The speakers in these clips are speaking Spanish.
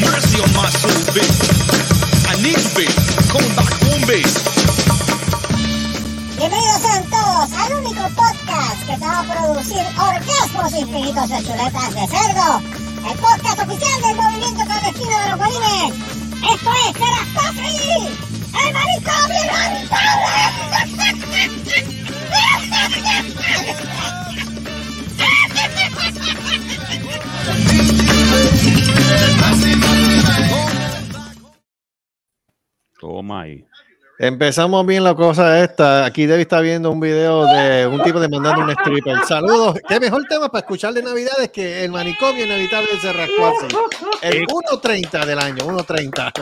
mercy on my soul, baby. I need. Bienvenidos sean todos al único podcast que te va a producir orgasmos infinitos de chuletas de cerdo. El podcast oficial del movimiento clandestino de los bolines. Esto es Serás Patri, el manicomio Toma ahí. Empezamos bien la cosa esta. Aquí Debbie está viendo un video de un tipo demandando un stripper. Saludos. Qué mejor tema para escuchar de Navidades que el manicomio inevitable de Cerrasco así. El 1.30 del año, 1.30.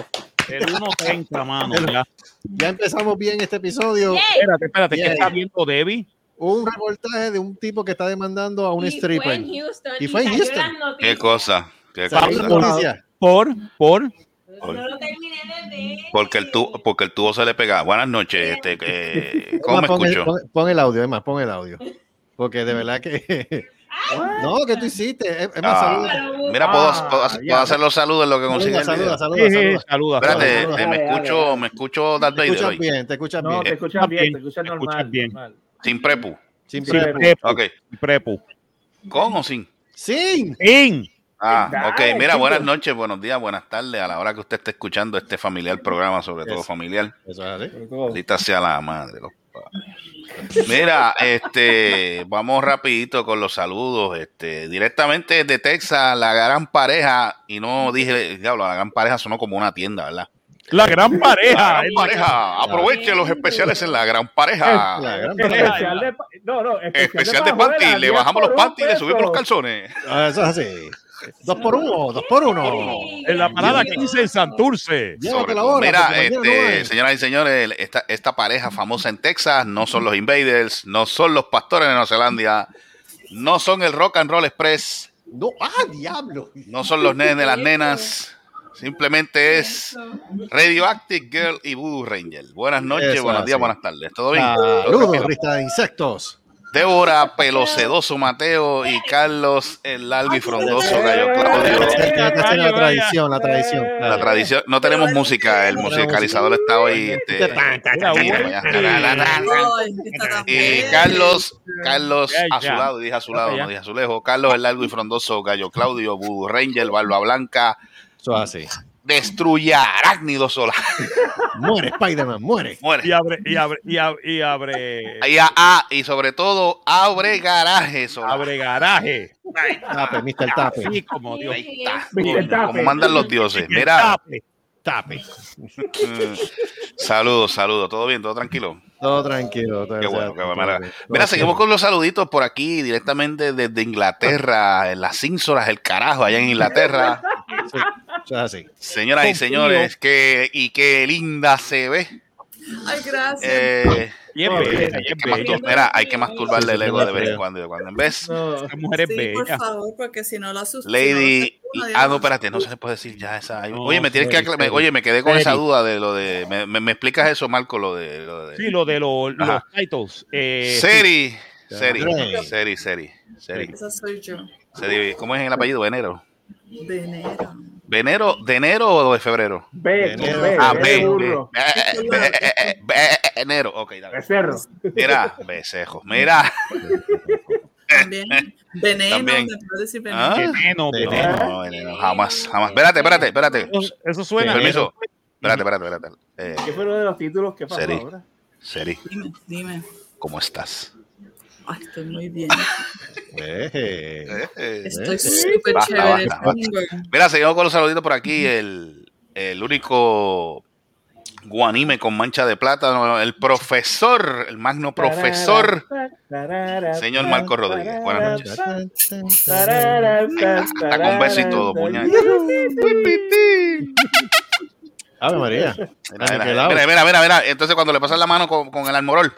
El 1.30, mano. El- Ya. Ya empezamos bien este episodio. Espérate, espérate, ¿qué está viendo Debbie? Un reportaje de un tipo que está demandando a un Y stripper. Fue en Houston. Y fue en Houston. ¿Qué cosa? Por, por. No lo terminé de ver. Porque el, tu, porque el tubo se le pega. Buenas noches. Este, eh, ¿Cómo me pon, el, escucho? pon- pon el audio, Emma, pon el audio. Porque de verdad que. no, que tú hiciste. Emma, Ah, saluda. Mira, puedo, Ah, puedo, ya. puedo hacer los saludos en lo que consigue Saluda, el saluda, saluda, saluda. Espérate, saluda. eh, me Dale, escucho, dale. me escucho Darth Te Vader escuchas hoy. bien, te escuchas No, bien. te escuchas bien, te escuchas te normal. escuchas bien. normal. Sin prepu. Sin Sí. prepo. Prepu, prepu. ¿Con o sin? Sin. In. Ah, Dale, ok. Mira, chico. buenas noches, buenos días, buenas tardes. A la hora que usted esté escuchando este familiar programa, sobre todo Eso. familiar. Eso es así. Maldita sea la madre. los padres. Mira, este, vamos rapidito con los saludos. Este, directamente de Texas, la gran pareja, y no dije, diablo, la gran pareja sonó como una tienda, ¿verdad? La gran La pareja. gran pareja, aproveche los especiales en la gran pareja. La gran Especial de, no, no, Especial de pajuela, panty, le 10 bajamos los panty y le subimos los calzones. Ah, Eso es así. Dos por uno, dos por uno. En la parada 15 en Santurce. Sobre la hora, Mira, no este, señoras y señores, esta, esta pareja famosa en Texas no son los Invaders, no son los pastores de Nueva Zelanda, no son el Rock and Roll Express, No, ah, diablo. no son los nenes de las nenas, simplemente es Radioactive Girl y Voodoo Ranger. Buenas noches, Eso buenos días, buenas tardes. ¿Todo bien? Saludos, de insectos. Débora Pelocedoso Mateo y Carlos el largo y frondoso Gallo Claudio. Que ser la tradición, la tradición. La tradición, no tenemos música, el musicalizador está hoy. Este. Y Carlos, Carlos a su lado, dije a su lado, no dije a su lejos. Carlos el largo y frondoso Gallo Claudio, Voodoo Ranger, Barba Blanca, Eso es así. Destruye a Arácnido Sola. Muere, Spider-Man, muere. Muere. Y abre, y abre, y abre, y abre, Y, a- a- y sobre todo, abre garaje Sola. abre garaje. Tape, Mr. Tape. Así como Dios. Mr. Tape. Como mandan los dioses. Mira, tape. Tape. mm, saludos, saludos. ¿Todo bien? ¿Todo tranquilo? Todo tranquilo. todo Qué bueno, qué bueno. Mira, seguimos con los saluditos por aquí, directamente desde Inglaterra, en las Cínsoras, el carajo, allá en Inglaterra. Sí, eso es así. Señoras y señores, que, y qué linda se ve. Ay, gracias. Eh, Bien No, bella, bien, hay que bella. mira, hay que masturbarle el ego de vez en cuando. y de cuando. En vez, No, Esta mujer es sí, por favor, porque si no la. Lady. si no, Ah, no, espérate, no se le puede decir ya esa. No, Oye, me tienes que me-. Oye, me quedé con esa duda de lo de. Me, me- me explicas eso, Marco, lo de. Lo de Sí, lo de los, titles. Eh, Seri. Seri. Seri, Seri. Seri. Esa soy yo. Seri. ¿Cómo es el apellido? Venero. De enero. ¿Venero, ¿De enero o de febrero? B, con Enero. B, Ah, B B. de B. burro. B- B- B- Enero. Ok, dale. Becerro. Mira, besejo. Mira. También. Veneno, También. me puedo decir Ah. veneno. veneno, Veneno. veneno. No, veneno, jamás, jamás. Espérate, espérate, espérate. Eso, eso suena. Permiso. Espérate, espérate, espérate. Eh, ¿Qué fue uno de los títulos que pasó Seri. ahora? Seri, Dime, dime. ¿cómo estás? Ay, estoy muy bien. Eh, Estoy Eh. súper chévere. Mira, seguimos con los saluditos por aquí. El, el único guanime con mancha de plátano, el profesor, el magno profesor, señor Marco Rodríguez. Buenas noches. Hasta con beso y todo, puñal. Ave María. Mira, mira, mira, mira, mira, mira. Entonces cuando le pasas la mano con, con el almorol,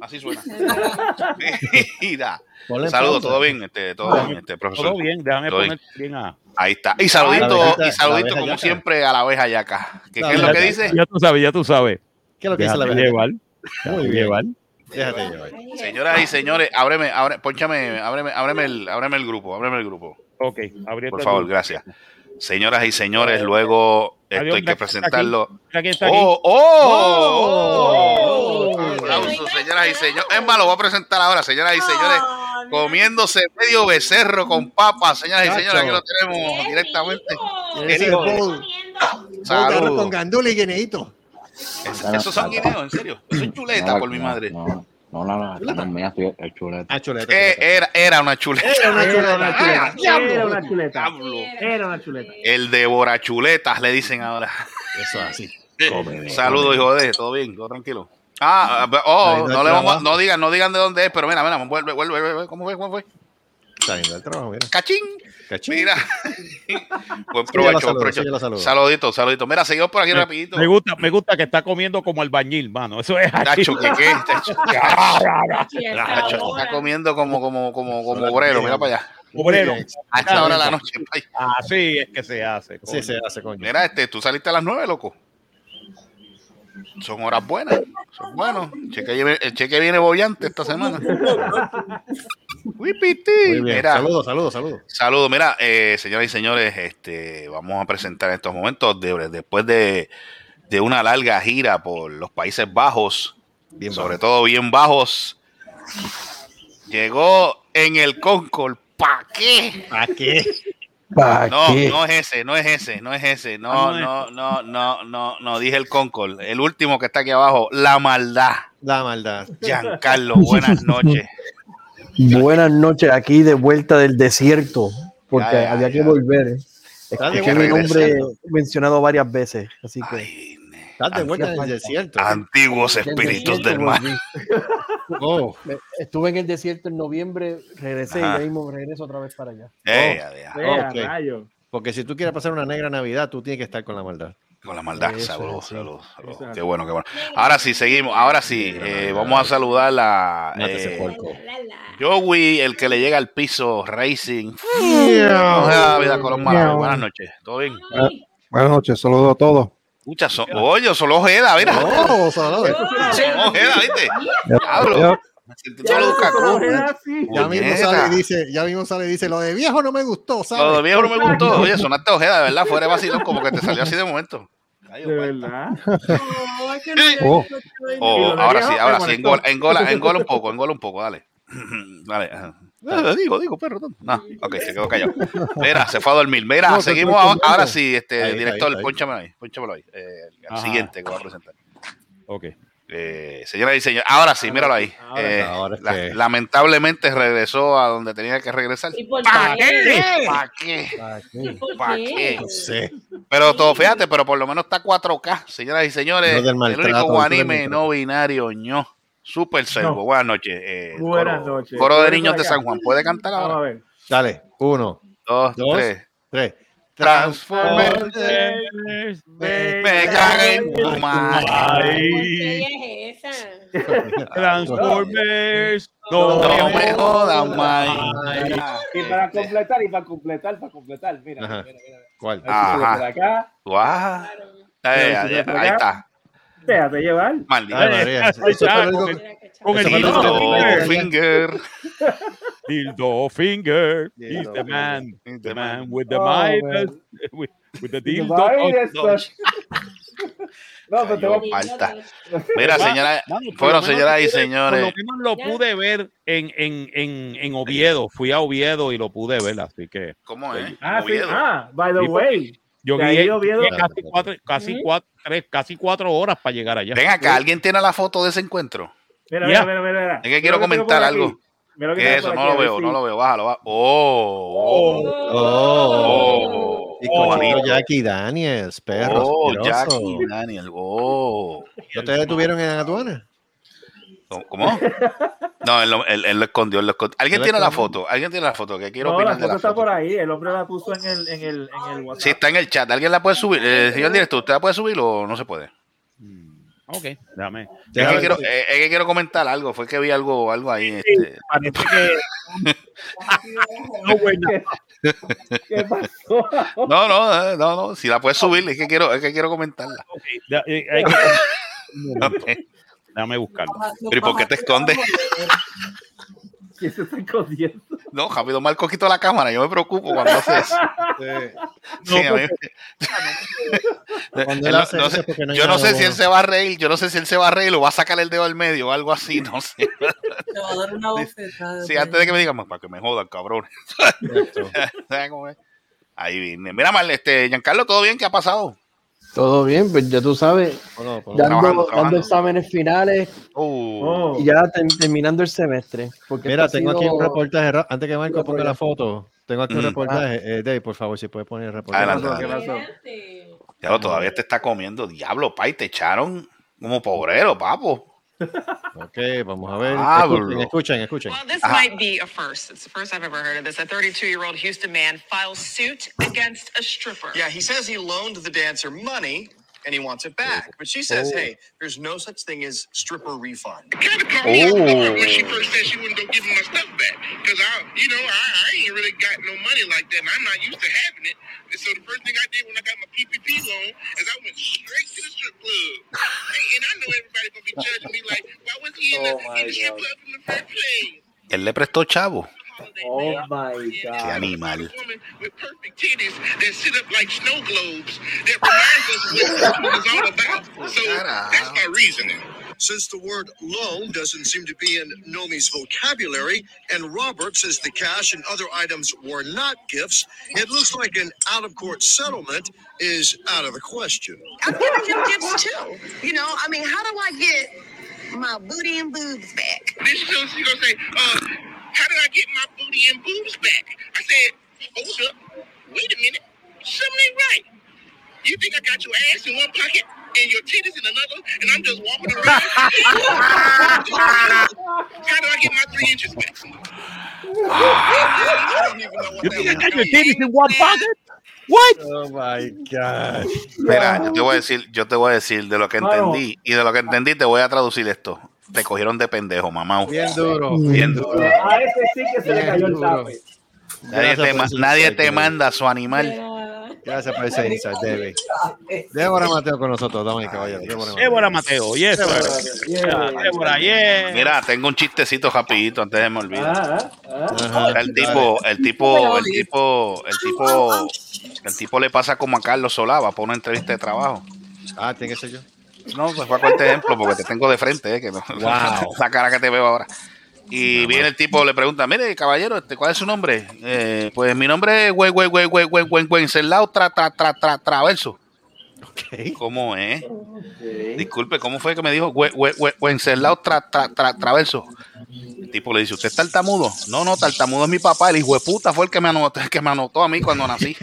así suena. Mira. Saludos, todo bien, este, todo bien, este profesor. Todo bien, déjame Todo poner bien a. Ahí está. Y saludito, abejita- y saludito como siempre a la abeja yaca. ¿Qué, qué es lo que dice? Ya tú sabes, ya tú sabes. ¿Qué es lo que dice la abeja? llevar. Muy bien. llevar. Déjate llevar. Señoras y señores, ábreme, ábreme, ponchame, ábreme, ábreme el, ábreme el grupo, ábreme el grupo. Ok, abriendo Por favor, gracias. Señoras y señores, luego esto hay que presentarlo. ¡Oh! ¡Oh! Oh. Aplausos, señoras y señores. Es más, lo voy a presentar ahora, señoras y señores. Comiéndose medio becerro con papas, señoras y señores. Aquí lo tenemos directamente. Saludos. Con gandula y guineíto. Es- Esos son guineos, en serio. Eso es chuleta, por mi madre. No, no, no, no, esta no es mía, el chuleta. Ah, chuleta. Eh, chuleta. era, era una chuleta. Era una Era chuleta. una Ah, chuleta. diablo. Era una chuleta. Diablo. Era una chuleta. El devora chuletas, le dicen ahora. Eso así. Saludos, hijo de, todo bien, todo tranquilo. Ah, ah, oh, no le vamos, no digan, no digan de dónde es, pero mira, mira, vuelve, vuelve, vuelve, ¿cómo fue? ¿Cómo fue? Saliendo del trabajo, mira. Cachín. Cachín. Mira. Buen Sí, provecho, buen saludo, provecho. sí, saludo. Saludito, saludito. Mira, seguimos por aquí rapidito. Me gusta, me gusta que está comiendo como albañil, mano. Eso es así. Tacho, ¿qué qué? Tacho, está comiendo como, como, como, como obrero, mira para allá. Obrero. A esta hora de la noche. pay. Así es que se hace. Sí, se hace, coño. Mira, este, tú saliste a las nueve, loco. Son horas buenas. Son buenos. El cheque, viene- el cheque viene bollante esta semana. Saludos, saludos, saludos. Saludos, mira, eh, señoras y señores, este, vamos a presentar en estos momentos, de- después de, de una larga gira por los Países Bajos, Bien, sobre bajo. todo bien bajos, llegó en el Concord. ¿Para qué? ¿Para qué? No, no es ese, no es ese, no es ese, no, Ah, no, no, no, no, no, dije el Concord, el último que está aquí abajo, la maldad. La maldad. Giancarlo, buenas noches. Buenas noches, aquí de vuelta del desierto, porque Ya, ya, había ya. que volver. Estás de Escuché que mi nombre mencionado varias veces, así que Ay, estás de vuelta en el Hacía desierto. antiguos espíritus del mar. Oh, Estuve en el desierto en noviembre, regresé Ajá. y ya mismo regreso otra vez para allá. Eh, ya, ya. Vea, Ok. rayo. porque si tú quieres pasar una negra Navidad, tú tienes que estar con la maldad. Con la maldad, Eso saludos, saludos, Qué bueno, qué bueno. Ahora sí, seguimos. Ahora sí, eh, vamos a saludar a eh. Joey, el que le llega al piso, Racing. Vida Colón. Buenas noches, ¿todo bien? Buenas noches, saludos a todos. Escucha, son, oye, son Ojeda, mira. Oh, saludos. Son Ojeda, ¿viste? Diablo. Ya- era así. Ya mismo sale y dice, ya mismo sale y dice, lo de viejo no me gustó, ¿sabes? Lo de viejo no me gustó. Oye, sonaste Ojeda, de verdad. Fuera de vacilón, como que te salió así de momento. Ay, De verdad. Oh. Oh, ahora sí, ahora sí, engola, engola, engola un poco, engola un poco, dale. Dale. Eh, digo, digo, perro. No, ok, se quedó callado. Mira, se fue a dormir. Mira, No, seguimos ahora, ahora sí, este Ahí, ahí, director, ahí. pónchamelo ahí, pónchamelo ahí. Eh, el Ajá. siguiente que voy a presentar. Ok. Eh, señoras y señores, ahora sí, míralo ahí. Ahora Eh, Ahora es la- que- lamentablemente regresó a donde tenía que regresar. ¿Y por ¿Para qué? ¿Para qué? ¿Y por ¿Para qué? qué? No sé. Pero todo, fíjate, pero por lo menos está 4K, señoras y señores. No el único maltrato. no binario, ño. Super servo. No. Buenas noches. eh, Buenas coro, noches. Coro de niños de. San Juan. ¿Puede cantar Vamos a ahora? ver. Dale, uno, Dos, dos, tres. tres. Transformers. Me Me cagué en tu madre. ¿Qué es esa? Transformers. No No, me jodas, Mike. Y para completar, y para completar, para completar, mira, mira, mira. ¿Cuál? Ah. Ajá. por acá, Guau. Eh, ahí, ahí está. Déjate llevar. Maldita. Ay, María, eso- eso Con el fue lo dildo finger. Finger. Dildo finger. Dildo He's the man. He's The man with the Oh, mind. man. With, with the dildo. esto. No, pero te voy a- Falta. Mira, señora, menos señoras y señores. Por lo menos lo pude ver en, en, en, en Oviedo. Fui a Oviedo y lo pude ver, así que ¿Cómo es? Ah, sí. Oviedo. Ah, by the Sí, way. Yo guié, Oviedo- guié casi, cuatro, casi, cuatro, tres, casi cuatro horas para llegar allá. Ven acá, ¿alguien tiene la foto de ese encuentro? Mira, mira, mira, mira. Es que quiero Mira comentar algo. Mira que ¿Qué es tengo eso? No aquí, lo veo, no lo veo. Bájalo, bájalo. Oh, Oh. oh, Y oh, con bonito. Jackie Daniels, perro. Oh, asqueroso. Jackie Daniel. Oh. ¿No te detuvieron en aduana? ¿Cómo? No, él, lo- él- él lo escondió, él lo escondió. ¿Alguien Él tiene la foto? ¿Alguien tiene la foto? Que quiero No, la opinar de foto la está foto. por ahí. El hombre la puso en el, en el, en el WhatsApp. Sí, está en el chat. ¿Alguien la puede subir? Eh, señor director, ¿usted la puede subir o no se puede? Ok, déjame. Es que, quiero, eh, es que quiero comentar algo. Fue que vi algo, algo ahí. Este, Parece que. no, güey, no. ¿Qué pasó? no, no, eh, no, no. Si la puedes subir, es que quiero, es que quiero comentarla. Ok, Déjame buscarlo. Pero ¿y por qué te escondes? ¿Quién se está escondiendo? No, rápido Marco quitó la cámara. Yo me preocupo cuando hace eso. Sí, a mí- Cuando Él él no- hace no eso sé- es porque no hay yo no sé si él se va a reír, yo no sé si él se va a reír o va a sacar el dedo al medio o algo así, no sé. Te va a dar una bofetada. Sí, antes de que me digan, para que me jodan, cabrón. ¿Sabes cómo es? Ahí viene. Mira, mal, este, Giancarlo, ¿todo bien? ¿Qué ha pasado? Todo bien, pues ya tú sabes, Bueno, pues, dando, Trabajando, dando trabajando. exámenes finales Uh, Oh. y ya ter- terminando el semestre. Porque Mira, tengo aquí un reportaje. Antes que Marco ponga la foto, tengo aquí un Mm. reportaje. Eh, Dave, por favor, si puedes poner el reportaje. Adelante. Ya todavía te está comiendo. Diablo, pay, te echaron como pobrero, papo. Ok, vamos a ver. Pablo. Escuchen, escuchen, escuchen. Well, this Ajá. might be a first. It's the first I've ever heard of this. A 32 year old Houston man files suit against a stripper. Yeah, he says he loaned the dancer money and he wants it back. But she says, hey, there's no such thing as stripper refund. kind of caught me off guard when she Oh. first said she wouldn't gonna give him my stuff back. Cause I, you know, I, I ain't really got no money like that, and I'm not used to having it. And so the first thing I did when I got my PPP loan is I went straight to the strip club. Hey, and I know everybody gonna be judging me like, why was he in the, Oh, my in the strip club in the first place? Él le prestó chavo. Oh my god. Qué God. animal. Woman with perfect titties that sit up like snow globes that reminds us what this is all about. So that's my reasoning. Since the word loan doesn't seem to be in Nomi's vocabulary, and Robert says the cash and other items were not gifts, it looks like an out of court settlement is out of the question. I'm giving him gifts too. You know, I mean, how do I get my booty and boobs back? Then she gonna, she gonna say, uh, how did I get my booty and boobs back? I said, hold up, wait a minute, something ain't right. You think I got your ass in one pocket and your titties in another, and I'm just walking around? how did I get my three inches back? I don't even know what that was. in one pocket? What? Oh my God. Mira, yo te voy a decir, yo te voy a decir de lo que entendí y de lo que entendí te voy a traducir esto. Te cogieron de pendejo, mamá. Bien duro. Bien duro. A ese sí que se le Bien cayó el duro. tape. Nadie te, ma- nadie te manda su animal. Gracias por ese insight, David. Débora Mateo con nosotros, damas y caballeros. Débora Mateo. Débora Mateo, yes. sir. Débora, yes. Mira, tengo un chistecito rapidito antes de me. Ah, ah, Era el tipo, el tipo, el tipo, el tipo, el tipo le pasa como a Carlos Solava por una entrevista de trabajo. Ah, tiene que ser yo. No, pues fue a este ejemplo porque te tengo de frente, eh, que no, Wow. la cara que te veo ahora. Y viene el tipo, le pregunta, mire, caballero, este, ¿cuál es su nombre? Eh, pues mi nombre es Güey, Güey, Güey, Güey, Güey, Güey, Wenceslao tra, tra, tra, tra, Traverso. Ok. ¿Cómo es? Disculpe, ¿cómo fue que me dijo Güey, Güey, Güey, Wenceslao tra, tra, tra, Traverso? El tipo le dice, ¿usted es tartamudo? No, no, tartamudo es mi papá. El hijo de puta fue el que me anotó, el que me anotó a mí cuando nací.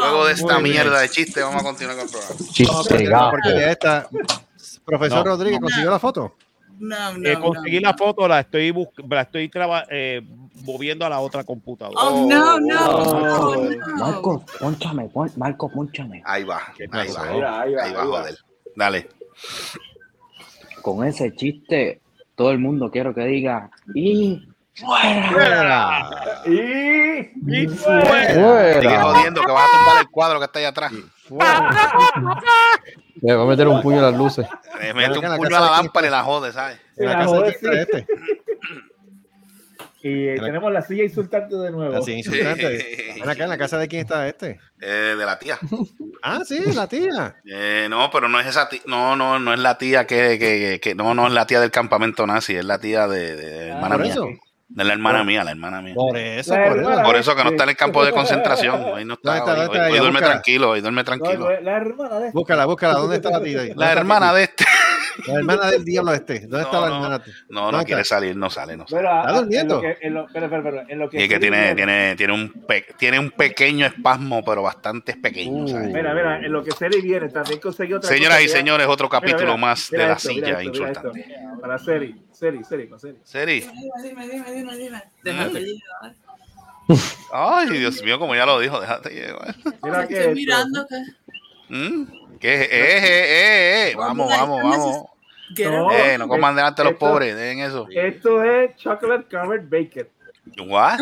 Luego de esta mierda de chiste, vamos a continuar con el programa. Chiste porque de esta. Profesor No. Rodríguez, ¿consiguió la foto? No, no, Eh, no. conseguí la foto, la estoy la estoy eh, moviendo a la otra computadora. Oh, no, no, Oh. no, no. Marco, ponchame, pon- Marco, ponchame. Ahí va, ahí va, ahí va, Ahí va, ahí va, joder. Dale. Con ese chiste, todo el mundo quiero que diga, y fuera. Fuera. Y. Y Fuera. Sigue Fuera. jodiendo que vas a tumbar el cuadro que está ahí atrás. Fuera. Le va a meter un puño a las luces. Eh, mete un la puño a la lámpara y la jode, ¿sabes? En la La casa de joder, quién está sí. este. Y eh, la- tenemos la silla insultante de nuevo. Así insultante. Ven acá en la casa de quién está este. Eh, de la tía. Ah, sí, la tía. Eh, no, pero no es esa tía. No, no, no es la tía que, que, que- no, no es la tía del campamento nazi, es la tía de, de hermana Por mía. eso. De la hermana mía, la hermana mía. Por eso, La por eso. Por eso que no está en el campo de concentración. Hoy no está. ¿Dónde está? Hoy, ¿Dónde hoy- está hoy ella? duerme tranquilo, hoy duerme tranquilo. la hermana de Búscala, búscala. ¿Dónde está la tía? ahí? La hermana de este. La hermana del diablo este. ¿Dónde está No, la no. hermana? No, ¿Dónde no quiere está? salir, no sale, no sale. Pero, ¿Está ah, durmiendo? Y es que tiene, tiene, tiene, un pe- tiene un pequeño espasmo, pero bastante pequeño. Uh. ¿sabes? Mira, mira, en lo que Seri viene, también conseguí otra Señoras y señores, otro capítulo mira, más de la esto, silla insultante. esto. Para Seri, Seri, Seri, con Seri. Seri. Dime, dime, dime, dime. Déjame llevar. Ay, Dios mío, como ya lo dijo, déjate llevar. Mira que Estoy esto. mirando que. ¿Mm? ¿Qué es? Eh, eh, eh, eh. Vamos, vamos, vamos. No. Eh, no coman delante de los esto- pobres, dejen eso. Esto es chocolate covered bacon. What?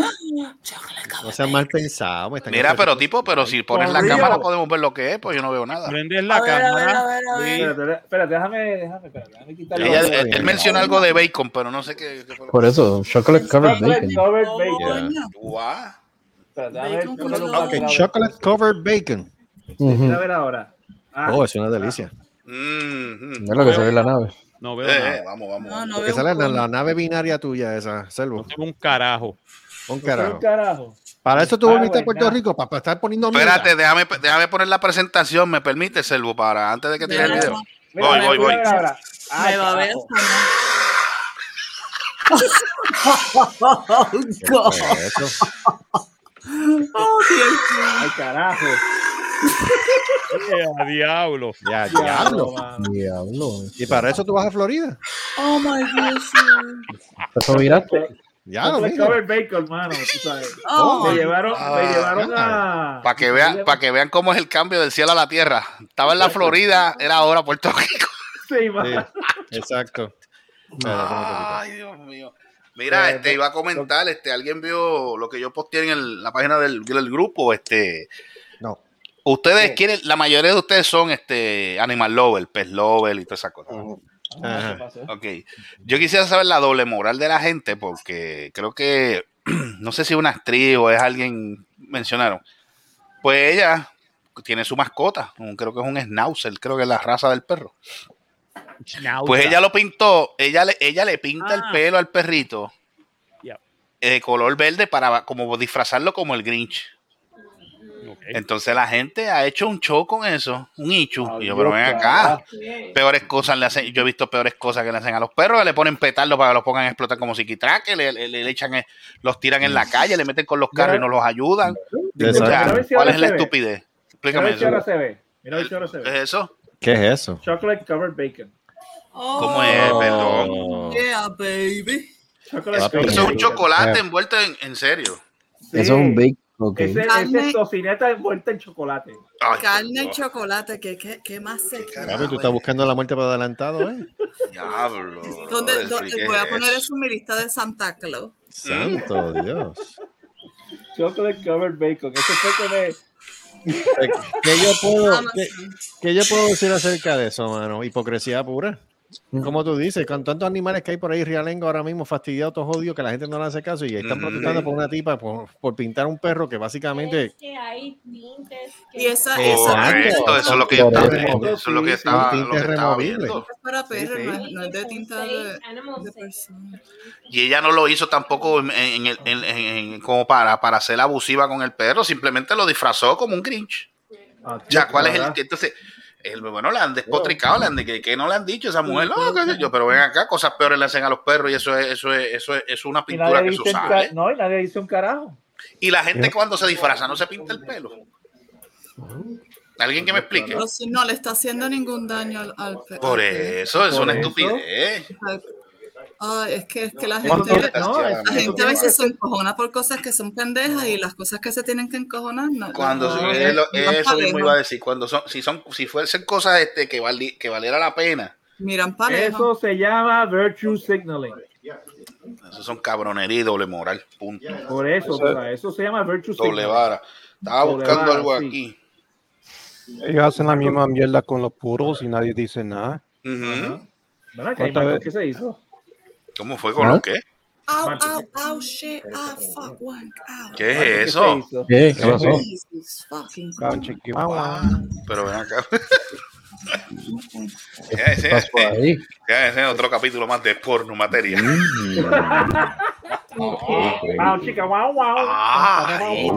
No seas mal pensado. están Mira, pero tipo, pero si pones la cámara podemos ver lo que es, pues yo no veo nada. Prendes la cámara. Espérate, déjame, déjame, déjame quitarle. Él, menciona algo de bacon, pero no sé qué. Por eso, chocolate covered Chocolate bacon. covered Oh, bacon. What? Chocolate covered bacon. A ver ahora. Ah, Oh, es una delicia. Mm, Es lo que se ve en la nave. No veo eh, nada. vamos, vamos. No, no Porque sale la, la nave binaria tuya, esa, Selvo. No tengo un carajo. Un ¿por qué carajo. un carajo? Para eso tú Ah, volviste a Puerto nada. Rico, para, estar poniendo. Espérate, déjame, déjame poner la presentación, ¿me permite, Selvo, para antes de que tire el video? Mira, Voy, voy, voy. Ah, Me va a ver. Oh. Oh, Dios mío. Ay, carajo. Eh, a diablo. Ya, Diablo, diablo. Diablo. Y para eso tú vas a Florida. Oh, my goodness. Eso miraste. Ya, mismo. covered bacon, mano, tú sabes. Oh, Me llevaron, Ah, me llevaron a... Para que, vean, para que vean cómo es el cambio del cielo a la tierra. Estaba en la Florida, era ahora Puerto Rico. Sí, mano. Sí, exacto. Ay, Dios mío. Mira, este, iba a comentar, este, alguien vio lo que yo posteé en el- la página del, del grupo, este, No. Ustedes quieren, la mayoría de ustedes son, este, animal lover, pet lover y todas esas cosas. Ok, yo quisiera saber la doble moral de la gente porque creo que, no sé si una actriz o es alguien, mencionaron, pues ella tiene su mascota, creo que es un schnauzer, creo que es la raza del perro. Pues ella lo pintó, ella le, ella le pinta el Ah. pelo al perrito Yep. de color verde para como disfrazarlo como el Grinch. Entonces la gente ha hecho un show con eso, un ichu. Ay, y yo, pero ven acá, peores cosas le hacen, yo he visto peores cosas que le hacen a los perros, que le ponen petardos para que los pongan a explotar como psiquitraque, le, le, le echan, eh, los tiran en la calle, le meten con los carros y no los ayudan. O Exacto. sea, ¿Cuál es la estupidez? Explícame ahora eso. se ve. Mira ¿Qué es eso? ¿Qué es eso? Chocolate covered bacon. Oh, ¿Cómo es, perdón? Oh. Yeah, baby. Chocolate Eso es un chocolate envuelto en, en serio. Sí. Eso es un bacon. Ok. Ese, ese Carne. es tocineta envuelta en chocolate. Ay, Carne y chocolate, ¿qué, qué, qué más se Papi, tú estás buscando la muerte para adelantado, ¿eh? Diablo. ¿Dónde, dónde- ¿qué voy a poner eso? en mi lista de Santa Claus. Santo Dios. Chocolate covered bacon. Eso fue que me... ¿Qué yo puedo, Amazon. qué, qué yo puedo decir acerca de eso, mano? Hipocresía pura. Como tú dices, con tantos animales que hay por ahí realengo ahora mismo fastidiados, todos jodidos, que la gente no le hace caso y están Mm. protestando por una tipa por, por pintar un perro que básicamente Es que hay tintes que Y esa, Oh, Correcto, eso es lo que yo estaba, eso, eso es lo que estaba, sí, lo que tinte estaba removible. viendo. es para perros, sí. no, es- no es de tinta de, persona. Y ella no lo hizo tampoco en, en el- en- en- en- como para, para ser abusiva con el perro, simplemente lo disfrazó como un Grinch. Ah, Ya, ¿cuál es el entonces? El, bueno, le han despotricado, le han de, que, que no le han dicho a esa mujer, no, qué sé yo, pero ven acá, cosas peores le hacen a los perros y eso es, eso es, eso es, eso es una pintura que se ca- no, y nadie dice un carajo. Y la gente cuando se disfraza no se pinta el pelo. ¿Alguien que me explique? Pero si no le está haciendo ningún daño al, al pe- Por perro. eso, es Por una eso. estupidez. Ay, es que, es que la ¿Cuánto- gente, no, la eso gente a veces se encojona por cosas que son pendejas y las cosas que se tienen que encojonar no. Cuando no, es van eso mismo iba a decir, cuando son, si son, si fuesen cosas este que vali- que valiera la pena, Miran. Eso se llama virtue signaling. eso son cabronería y doble moral, punto. Por eso, o sea, eso se llama virtue Doble signaling. vara. Estaba Doble buscando vara, algo sí. aquí. Ellos hacen la misma mierda con los puros y nadie dice nada. Ujú. ¿Verdad? Que hay ¿Cuántas más- veces? ¿Qué se hizo? ¿Cómo fue con ¿Ah? lo que? Au, au, au, shit, ah, fuck, wank, au. ¿Qué ¿Qué es eso? ¿Qué? ¿Qué pasó? Jesus fucking guau. Pero ven acá. Ya ¿Qué ese, ahí? ya ese es otro capítulo más de porno materia. Wow, chica, wow, wow. Ay.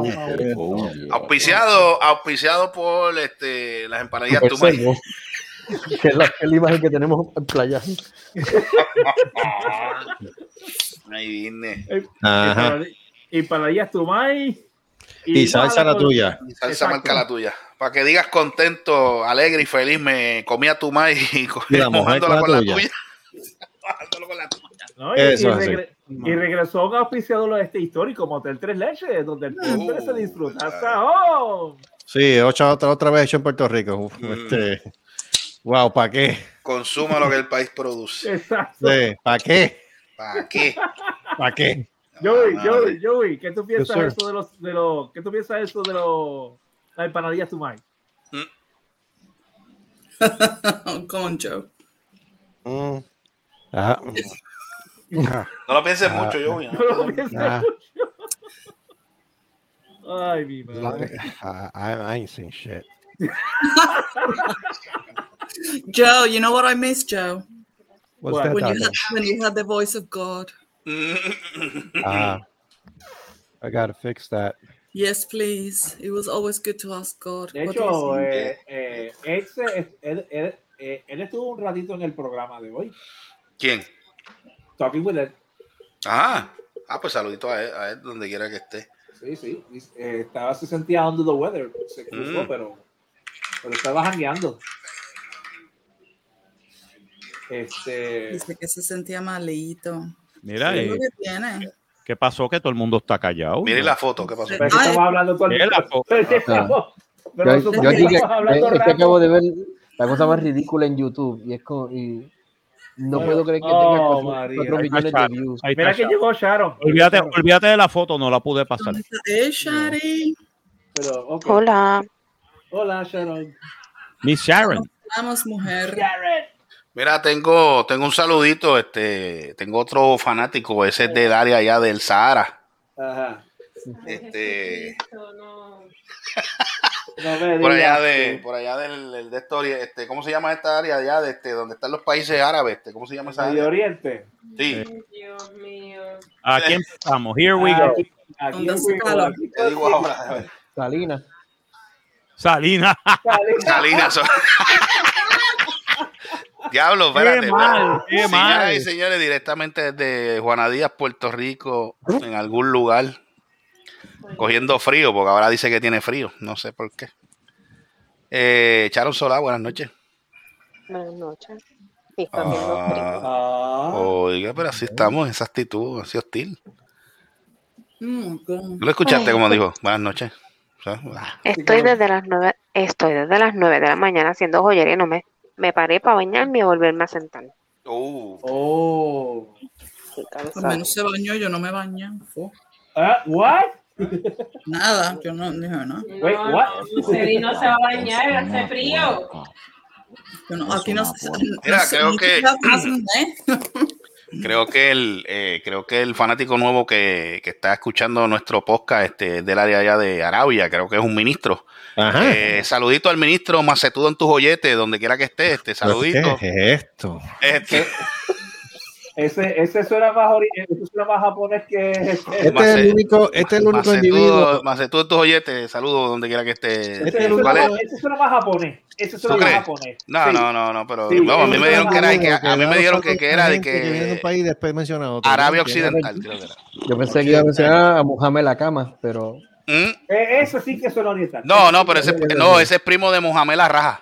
Auspiciado, auspiciado por este, las empanadillas. Servo. Que es la, que es la imagen que tenemos en playa. Ahí vine. Ajá. Y para allá tu mai. Y salsa la tuya. Salsa Exacto. marca la tuya. Para que digas contento, alegre y feliz, me comí a tu maíz y Y la mojándola con con la tuya. con la tuya. ¿no? Y, Eso y así. y regresó un auspiciador este histórico, Motel Tres Leches, donde el hombre se Uh, disfruta hasta oh. Sí, otra, otra, otra vez hecho en Puerto Rico. Uf, Mm. este, wow, ¿para qué? Consuma lo que el país produce. Exacto. Sí, ¿Para qué? ¿Para qué? ¿Para qué? Joey, Joey, Joey, ¿qué tú piensas sir. eso de los, de los, qué tú piensas eso de los, las empanadillas tu mai? Come on, Joe. Mm. Mm. Ah. No lo pienses Ah, mucho, Joey. No lo pienses Ah. Ay, mi madre. I, I I ain't seen shit. Joe, you know what I miss, Joe? What's What? that? When you, had, when you had the voice of God. Ah, I gotta fix that. Yes, please. It was always good to ask God. De what do you hecho, think? eh, eh, él, él, él, eh, él estuvo un ratito en el programa de hoy, ¿Quién? Talking with Ed. Ajá. Ah, pues saludito a él, a él donde quiera que esté. Sí, sí. eh, estaba, se sentía under the weather. Se cruzó, Mm. pero, pero estaba jangueando. Este. Dice que se sentía malito. Mira, ¿Qué eh, pasó? Que todo el mundo está callado. Miren la foto, ¿qué pasó? Pero estamos hablando todo el Mira la foto. Pero es que estamos- pero Yo, nosotros yo aquí que, estamos hablando es que rato. acabo de ver la cosa más ridícula en YouTube y es como y no puedo creer que tenga Oh, millones de Sharon. views. Ahí está Mira que Sharon. llegó Sharon. Olvídate, olvídate de la foto, no la pude pasar. ¿Dónde está Eh? Pero. Hola. Hola, Sharon. Miss Sharon. Vamos, mujer. Mira, tengo, tengo un saludito, este, tengo otro fanático, ese es del área allá del Sahara. Ajá. Este, No por allá de, por allá del, del- de esto, este, ¿cómo se llama esta área allá de este, donde están los países árabes? Este, ¿Cómo se llama esa área? Oriente. Sí. Dios mío. Aquí empezamos. Here we go. Aquí, aquí ¿Dónde en hace Wigo, calor? aquí Te digo ahora, a ver. Salina. Salina. Diablo, espérate. Qué mal, espérate. qué Señoras mal. y señores, directamente desde Juana Díaz, Puerto Rico, en algún lugar, cogiendo frío, porque ahora dice que tiene frío, no sé por qué. Eh, Charon Solá, buenas noches. Buenas noches. Y comiendo frío. Ah, oiga, pero así estamos, en esa actitud, así hostil. Mm, ¿No lo escuchaste como dijo? Buenas noches. O sea, ah, Estoy desde las nueve, estoy desde las nueve de la mañana haciendo joyería y no me, me paré para bañarme y volverme a sentar. Oh. Estoy Al menos se bañó, yo no me bañé. Fu. Ah, what? Nada, yo no dije nada. Wait, what? No se va a bañar, hace frío. Yo no- aquí no se. Mira, creo que-. creo que el eh, creo que el fanático nuevo que, que está escuchando nuestro podcast este, del área allá de Arabia, creo que es un ministro. Ajá. Eh, saludito al ministro Macetudo en tu joyete, donde quiera que esté, este, saludito. ¿Qué es esto? Este, Ese, ese suena más, ori- ese suena más japonés que. Este es Mace- el único, este es el único Macetudo, individuo. Macetudo en tu joyete, saludo donde quiera que esté. Ese, ese ¿Cuál suena, es? más- ese suena más japonés. Ese suena ¿Tú más crees? japonés. No, Sí. no, no, no, pero Sí, vamos, a mí me dijeron que era, que, a mí me dijeron que, que era de que viene de un que país después menciona otro. Arabia. Occidental, creo que era. Yo pensé que iba a mencionar a Mohamed la cama, pero ¿Mm? Eh, eso sí que suena oriental. No, no, pero ese, no, ese es primo de Mohamed la Raja.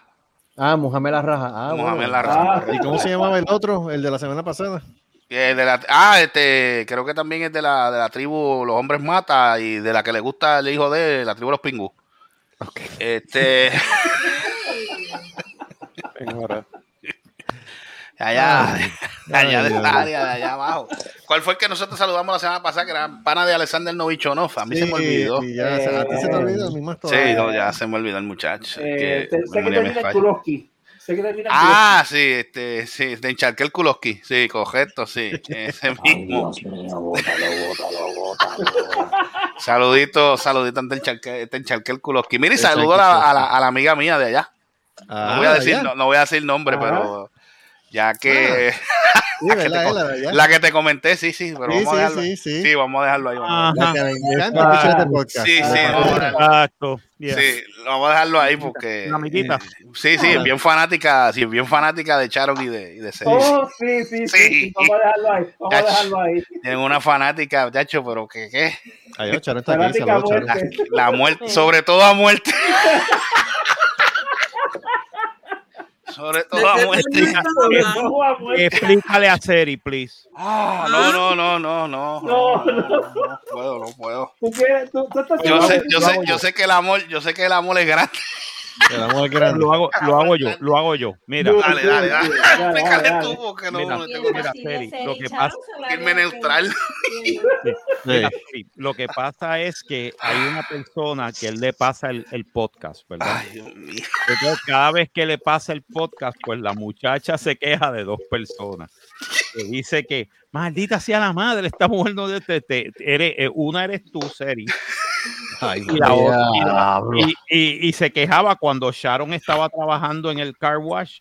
ah, Mohamed la raja. Ah, Mohamed bueno. la Raja. ¿Y cómo se llamaba el otro? El de la semana pasada. De la- ah, este, creo que también es de la, de la tribu Los Hombres Mata y de la que le gusta el hijo de la tribu Los Pingus. Este, Ahora, allá, Ay, allá de esta área, de allá abajo. ¿Cuál fue el que nosotros saludamos la semana pasada? Que era pana de Alexander Novichonov. A mí se me olvidó. y ya, a ti se te olvidó, a mí más Sí, no, ya se me olvidó el muchacho. Eh, que que Sé que termina en Ah, sí, este, sí, de Encharquel Kulovsky, sí, correcto, sí, ese mismo. Saludito, saludito ante Encharquel, este Encharquel Kulovsky. Mira, y saludo a la, a la- a la amiga mía de allá. Ah, no voy a decir, allá. no, no voy a decir nombre, Ajá. pero ya que Sí, la, que te, allá. la que te comenté, sí, sí, pero Sí, vamos a sí, dejarlo. sí, ahí. sí. vamos a dejarlo ahí. vamos a La dejarlo podcast. Sí, sí, Ah, vamos a dejarlo. Exacto. Yeah. Sí, vamos a dejarlo ahí porque. Una amiguita. Sí, sí, es bien fanática, sí, es bien fanática de Charon y de, y de. Oh, sí, sí, sí, Sí. sí, Vamos a dejarlo ahí. Vamos a dejarlo ahí. Tienen una fanática, chacho, pero que qué. Ay, Charo está aquí, saludos. La, muerte. la muerte, sobre todo a muerte. sobre todo a muerte. Explícale a Seri, please. Ah, no, no, no, no, no. No, no. No puedo, no puedo. ¿Tú quieres? ¿Tú, tú estás Yo sé, yo sé, yo sé que el amor, yo sé que el amor es grande. Lo hago, lo hago yo, lo hago yo. Mira, Dale, dale, dale. Explícale tú porque no, Mira, no tengo mira, Seri, lo que pasa, irme neutral. Mira, sí, lo que pasa es que hay una persona que él le pasa el, el podcast, ¿verdad? Ay, Dios mío. Entonces, cada vez que le pasa el podcast, pues la muchacha se queja de dos personas. Que dice que, maldita sea la madre, esta mujer no de te, te- eres, eh, una eres tú, Seri. Y, la otra- y la- diablo. y- y- y se quejaba cuando Sharon estaba trabajando en el car wash.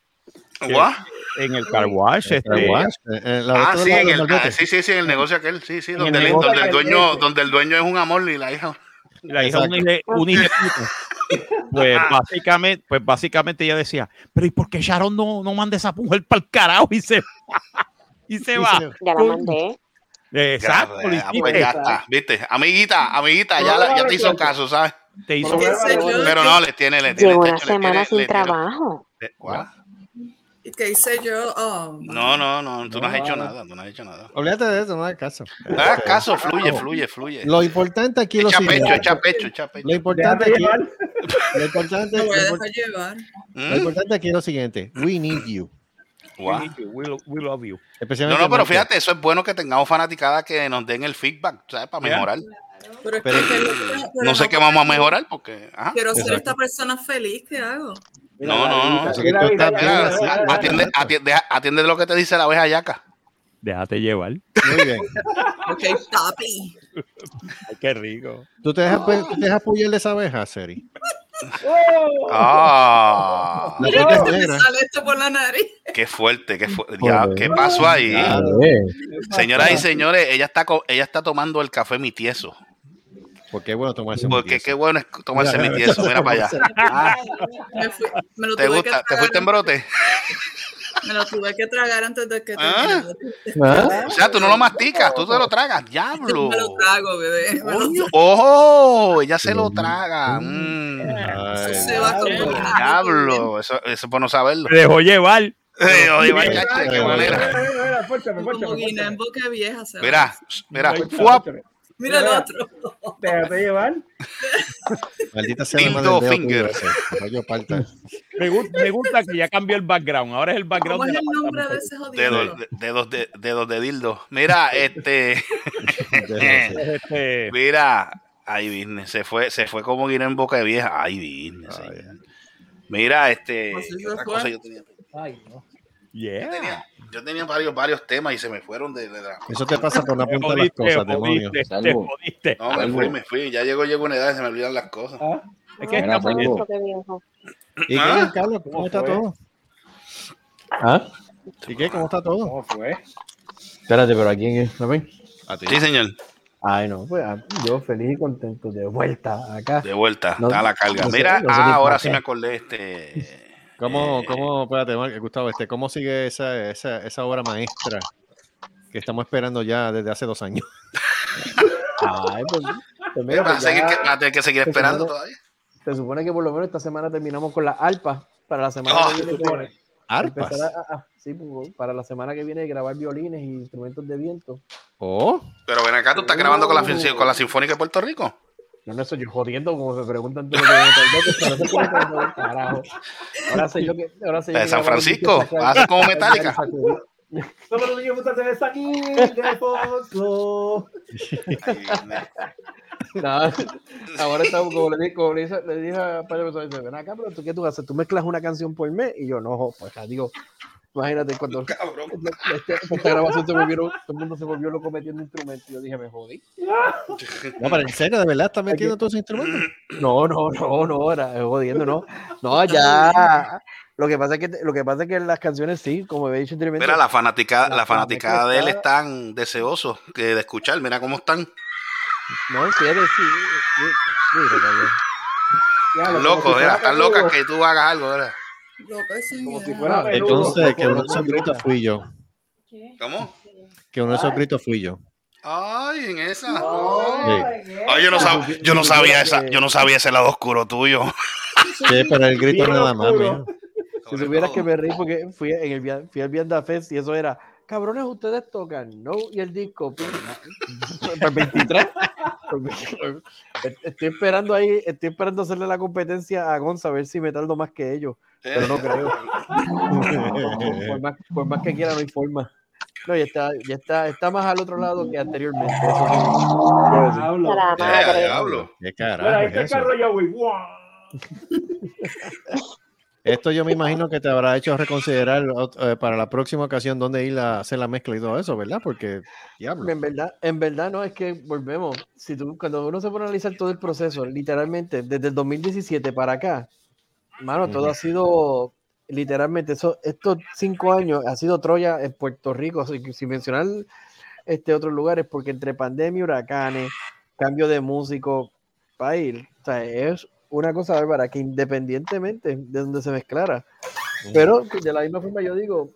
En el car wash. El car wash, la Ah, sí, en el, ah, sí, sí, sí, en el negocio aquel, sí, sí, donde, el, donde dueño, donde el dueño es un amor y la hija. la hija de puta. Pues básicamente, pues básicamente ella decía, pero ¿y por qué Sharon no, no manda esa mujer para el carajo y se va? Y se Y va. se- Ya la mandé. Exacto, Ya, lo ah, pues ya está, viste, amiguita, amiguita, ya, la- ya te hizo caso, ¿sabes? Te hizo ¿Qué sé yo? Pero no, le tiene, le tiene. Llevo le una semana sin trabajo. ¿What? ¿Y qué hice yo? Oh, No, no, no, tú no, has hecho nada, tú no has hecho nada. Olvídate de eso, no hagas caso. No hagas Este, caso, fluye, fluye, fluye. Lo importante aquí es lo Echa pecho, siguiente. echa pecho, echa pecho. Lo importante aquí, llevar. lo importante, lo voy a impor- dejar llevar. lo ¿Mm? importante aquí es lo siguiente. We need you. Guau. We, lo- we love you. No, Especialmente no, pero fíjate, eso es bueno que tengamos fanaticadas que nos den el feedback, ¿sabes? Para mejorar. Pero es Pero- que, pero No sé qué vamos a mejorar porque. ajá. Quiero ser Exacto. esta persona feliz, ¿qué hago? No, no, no. Atiende, atiende, atiende lo que te dice la abeja yaca. Déjate llevar. Muy bien. Ok, papi. Ay, qué rico. ¿Tú te dejas, pu- tú te dejas pullar de esa abeja, Seri? Ah, Mira que me negra. sale esto por la nariz. qué fuerte, qué, fu- ya, ¿qué pasó ahí? Ya. Señoras y señores, ella está, ella está tomando el café mi tieso. Porque es bueno tomarse Porque tieso. qué bueno es tomarse mi tieso. Mira para allá. Ah, Me, fui- me lo ¿Te tuve gusta? que ¿Te fuiste en brote? me lo tuve que tragar antes de que Ah. terminara. O sea, tú no lo masticas, tú te lo tragas. Diablo. Me lo trago, bebé. Lo. ¡Oh! Ella se lo traga. Mm. Ay, se va como Diablo. Eso, eso es bueno saberlo. Me dejó llevar. Mira, mira, mira, el otro. Déjate llevar. Maldita sea la finger. tuyo. Me, gusta, me gusta que ya cambió el background. Ahora es el background ¿Cómo es el nombre de ese jodido? Dedos de, dedos de, dedos de dildo. Mira, este. Este, Mira. Ay, business. Se fue, se fue como guinea en boca de vieja. Ay, business. Mira, este. Pues sí ¿qué se otra cosa yo tenía? Ay, no. Yo tenía, yo tenía varios, varios temas y se me fueron de, de la. Eso te pasa por no Te apuntar las cosas, demonio. te jodiste. No, me fui, me fui. Ya llegó, llegó una edad y se me olvidan las cosas. Ah, Es que Salvo. Qué viejo. ¿Y Ah. qué, Carlos? ¿Cómo ¿Cómo está fue? todo? ¿Ah? ¿Y qué? ¿Cómo está todo? ¿Cómo fue? Espérate, pero ¿a quién es? ¿A mí? A ti. Sí, señor. Ay, no, pues ah, yo feliz y contento de vuelta acá. De vuelta. No- está la carga. no sé- Mira, no sé ah, ahora sí me acordé. Este. ¿Cómo, Eh, cómo, espérate, Gustavo, este, cómo sigue esa, esa, esa obra maestra que estamos esperando ya desde hace dos años? Ay, pues, pues mira, ¿Vas a, pues seguir, ya que, vas a tener que seguir esperando semana- todavía? se supone que por lo menos esta semana terminamos con las alpas. Para la semana Ah, que viene. Arpas. a- a- a- sí, pues, para la semana que viene grabar violines y instrumentos de viento. Oh, Pero ven acá, tú estás grabando con la, fin- con la Sinfónica de Puerto Rico. No, no, eso yo jodiendo, como me preguntan todo lo que carajo. Ahora sé yo que. Ahora sé yo De que San Francisco, hacer como Ildefonso. No, ahora estamos como le dije, como le dije, le dije a dice, ven acá, pero tú qué tú haces, tú mezclas una canción por mes y yo no, pues ya digo, imagínate cuando Cabrón. este- esta grabación se volvieron, todo el mundo se volvió loco metiendo instrumentos yo dije, me jodí. no, pero en serio, ¿de verdad estás metiendo todos esos instrumentos? No, no, no, no, era jodiendo, no. No, ya. Lo que pasa es que lo que pasa es que las canciones sí, como he dicho anteriormente. Mira, la fanaticada, La- la fanaticada de él están deseosos que de escuchar. Mira cómo están. No, sí, sí. sí, sí, sí, ya, Están lo- locos, están locas que tú hagas algo, ¿verdad? Como si Entonces, que uno de esos gritos fui yo. ¿Cómo? Que uno de esos gritos fui yo. Ay, en esa. Sí. Ay, yo no, sab- yo no sabía esa, yo no sabía ese lado oscuro tuyo. Sí, pero el grito Bien nada más, mijo. Si supieras que me reí porque fui, en el, fui al Vianda Fest y eso era, cabrones, ustedes tocan, no, y el disco, pues, para el 23. Estoy esperando ahí, estoy esperando hacerle la competencia a Gonza a ver si me tardo más que ellos, pero no creo. por, más, por más que quiera, no hay forma. No, ya está, ya está, está más al otro lado que anteriormente. Eso decir. Diablo. Madre. diablo. ¿Qué carajo es este eso? carro ya, güey. Esto yo me imagino que te habrá hecho reconsiderar eh, para la próxima ocasión dónde ir a hacer la mezcla y todo eso, ¿verdad? Porque, diablo. En verdad, en verdad no es que volvemos. Si tú, cuando uno se pone a analizar todo el proceso, literalmente desde el 2017 para acá, mano, todo Ujú. ha sido literalmente eso, estos cinco años ha sido Troya en Puerto Rico, sin, sin mencionar este otros lugares, porque entre pandemia, huracanes, cambio de músico, ir, o sea, es una cosa bárbara que independientemente de donde se mezclara, pero de la misma forma yo digo,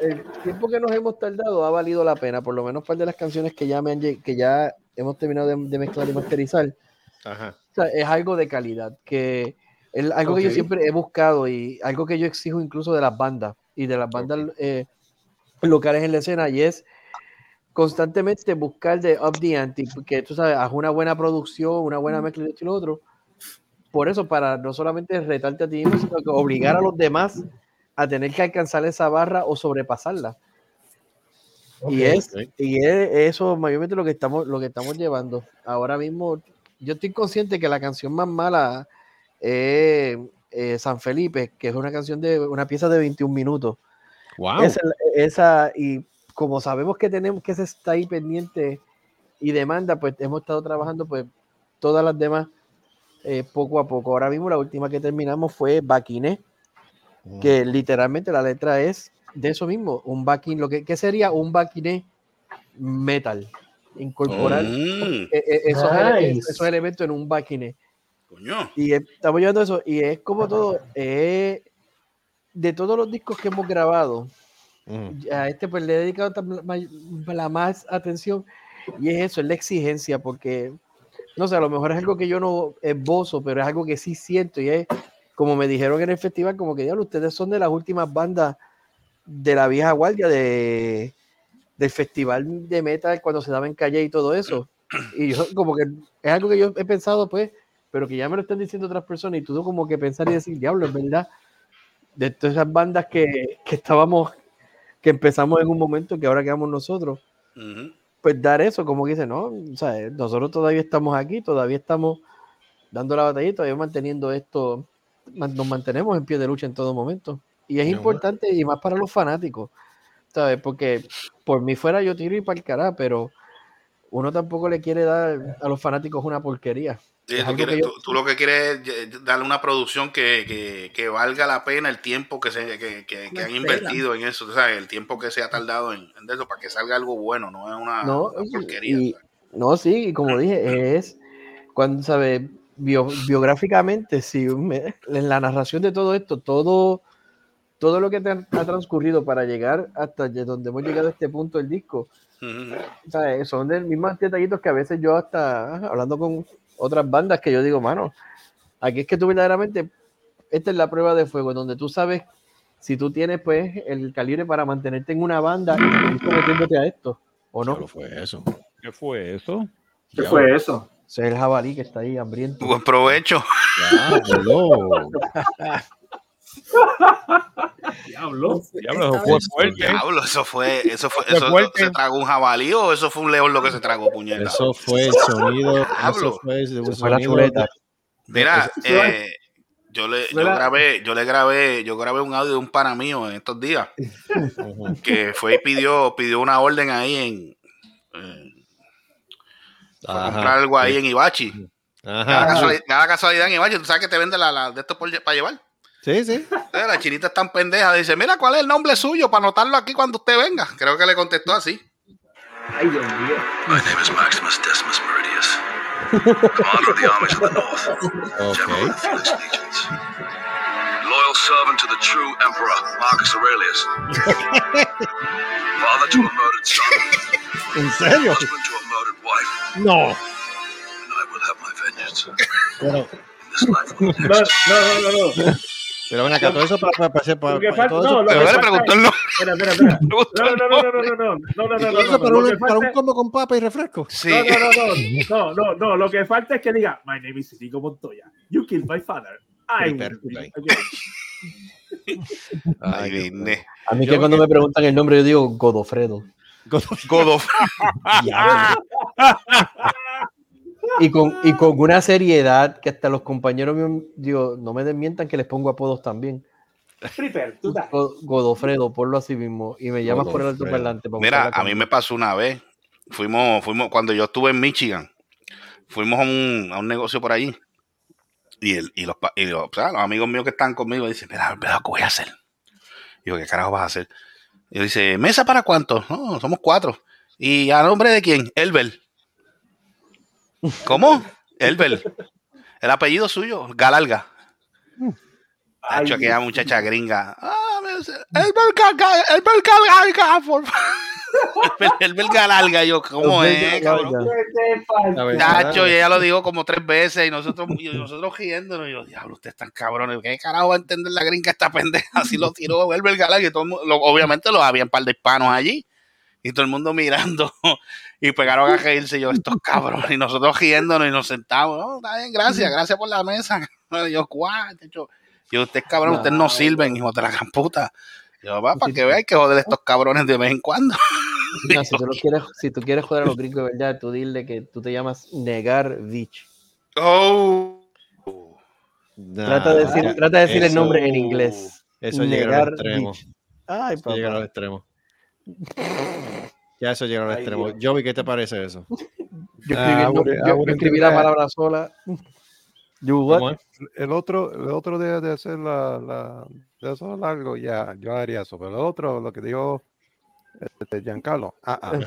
el tiempo que nos hemos tardado ha valido la pena, por lo menos par de las canciones que ya me han que ya hemos terminado de, de mezclar y masterizar, Ajá. o sea, es algo de calidad, que es algo que yo siempre he buscado y algo que yo exijo incluso de las bandas y de las bandas eh, locales en la escena y es constantemente buscar de up the ante, que tú sabes, haz una buena producción, una buena mezcla de esto y lo otro. Por eso, para no solamente retarte a ti mismo, sino que obligar a los demás a tener que alcanzar esa barra o sobrepasarla. Y es, y es eso mayormente lo que estamos, lo que estamos llevando. Ahora mismo, yo estoy consciente que la canción más mala es eh, San Felipe, que es una canción de una pieza de 21 minutos. Wow. Esa, esa- y como sabemos que tenemos que se está ahí pendiente y demanda, pues hemos estado trabajando pues todas las demás eh, poco a poco. Ahora mismo la última que terminamos fue Baquiné, que literalmente la letra es de eso mismo, un baquín, lo que, ¿qué sería un baquiné metal, incorporar Mm, eh, eh, esos, Nice. esos elementos en un baquiné. coño. Y estamos llevando eso, y es como todo, eh, de todos los discos que hemos grabado, Ujú. a este pues le he dedicado la más atención, y es eso, es la exigencia, porque, no sé, a lo mejor es algo que yo no esbozo, pero es algo que sí siento, y es, como me dijeron en el festival, como que, diablo, ustedes son de las últimas bandas de la vieja guardia, de, del festival de metal cuando se daba en calle y todo eso. Y yo como que es algo que yo he pensado, pues, pero que ya me lo están diciendo otras personas y tú como que pensar y decir, diablo, es verdad, de todas esas bandas que, que estábamos, que empezamos en un momento que ahora quedamos nosotros, Ujú. Pues dar eso, como que dice, no, o sea, nosotros todavía estamos aquí, todavía estamos dando la batalla, todavía manteniendo esto, nos mantenemos en pie de lucha en todo momento. Y es importante y más para los fanáticos, ¿sabes? Porque por mí fuera yo tiro y para el cara, pero uno tampoco le quiere dar a los fanáticos una porquería. Sí, tú, quieres- yo- tú- tú lo que quieres es darle una producción que, que- que valga la pena el tiempo que se que, que- han espera. invertido en eso, sea, el tiempo que se ha tardado en, en eso para que salga algo bueno, no es una, No, una porquería. y- no, sí, y como dije, es cuando, ¿sabes? Bio- biográficamente, si me- en la narración de todo esto, todo, todo lo que te ha, transcurrido para llegar hasta donde hemos llegado a este punto del disco, Son de mismos detallitos que a veces yo hasta hablando con otras bandas que yo digo, mano, aquí es que tú verdaderamente, esta es la prueba de fuego, donde tú sabes si tú tienes pues el calibre para mantenerte en una banda y seguir sometiéndote a esto, ¿o no? Diablo fue eso. ¿Qué fue eso? ¿Qué fue eso? Es el jabalí que está ahí hambriento. Buen provecho. Diablo. Diablo. Diablo, eso fue fuerte. Diablo, eso fue, eso fue, eso se tragó un jabalí o eso fue un león lo que se tragó, puñeta. Eso fue el sonido. Eso fue el Eso fue la chuleta. Mira, eh, yo le yo grabé, yo le grabé, yo grabé un audio de un pana mío en estos días que fue y pidió, pidió una orden ahí en eh, comprar algo ahí en Ibachi. Cada, Ajá. casualidad, en Ibachi, tú sabes que te vende la, la- de esto por- para llevar. Sí, sí. Eh, La chinita es tan pendeja, dice, mira cuál es el nombre suyo para anotarlo aquí cuando usted venga. Creo que le contestó así. Ay, Dios mío. My name is Maximus Decimus Meridius, commander of the armies of the North, general of the Felix legions, loyal servant to the true Emperor Marcus Aurelius, father to a murdered son, ¿En serio? husband to a murdered wife, No. and I will have my vengeance Pero, this life or the No, next. no, no, no. no. Pero ven acá, todo eso para, para, para, para- todo no, eso, lo Pero que le falta- preguntó el nombre. Espera, espera, espera. No, no, no, no, no, no, no, no, no, no, no, eso no, para, que para un combo con papa y refresco. Sí. No, no, no, no, no, no, no, lo que falta es que diga, my name is Inigo Montoya, you killed my father, I will. Ay, vine. A mí que cuando me preguntan el nombre yo digo Godofredo. God of- Y con, y con una seriedad que hasta los compañeros míos, digo, no me desmientan que les pongo apodos también. Flipper, tú Godofredo, ponlo así mismo. Y me llamas por el alto Godofredo. parlante. para Mira, a mí me pasó una vez. Fuimos, fuimos, cuando yo estuve en Michigan, fuimos a un, a un negocio por allí. Y, el, y, los, pa- y los, o sea, los amigos míos que están conmigo dicen, mira, mira, ¿qué voy a hacer? Y yo, ¿qué carajo vas a hacer? Y yo dice, ¿mesa para cuántos? No, somos cuatro. ¿Y a nombre de quién? Elbel. ¿Cómo? Elbel. El apellido suyo, Galarga. Hacho, aquella muchacha gringa. Ah, Elbel Galarga, Elbel por favor. Elbel- Elbel Galarga, yo, ¿cómo es, cabrón? Chacho, y ella lo dijo como tres veces y nosotros, y nosotros riéndonos. Y yo, diablo, ustedes están cabrones. ¿Qué carajo va a entender la gringa esta pendeja? Así lo tiró el Galarga y todo el mundo- lo- obviamente los había un par de hispanos allí y todo el mundo mirando y pegaron a reírse. Y yo, estos cabrones. Y nosotros riéndonos y nos sentamos. No, está bien, gracias, gracias por la mesa. Y yo, chacho. Y ustedes, cabrón, ustedes no sirven, hijo de la gran puta. Yo, va, para que veáis que joder estos cabrones de vez en cuando. No, si, tú lo quieres, si tú quieres joder a los gringos de verdad, tú dile que tú te llamas Negar Vich. Oh. Trata de decir, ya, trata de decir el nombre en inglés. Eso llega al extremo. Ay, Eso llega al extremo. Ya eso llega al Ay, extremo. Dios. Joey, ¿qué te parece eso? Yo Ah, escribí, yo escribí la that. palabra sola. El otro, el otro de, de hacer la, la de eso largo, ya, yo haría eso. Pero el otro, lo que dijo este, Giancarlo, ah, ah.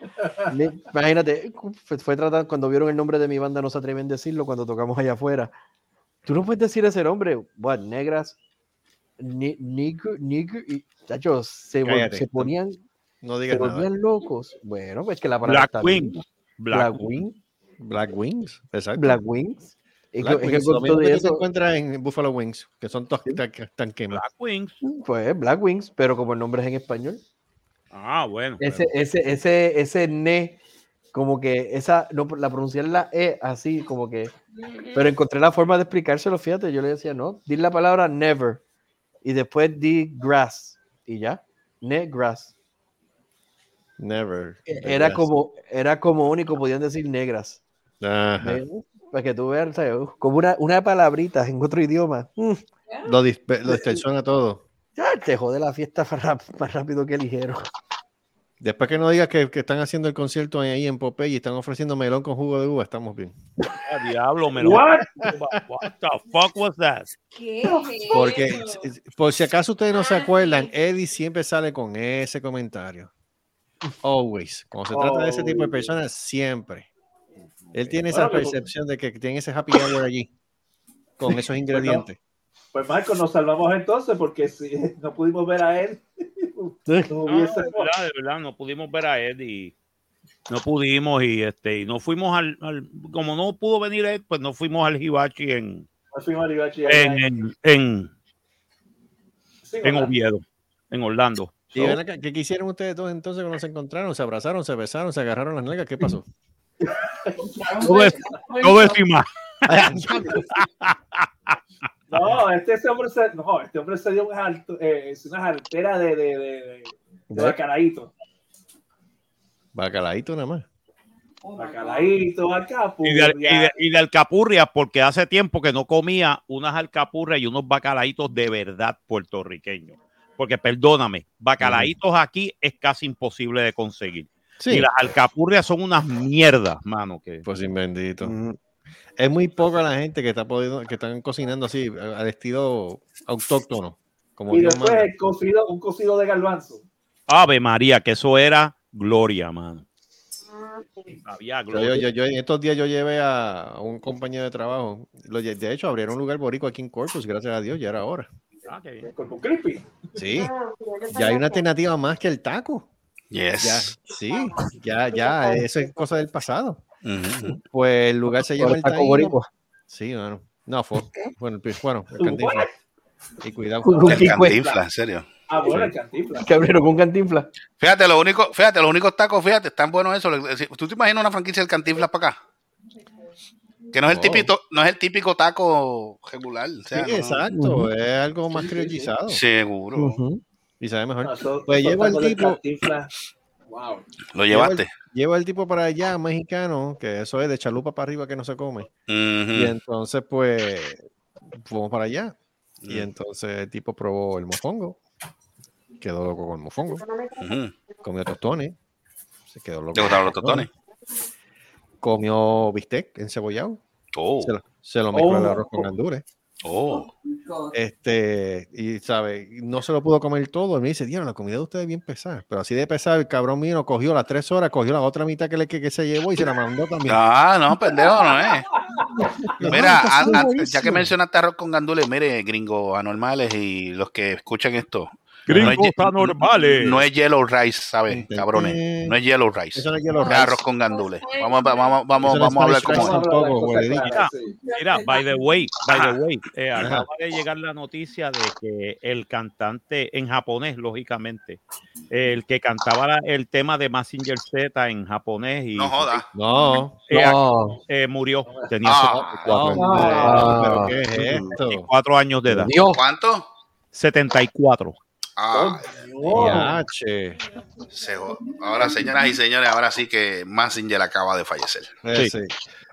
Imagínate, fue, fue tratar cuando vieron el nombre de mi banda, no se atreven a decirlo cuando tocamos allá afuera. Tú no puedes decir ese nombre, what, negras, ni, nigger, nigger, y chacho, se, se ponían, No se digas nada. volvían locos. Bueno, pues que la palabra Black está Wing. bien. Black Black Wing, Black Wings, exacto. Black Wings. Es Black que- es que Wings, lo mismo que se encuentra en Buffalo Wings, que son todos tan, tan quemados. Black Wings. Pues Black Wings, pero como el nombre es en español. Ah, bueno. Ese, ese, ese, ese ne, como que esa, no, la pronunciar la E así, como que. Pero encontré la forma de explicárselo, fíjate. Yo le decía, no, di la palabra never y después di grass y ya. Ne grass. Never. Era como, era como único, podían decir negras. Para que tú veas, ¿sabes? como una, una palabrita en otro idioma. Mm, Lo, lo distorsiona todo. ya te jode la fiesta más rápido que ligero. Después que no digas que, que están haciendo el concierto ahí en Popeye y están ofreciendo melón con jugo de uva, estamos bien. Ah, diablo, me lo. What? What the fuck was that? ¿Qué? Porque, por si acaso ustedes no se acuerdan, Eddie siempre sale con ese comentario. Always. Cuando se trata de ese tipo de personas, siempre. Él tiene esa Bueno, pero- percepción de que tiene ese happy hour allí, con esos ingredientes. Pues Marco, nos salvamos entonces porque si no pudimos ver a él, no No, de hubiese. verdad, de verdad, no pudimos ver a Ed y no pudimos y este y no fuimos al, al- como no pudo venir Ed, pues no fuimos al Hibachi en no fuimos en, en, en, Sí, en ¿verdad? Oviedo, en Orlando. Y ven acá, ¿qué quisieron ustedes dos entonces cuando se encontraron? ¿Se abrazaron, se besaron, se agarraron las nalgas? ¿Qué pasó? No de- no decir más. No, este ese hombre se, no, este hombre se dio unas, alto- eh, es una jartera de, de, de, de, de bacalaíto. Bacalaíto nada más. Bacalaíto, acá, Y de, y, de, y de alcapurria, porque hace tiempo que no comía unas alcapurrias y unos bacalaitos de verdad puertorriqueños. Porque perdóname, bacalaitos aquí es casi imposible de conseguir. Sí. Y las alcapurrias son unas mierdas, mano. Que... Pues sin bendito. Es muy poca la gente que está podiendo, que están cocinando así, al estilo autóctono. Como y Dios después el cocido, un cocido de garbanzo. Ave María, que eso era gloria, mano. Había Yo, gloria. yo, yo- yo- en estos días yo llevé a, un compañero de trabajo. De hecho, abrieron un lugar borico aquí en Corpus, gracias a Dios, ya era hora. Ah, qué bien. Crispy. Sí, ya hay una alternativa más que el taco. Yes. Ya, sí, ya, ya, eso es cosa del pasado. Pues el lugar se llama el taco boricua. Sí, bueno. No, fue, bueno, el, bueno, el cantinflas. Y cuidado. Un El cantinflas, en serio. Ah, bueno, el cantinflas. Que abrieron con cantinfla. Fíjate, lo único, fíjate, los únicos tacos, fíjate, están buenos eso. ¿Tú te imaginas una franquicia del cantinflas para acá? Que no es el Oh. típico, no es el típico taco regular. o sea, Sí, no- exacto, es algo más Sí, sí, sí. criollizado. Seguro. Y sabe mejor. No, esos- Pues llegó el tipo. Wow. Lo llevaste. Llevo el, tipo para allá, mexicano, que eso es de chalupa para arriba que no se come. Y entonces, pues, fuimos para allá. Y Mm. entonces el tipo probó el mofongo. Quedó loco con el mofongo. Comió tostones. Se quedó loco. ¿Te gustaron los tostones? Comió bistec encebollado. Oh. Se lo, se lo mezcló Oh. arroz con gandules. Oh. Este, y sabe, no se lo pudo comer todo. Y me dice, Dios, la comida de ustedes es bien pesada. Pero así de pesada, el cabrón mío cogió las tres horas, cogió la otra mitad que, le, que, que se llevó y se la mandó también. Ah, no, pendejo, no es. Mira, está a- a- ya que mencionaste arroz con gandules, mire, gringos anormales y los que escuchan esto. Gringos no es, ye- anormales. No es yellow rice, ¿sabes? Cabrones. No es yellow rice. Eso no es yellow rice. arroz con gandules. Vamos, a- vamos, vamos, no vamos a hablar como tampoco. Mira, mira, by the way, by the way, eh, acaba de llegar la noticia de que el cantante en japonés, lógicamente, el que cantaba la- el tema de Massinger Z en japonés y No joda. No. eh, No. eh, murió, tenía Ah, 74, no, pero ¿qué es esto? 74 años de edad. ¿Cuánto? 74. Ah, che. se ahora, señoras y señores, ahora sí que Massinger acaba de fallecer. Eh, sí.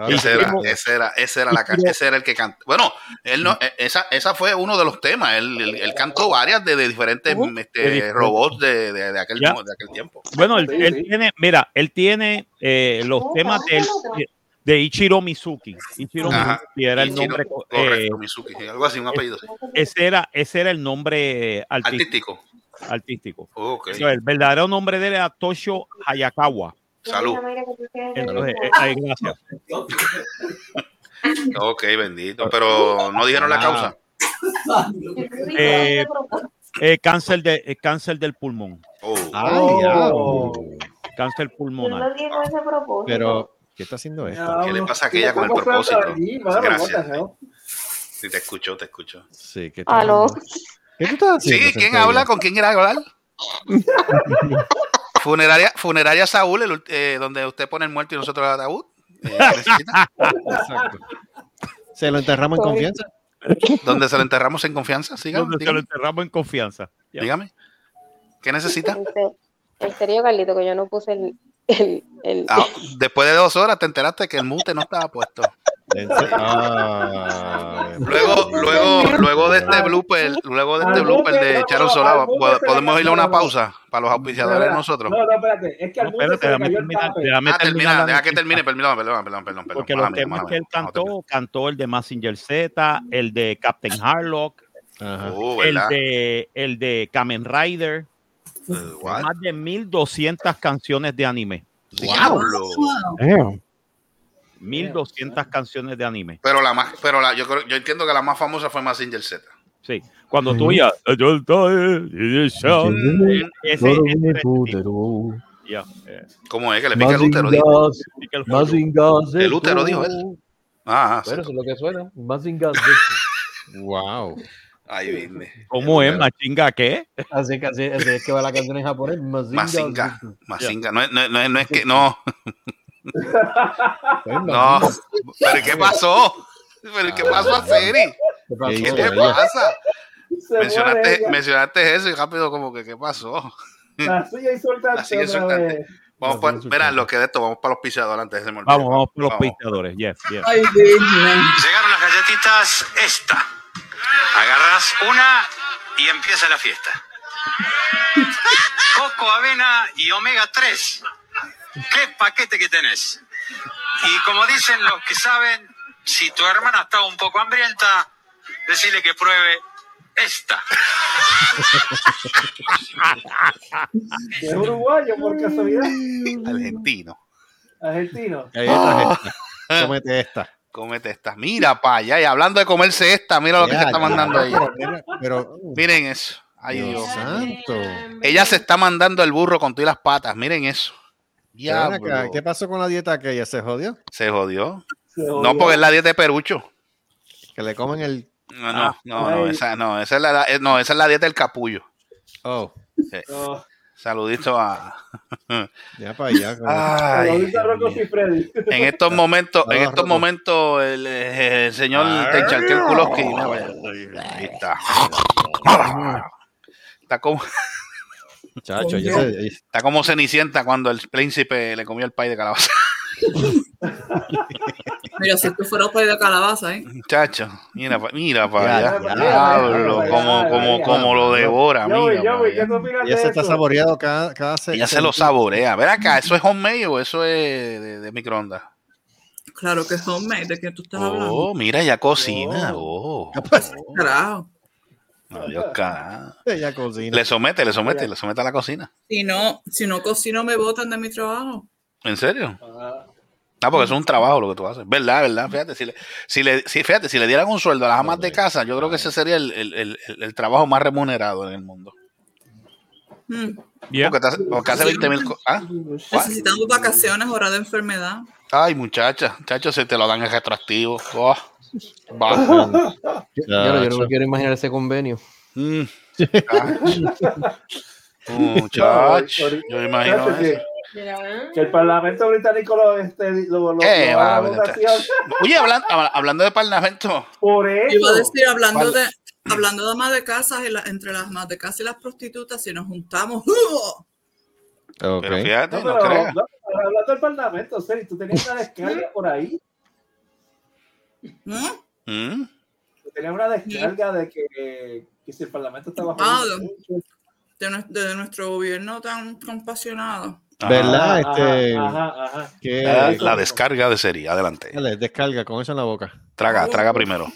Ese era, ese era, ese era, la, ca- ese era el que cantó. Bueno, él no, esa, esa fue uno de los temas. Él, él- él cantó varias de, de diferentes este, robots de, de- de aquel, de aquel tiempo. Bueno, él, él tiene, mira, él tiene eh, los temas de, de Ichiro Mizuki. Ichiro Ajá. Mizuki era el Ichiro, nombre. correcto, eh, Mizuki, algo así, un apellido. sí. ese era, ese era el nombre artístico. Artístico. artístico. Ok. Eso, el verdadero nombre de él era Toshio Hayakawa. Salud. Entonces, eh, gracias. Ok, bendito. Pero no dijeron la causa. Eh, eh, cáncer, de, eh, cáncer del pulmón. Oh. Ay, Cáncer pulmonar. digo ese propósito. Pero, ¿qué está haciendo esto? ¿Qué le pasa a aquella con el ¿Cómo fue propósito? allí? Gracias. Hell? Sí, te escucho, te escucho. Sí, ¿qué Aló. ¿Qué tú estás haciendo? Sí, ¿quién habla? ¿Con quién quiere hablar? funeraria, funeraria Saúl, el eh, donde usted pone el muerto y nosotros el ataúd. Eh, ¿qué necesita? Exacto. Se lo enterramos en confianza. donde se lo enterramos en confianza. Siga, Donde se lo dígame. enterramos en confianza. Ya. dígame. ¿Qué necesita? Serio, en serio, Carlito, que yo no puse el. El, el- Ah, después de dos horas te enteraste que el mute no estaba puesto. Ah, Luego, luego, luego de este blooper, luego de este blooper de Charo Solá, ¿pod- podemos ir a una pausa para los auspiciadores de nosotros. No, no, espérate. Es que al No, mundo espérate, se le déjame terminar, tape. déjame Ah, termina, deja que termine, perdón, perdón, perdón, perdón, perdón. Porque mala los temas que él cantó, cantó el de Massinger Z, el de Captain Harlock, Ajá. Oh, el de, el de Kamen Rider, what? más de 1200 canciones de anime. Diablo. Damn. 1200 canciones de anime. Pero la más, pero la, yo creo, yo entiendo que la más famosa fue Massinger Z. Sí. Cuando tú. Ya, eh, ¿Cómo es que le pica el útero? dijo? el útero dijo él. Ah, sí. Bueno, eso es lo que suena. Mazinga Wow. Ahí viene. ¿Cómo es? ¿Machinga qué? Así que, así, así es que va la canción en japonés. Mazinga. Mazinga. Mazinga. No, es- no, es- no, es- no es que, no. Pues, No. ¿Pero qué pasó? ¿Pero qué pasó a Seri? ¿Qué te pasa? Mencionaste, mencionaste eso y rápido como que, ¿qué pasó? La silla insultante La silla otra insultante. vez. Vamos para, mira, lo que de esto, vamos para los pisadores antes de se me olvide. Vamos, vamos por los pistadores. Yes, yes. Llegaron las galletitas esta. Agarras una y empieza la fiesta. Coco, avena y omega 3. ¿Qué paquete que tenés? Y como dicen los que saben, si tu hermana está un poco hambrienta, decirle que pruebe esta. Es uruguayo por casualidad. Argentino. Argentino. Galletas esta. Cómete esta. Mira para allá. Y hablando de comerse esta, mira lo que Ya, se está mandando ahí. Pero, pero Miren eso. Ay, Dios Dios. santo. Ella se está mandando el burro con todas las patas. Miren eso. Acá, Diablo. ¿Qué pasó con la dieta aquella? ¿Se jodió? Se jodió. Se jodió. No, porque es la dieta de Perucho. Que le comen el. No, no, Ah, no, no, ay. esa, no, esa es la, eh, no, esa es la dieta del capullo. Oh, Sí. No. Saludito a. ya para allá. Ay, en estos momentos, en estos momentos, el, el señor Kulowski. mira, vaya. Ahí está. Está como. Chacho, Está como Cenicienta cuando el príncipe le comió el pay de calabaza. Mira, si tú fuera pay de calabaza, ¿eh? Chacho, mira, pa- mira para Ya, allá. ya, Diablo, ya, como, ya, como, ya, como ya. lo devora, Yo, mira. yo, pa' allá. ¿qué tú opinas Ella de se está eso? saboreando cada, cada se- Ella se lo saborea. Ver acá, ¿eso es homemade o eso es de, de microondas? Claro que es homemade, ¿de qué tú estás hablando? Oh, mira, ella cocina. Oh, Carajo. Adiós, carajo. Ella cocina. Le somete, le somete, le somete a la cocina. Si no, si no cocino, me botan de mi trabajo. ¿En serio? Ah, porque eso es un trabajo lo que tú haces. ¿Verdad, verdad? Fíjate, si le, si le, si, fíjate, si le dieran un sueldo a las amas de casa, yo creo que ese sería el, el- el- el- el trabajo más remunerado en el mundo. Mm. Porque, hace- porque hace 20 mil cosas. ¿Ah? Necesitamos vacaciones, hora de enfermedad. Ay, muchacha, muchachos, se te lo dan en retroactivo. Oh. Yo, no me quiero imaginar ese convenio. Mm. Muchacho, yo me imagino Chacho, que- el Parlamento británico lo, este, lo, lo, Eh, lo va. Oye, hablando, hablando de parlamento, Por eso. Iba a decir, hablando Vale. de, hablando de amas de casa, y la- entre las amas de casa y las prostitutas, si nos juntamos, ¡uh! pero fíjate, No, no, creas. no, pero hablando del Parlamento, Seri, tú tenías una descarga por ahí. Mm. Tú tenías una descarga de que, que si el Parlamento estaba Ah, de, de nuestro gobierno tan compasionado. ¿Verdad? Ajá, este, ajá, ajá. que- La, descarga de serie, adelante. Dale, descarga con eso en la boca. Traga, traga primero.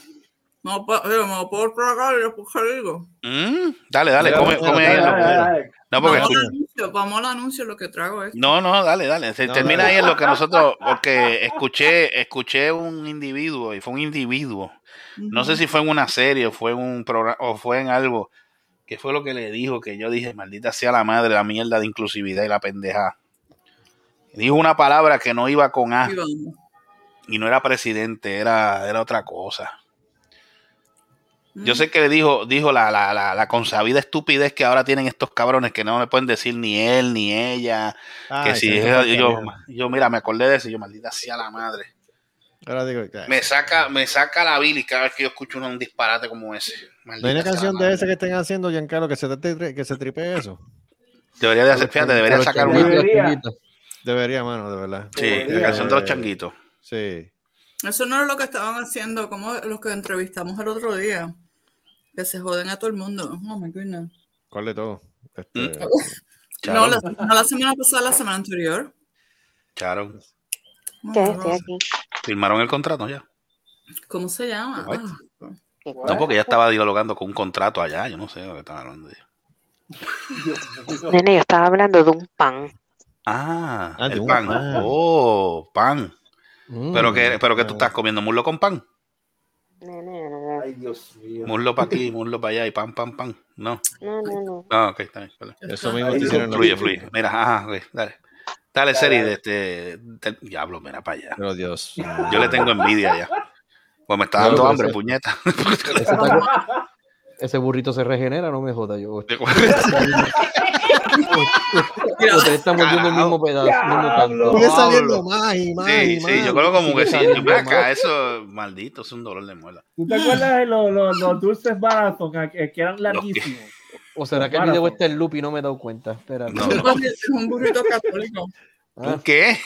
No, eh, me lo puedo tragar y después qué digo. Mm, Dale, dale, come, mira, come dale, ahí. dale, loco. dale. No, porque vamos, al anuncio, vamos al anuncio, lo que trago es. no, no, dale, dale. Se No, termina dale. ahí en lo que nosotros, porque escuché, escuché un individuo y fue un individuo. No sé si fue en una serie o fue en un programa o fue en algo. Que fue lo que le dijo? Que yo dije, maldita sea la madre, la mierda de inclusividad y la pendeja. Dijo una palabra que no iba con A Y no era presidente, era, era otra cosa. Mm. Yo sé que le dijo, dijo la, la, la, la consabida estupidez que ahora tienen estos cabrones que no le pueden decir ni él ni ella. que si yo, carajo. yo, mira, me acordé de eso, yo maldita sea la madre. Me saca, me saca la bilis cada vez que yo escucho un disparate como ese. ¿No hay Maldita una canción de ese que estén haciendo, Giancarlo, que se, te, que se tripee eso? Debería de hacer, fíjate, debería sacar una. los Debería. changuitos. Debería, mano, de verdad. Sí, la canción de los changuitos. Sí. Eso no es lo que estaban haciendo, como los que entrevistamos el otro día. Que se joden a todo el mundo. Oh my goodness. ¿Cuál de todo? Este, Mm. No la, no la semana pasada, la semana anterior. Estoy aquí. Firmaron el contrato ya. ¿Cómo se llama? Ah, No, porque ya estaba dialogando con un contrato allá. Yo no sé de lo que estaban hablando. de Nene, yo estaba hablando de un pan. Ah, Ah, de el pan. pan. Oh, pan. Mm. Pero que, pero que tú estás comiendo muslo con pan. Nene, no, no, Ay, Dios mío. Muslo para aquí, muslo para allá y pan, pan, pan. No. no, no, no. Ah, ok, está bien. vale. Eso mismo te hicieron Fluye, fluye. Mira, ajá, ok, dale. Dale, serie de este. del- Diablo, mira para allá. Pero Dios. Yo le tengo envidia ya. Pues me está dando hambre, ese- puñeta. Ese, taco- ese burrito se regenera, no me joda yo. Ustedes están volviendo el mismo pedazo, el mismo. Sigue saliendo más y más Sí, y más. sí, yo creo como que sí. Yo, ven acá, eso, maldito, es un dolor de muela. ¿Tú te acuerdas de los, los, los dulces marathon que, que eran larguísimos? O será que el video está en loop y no me he dado cuenta. Espérate. No, Es no. un- es un burrito católico. Ah, ¿Tú qué?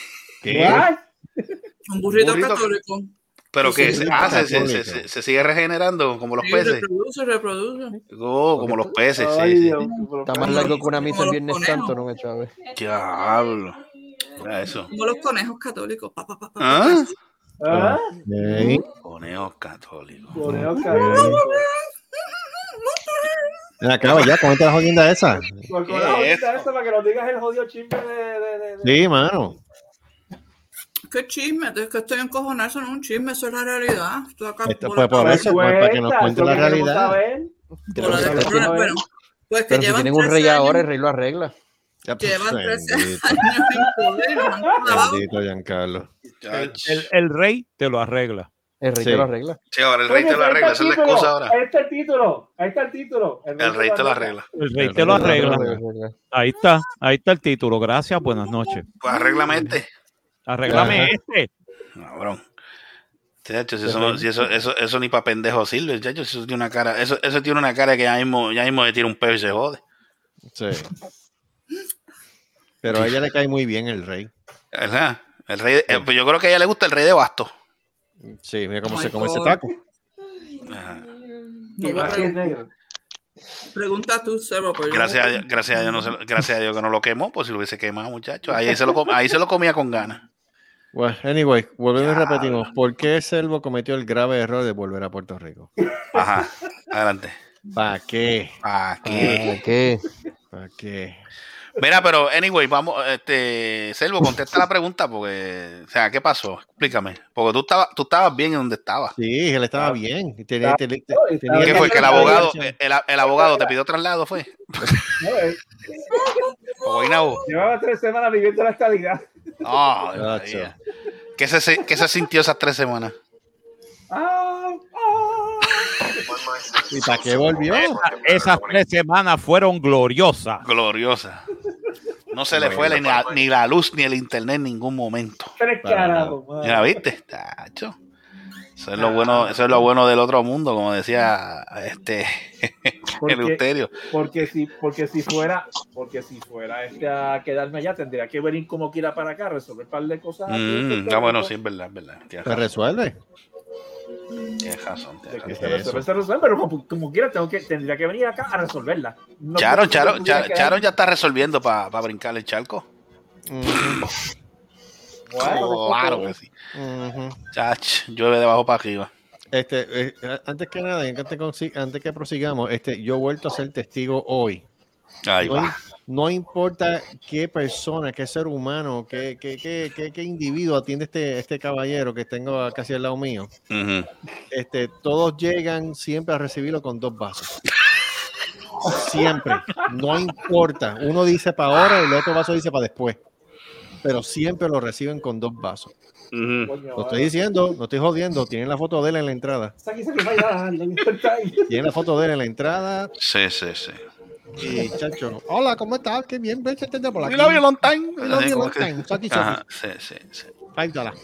¿What? Un burrito, Burrito- católico. Pero Sí, que sí, se, sí, ah, se, se, se- se sigue regenerando como los Sí, peces. reproduce, reproduce. Oh, como los peces, Ay, sí, sí. Dios, pero- está más largo que una misa el Viernes conejos. Santo, no me chaves. Diablo. Mira eso. Como los conejos católicos. Pa, pa, pa, pa, ¿Ah? ¿Ah? Ok. Conejos católicos. Conejo católico. Ven acá, ya, comenta la jodienda esa. ¿Qué con la es jodita esta para que nos digas el jodido chisme de. de, de, Sí, mano. Qué chisme, es que estoy encojonado, eso no es un chisme, eso es la realidad. Estoy acá Esto por fue la por eso, pues, para que nos Cuenta, cuente la realidad. Pero- pues que Pero si llevan tienen un 13 rey años, ahora, el rey lo arregla. Ya, pues, llevan 13 bendito, años en bendito Giancarlo. El, el- el rey te lo arregla. El rey Sí. te lo arregla. Sí, ahora el rey te lo arregla, esa es el la título, excusa ahora. Ahí está el título. Ahí está el título. El rey te lo arregla. El rey te lo arregla. Ahí está, ahí está el título. Gracias, buenas noches. Pues arréglame este. Arréglame Ajá. este. Cabrón. Chacho, si eso, no- si eso, eso, eso ni para pendejo sirve, chacho, si eso tiene una cara, eso, eso tiene una cara que ya mismo, ya mismo le tira un peo y se jode. Sí. Pero a ella le cae muy bien el rey. ¿Verdad? El rey, eh, pues yo creo que a ella le gusta el rey de basto. Sí, mira cómo Oh se come ese taco. No negro. Pregunta tú, Seba. yo- Gracias a, Dios- gracias a Dios, no se- gracias a Dios que no lo quemó, pues si lo hubiese quemado, muchachos. Ahí se lo, com- ahí se lo comía con ganas. Well, anyway, volvemos y repetimos. ¿Por qué Selvo cometió el grave error de volver a Puerto Rico? Ajá, adelante. ¿Para qué? ¿Para qué? ¿Qué? ¿Para qué? Mira, pero anyway, vamos, este, Selvo, contesta la pregunta porque, o sea, ¿qué pasó? Explícame. Porque tú estabas, tú estabas bien en donde estabas. Sí, él estaba bien. y tenía- tenía- tenía- ¿Qué fue? Que el abogado, el, el abogado te pidió traslado, fue. No, eh. Llevaba tres semanas viviendo la estabilidad. Gacho. María. ¿Qué se, ¿Qué se sintió esas tres semanas? Ah, ah. ¿Y para qué volvió? Esas tres semanas fueron gloriosas. Gloriosa. No se le fue la- ni, la, ni la luz ni el internet en ningún momento. Madre. ¿Ya viste? Tacho. Eso es lo bueno, eso es lo bueno del otro mundo, como decía este Porque- Eleuterio. Porque si, porque si fuera, porque si fuera este a quedarme allá, tendría que venir como quiera para acá, resolver un par de cosas. Mm, Puerto ah, bueno, sí, es verdad, es verdad. Tienes ¿Se razón, resuelve? Tienes razón, pero como, como quiera, tengo que, tendría que venir acá a resolverla. No Charon, quedar- Charon ya está resolviendo para brincar el charco. Bueno, Claro que sí. Ujú. Chach, llueve de abajo para arriba. Este, eh, antes que nada, antes que, antes que prosigamos, este, yo he vuelto a ser testigo hoy. Ahí va. No importa qué persona, qué ser humano, qué, qué, qué, qué- qué individuo atiende este, este caballero que tengo casi al lado mío, este, todos llegan siempre a recibirlo con dos vasos. Siempre, no importa. Uno dice para ahora y el otro vaso dice para después. Pero siempre lo reciben con dos vasos. Coño, Lo estoy diciendo, no estoy jodiendo. Tienen la foto de él en la entrada. Tienen la foto de él en la entrada. Sí, sí, sí. Y chacho, hola, ¿cómo estás? Qué bien, ves que te por aquí. We love you long time. We love you long time. Saki. Ajá, sí, sí, sí. Five dollars.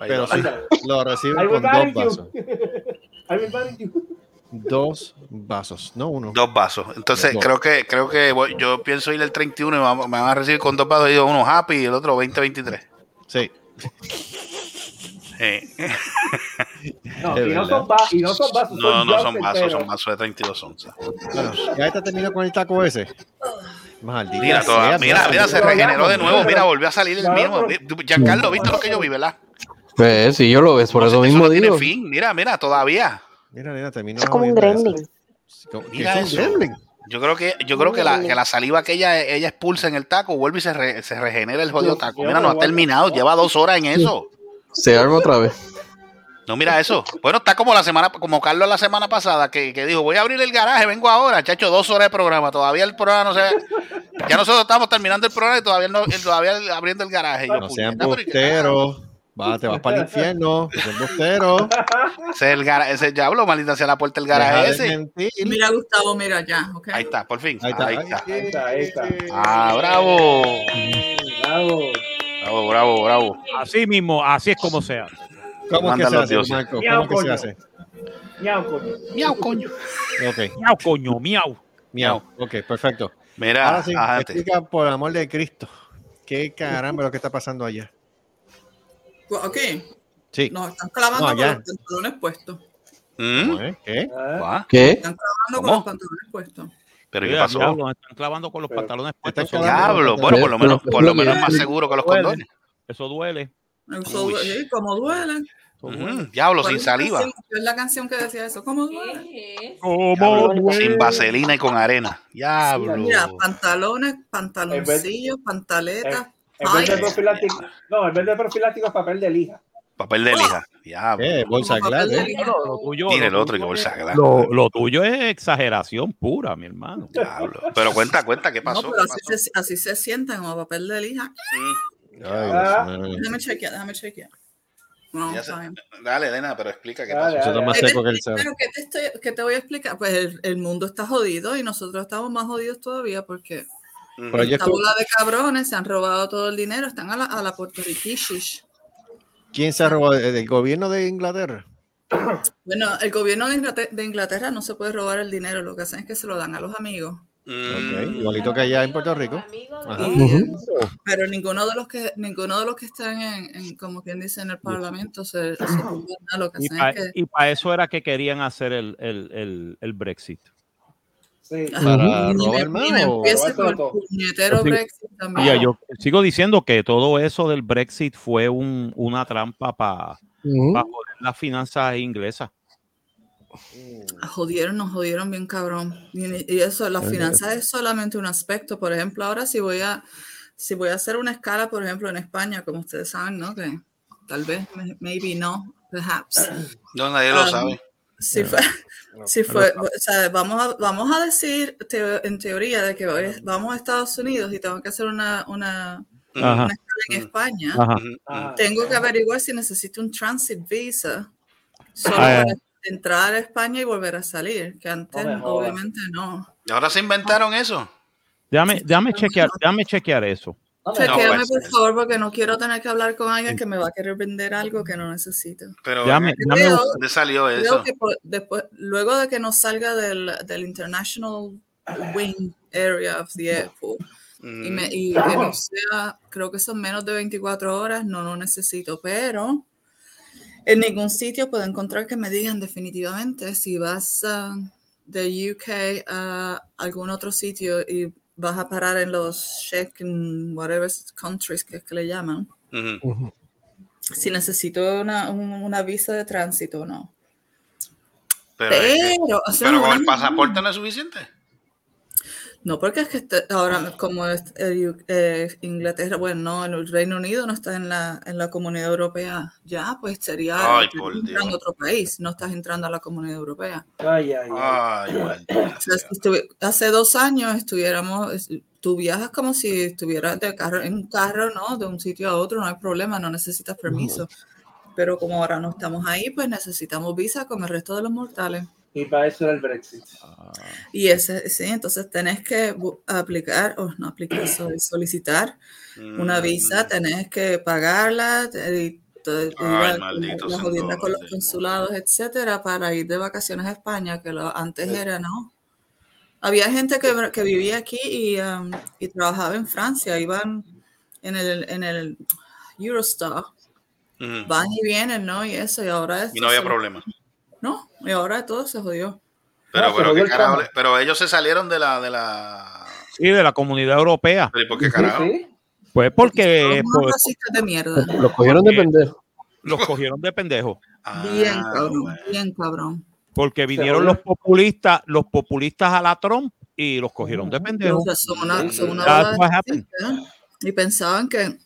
Pero sí, lo reciben con dos vasos. I will marry you. Dos vasos, no uno. Dos vasos. Entonces, Dos. creo que creo que voy- yo pienso ir el 31 y me van, me van a recibir con dos vasos. Y digo, uno happy y el otro 2023. Sí. Sí. No, y no, son va- y no son vasos, No, son no son vasos, enteros. son vasos de 32 onzas. Bueno, ya está terminado con el taco ese. Maldita Mira, toda- sea, mira, mira, se regeneró de nuevo. Mira, volvió a salir el mismo. Giancarlo, ¿viste lo que yo vi, verdad? Pues sí, yo lo ves, por eso Eso mismo no tiene digo. fin. Mira, mira, todavía. Mira, mira, terminó. Es como un eso. gremlin. ¿Qué Mira es un eso. gremlin? Yo creo que, yo creo que la, que la saliva que ella, ella expulsa en el taco vuelve y se, re- se regenera el jodido taco. Mira, no ha terminado, lleva dos horas en eso. Se arma otra vez. No, mira eso. Bueno, está como la semana, como Carlos la semana pasada, que, que dijo, voy a abrir el garaje, vengo ahora, chacho, dos horas de programa. Todavía el programa no se Ya nosotros estamos terminando el programa y todavía no, todavía abriendo el garaje. Y yo, No sean puñeta, pero ¿y qué busteros. Va, te vas para el infierno. No sean busteros. Ese es el garaje, ese diablo, maldita sea la puerta del garaje ese. Mira, Gustavo, mira ya, ¿ok? Ahí está, por fin. Ahí está. Ahí está. Ahí está, ahí está. Ah, bravo. Bravo. Bravo, bravo, bravo. Así mismo, así es como sea. ¿Cómo es que se hace. Marco? Miau, ¿Cómo que se hace? Miau, coño. Miau, coño. Ok, Miau, coño, miau. miau. Ok, perfecto. Mira, Ahora sí, explica por el amor de Cristo. ¿Qué caramba lo que está pasando allá? Ok, Sí. nos están clavando No, con los pantalones puestos. ¿Mm? ¿Qué? ¿Qué? Están clavando con ¿Cómo? los pantalones puestos. ¿Pero qué pasó? diablo, están clavando con los Pero- pantalones puestos. Diablo, bueno, por lo menos, por lo menos es más seguro que los Duele. condones. eso duele. Eso duele, sí, como duele. Ujú, Diablo, ¿Cuál sin saliva, Es la canción que decía eso. ¿Cómo duele? ¿Qué es? ¿Cómo Diablo, sin vaselina y con arena. Diablo. Mira, pantalones, pantaloncillos, pantaletas. En vez de no, en vez de profiláctico es papel de lija. Papel de lija. Diablo. ¿Qué? Bolsa de ¿eh? lija. No, lo tuyo, Mira el otro que bolsa Glad. Lo, lo tuyo es exageración pura, mi hermano. Diablo. Pero cuenta, cuenta, ¿qué No, pasó? pero ¿Qué así pasó? se, así se sienten como papel de lija. Mm, Ay, Ah. Déjame chequear, déjame chequear. No, ya se-. Dale, Elena, pero explica qué Dale, pasó. Eh, seco que el pero cero. ¿qué te, estoy- qué te voy a explicar? Pues el, el mundo está jodido y nosotros estamos más jodidos todavía porque yo esta bola de cabrones se han robado todo el dinero, están a la, a la puertorriquish. ¿Quién se ha robado? ¿El gobierno de Inglaterra? Bueno, el gobierno de Inglaterra, de Inglaterra no se puede robar el dinero, lo que hacen es que se lo dan a los amigos. Ok, Igualito que allá en Puerto Rico. Ajá. Y- Pero ninguno de los que ninguno de los que están en, en, como quien dice en el parlamento se, se lo que Y para es que eso era que querían hacer el, el, el, el Brexit. Sí. Para robar más yo sigo diciendo que todo eso del Brexit fue un, una trampa para Ujú. joder las finanzas inglesas. Jodieron, nos jodieron bien cabrón. Y, y eso, las finanzas es solamente un aspecto. Por ejemplo, ahora si voy a si voy a hacer una escala, por ejemplo, en España, como ustedes saben, ¿no? Que tal vez, may- maybe no, perhaps. No, nadie lo Um, sabe. Si fue, si fue, o sea, vamos a, vamos a decir teo- en teoría de que voy- vamos a Estados Unidos y tengo que hacer una, una, una escala en España, Ajá. tengo que averiguar si necesito un transit visa solo Ah, para entrar a España y volver a salir, que antes obviamente no. ¿Y ahora se inventaron eso? Déjame, déjame, chequear, déjame chequear eso. Chequéame, pues, por favor, porque no quiero tener que hablar con alguien que me va a querer vender algo que no necesito. Pero, déjame Creo- ¿dónde salió Creo eso? que por- después, luego de que nos salga del, del International Wing Area of the Airport y, me- y que no sea, creo que son menos de 24 horas, no lo necesito, pero en ningún sitio puedo encontrar que me digan definitivamente si vas ah, de UK a algún otro sitio y vas a parar en los Schengen, whatever countries que es que le llaman, si necesito una, un- una visa de tránsito o no. Pero, Pero, o sea, pero con el pasaporte no es suficiente. No, porque es que este- ahora, como es, eh, Inglaterra, bueno, no, el Reino Unido no está en la, en la Comunidad Europea ya, pues sería Ay, por entrando a otro país, no estás entrando a la Comunidad Europea. Ay, ay, Ay, O sea, si estuvi- hace dos años estuviéramos, es- tú viajas como si estuvieras de carro, en un carro, ¿no? De un sitio a otro, no hay problema, no necesitas permiso. Pero como ahora no estamos ahí, pues necesitamos visa como el resto de los mortales. Y para eso era el Brexit. Y ese, sí, entonces tenés que aplicar, o no aplicar, so- solicitar una visa, tenés que pagarla, y to- Ay, igual, maldito la santo jodienda con los consulados, etcétera, para ir de vacaciones a España, que lo, antes era, ¿no? Había gente que, que vivía aquí y, um, y trabajaba en Francia, iban en el, en el Eurostar, van y vienen, ¿no? Y eso, y ahora es... Y no había problema. No, y ahora todo se jodió. Pero, No, pero, se ¿qué jodió el carajo pero ellos se salieron de la, de la. Sí, de la comunidad europea. ¿Pero y por qué carajo? Pues porque pues, racistas de mierda. Los cogieron de pendejo. los cogieron de pendejo. Bien Ah, cabrón, bien cabrón. Porque vinieron los populistas, los populistas a la Trump y los cogieron de pendejo. O sea, son una, son una racistas, Y pensaban que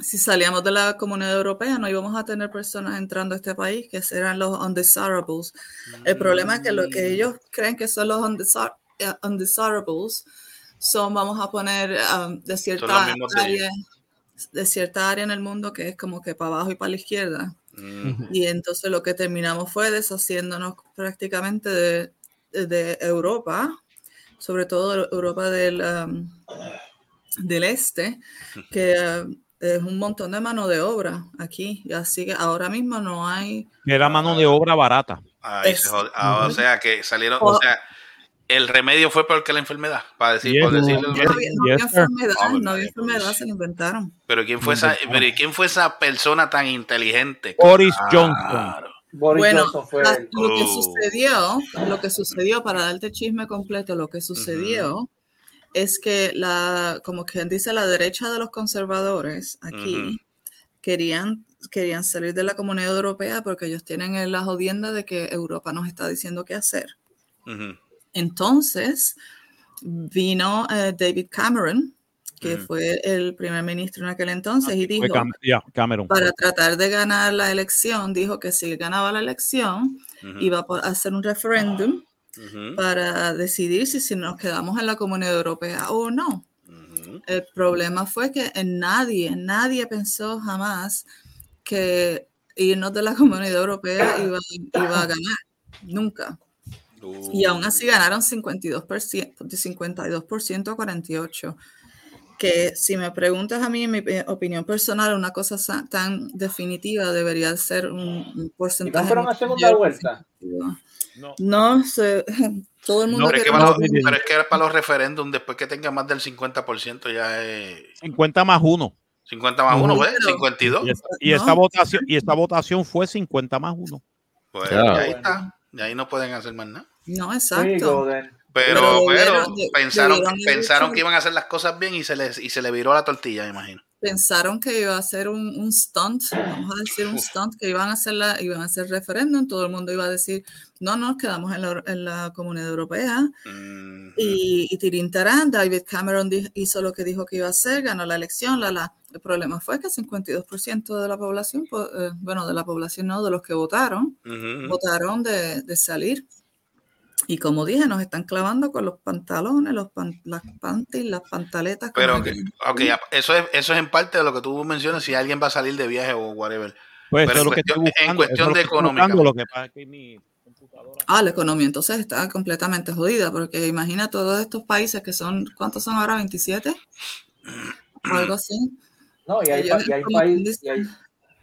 si salíamos de la comunidad europea no íbamos a tener personas entrando a este país, que eran los undesirables. El problema es que lo que ellos creen que son los undesir- eh, undesirables son, vamos a poner, um, de cierta de área, de cierta área en el mundo que es como que para abajo y para la izquierda. Y entonces lo que terminamos fue deshaciéndonos prácticamente de, de Europa, sobre todo Europa del, um, del este, que uh, es un montón de mano de obra aquí. Así que ahora mismo no hay... Era mano de obra barata. Se ah, o sea, que salieron. O O- sea, el remedio fue peor que la enfermedad. Para decir, por Yes, decirlo. yes, No había, no había yes, sir. enfermedad, no había enfermedad, se lo inventaron. Pero ¿quién fue esa, pero ¿y quién fue esa persona tan inteligente? Boris Claro. Johnson. Boris bueno, Johnson fue el- lo que Oh. sucedió, lo que sucedió, para darte chisme completo, lo que sucedió es que la, como quien dice, la derecha de los conservadores aquí querían, querían salir de la comunidad europea porque ellos tienen en la jodienda de que Europa nos está diciendo qué hacer. Entonces vino eh, David Cameron, que fue el primer ministro en aquel entonces, y dijo, Cam- ya, Cameron. para tratar de ganar la elección, dijo que si ganaba la elección, iba a hacer un referéndum Para decidir si, si nos quedamos en la Comunidad Europea o no. El problema fue que nadie, nadie pensó jamás que irnos de la Comunidad Europea iba, iba a ganar. Nunca. Y aún así ganaron 52%, de 52% a 48%. Que si me preguntas a mí, en mi eh, opinión personal, una cosa sa- tan definitiva debería ser un, un ¿Y porcentaje. no fueron a segunda vuelta? No, se, todo el mundo No, pero, es que para un- los, pero es que para los referéndums, después que tenga más del 50% ya es 50 más 1. 50 más 1, ¿ves? Pero- 52. Y, esta, y esta votación, y esta votación fue 50 más 1. Pues Claro. y ahí está. Y ahí no pueden hacer más nada. No, exacto. Pero, Pero pero, de- pensaron, de pensaron que iban a hacer las cosas bien y se les, y se le viró la tortilla, me imagino. Pensaron que iba a ser un, un stunt, vamos a decir un stunt, que iban a hacer la, iban a hacer referéndum, todo el mundo iba a decir, no, nos quedamos en la, en la comunidad europea. Mm, Y, y tirín tarán, David Cameron di- hizo lo que dijo que iba a hacer, ganó la elección, la, la. El problema fue que 52% de la población, pues, eh, bueno, de la población no, de los que votaron, ujú. votaron de, de salir. Y como dije, nos están clavando con los pantalones, los pan- las panties, las pantaletas. Pero, dicen. que- ok, eso es, eso es en parte de lo que tú mencionas, si alguien va a salir de viaje o whatever. Pues Pero eso es lo en que estoy cuestión- en eso de económica. buscando, Lo que pasa es que mi computadora. Ah, la economía entonces está completamente jodida, porque imagina todos estos países que son, ¿cuántos son ahora? ¿27? O algo así. No, y hay, y países. Y hay,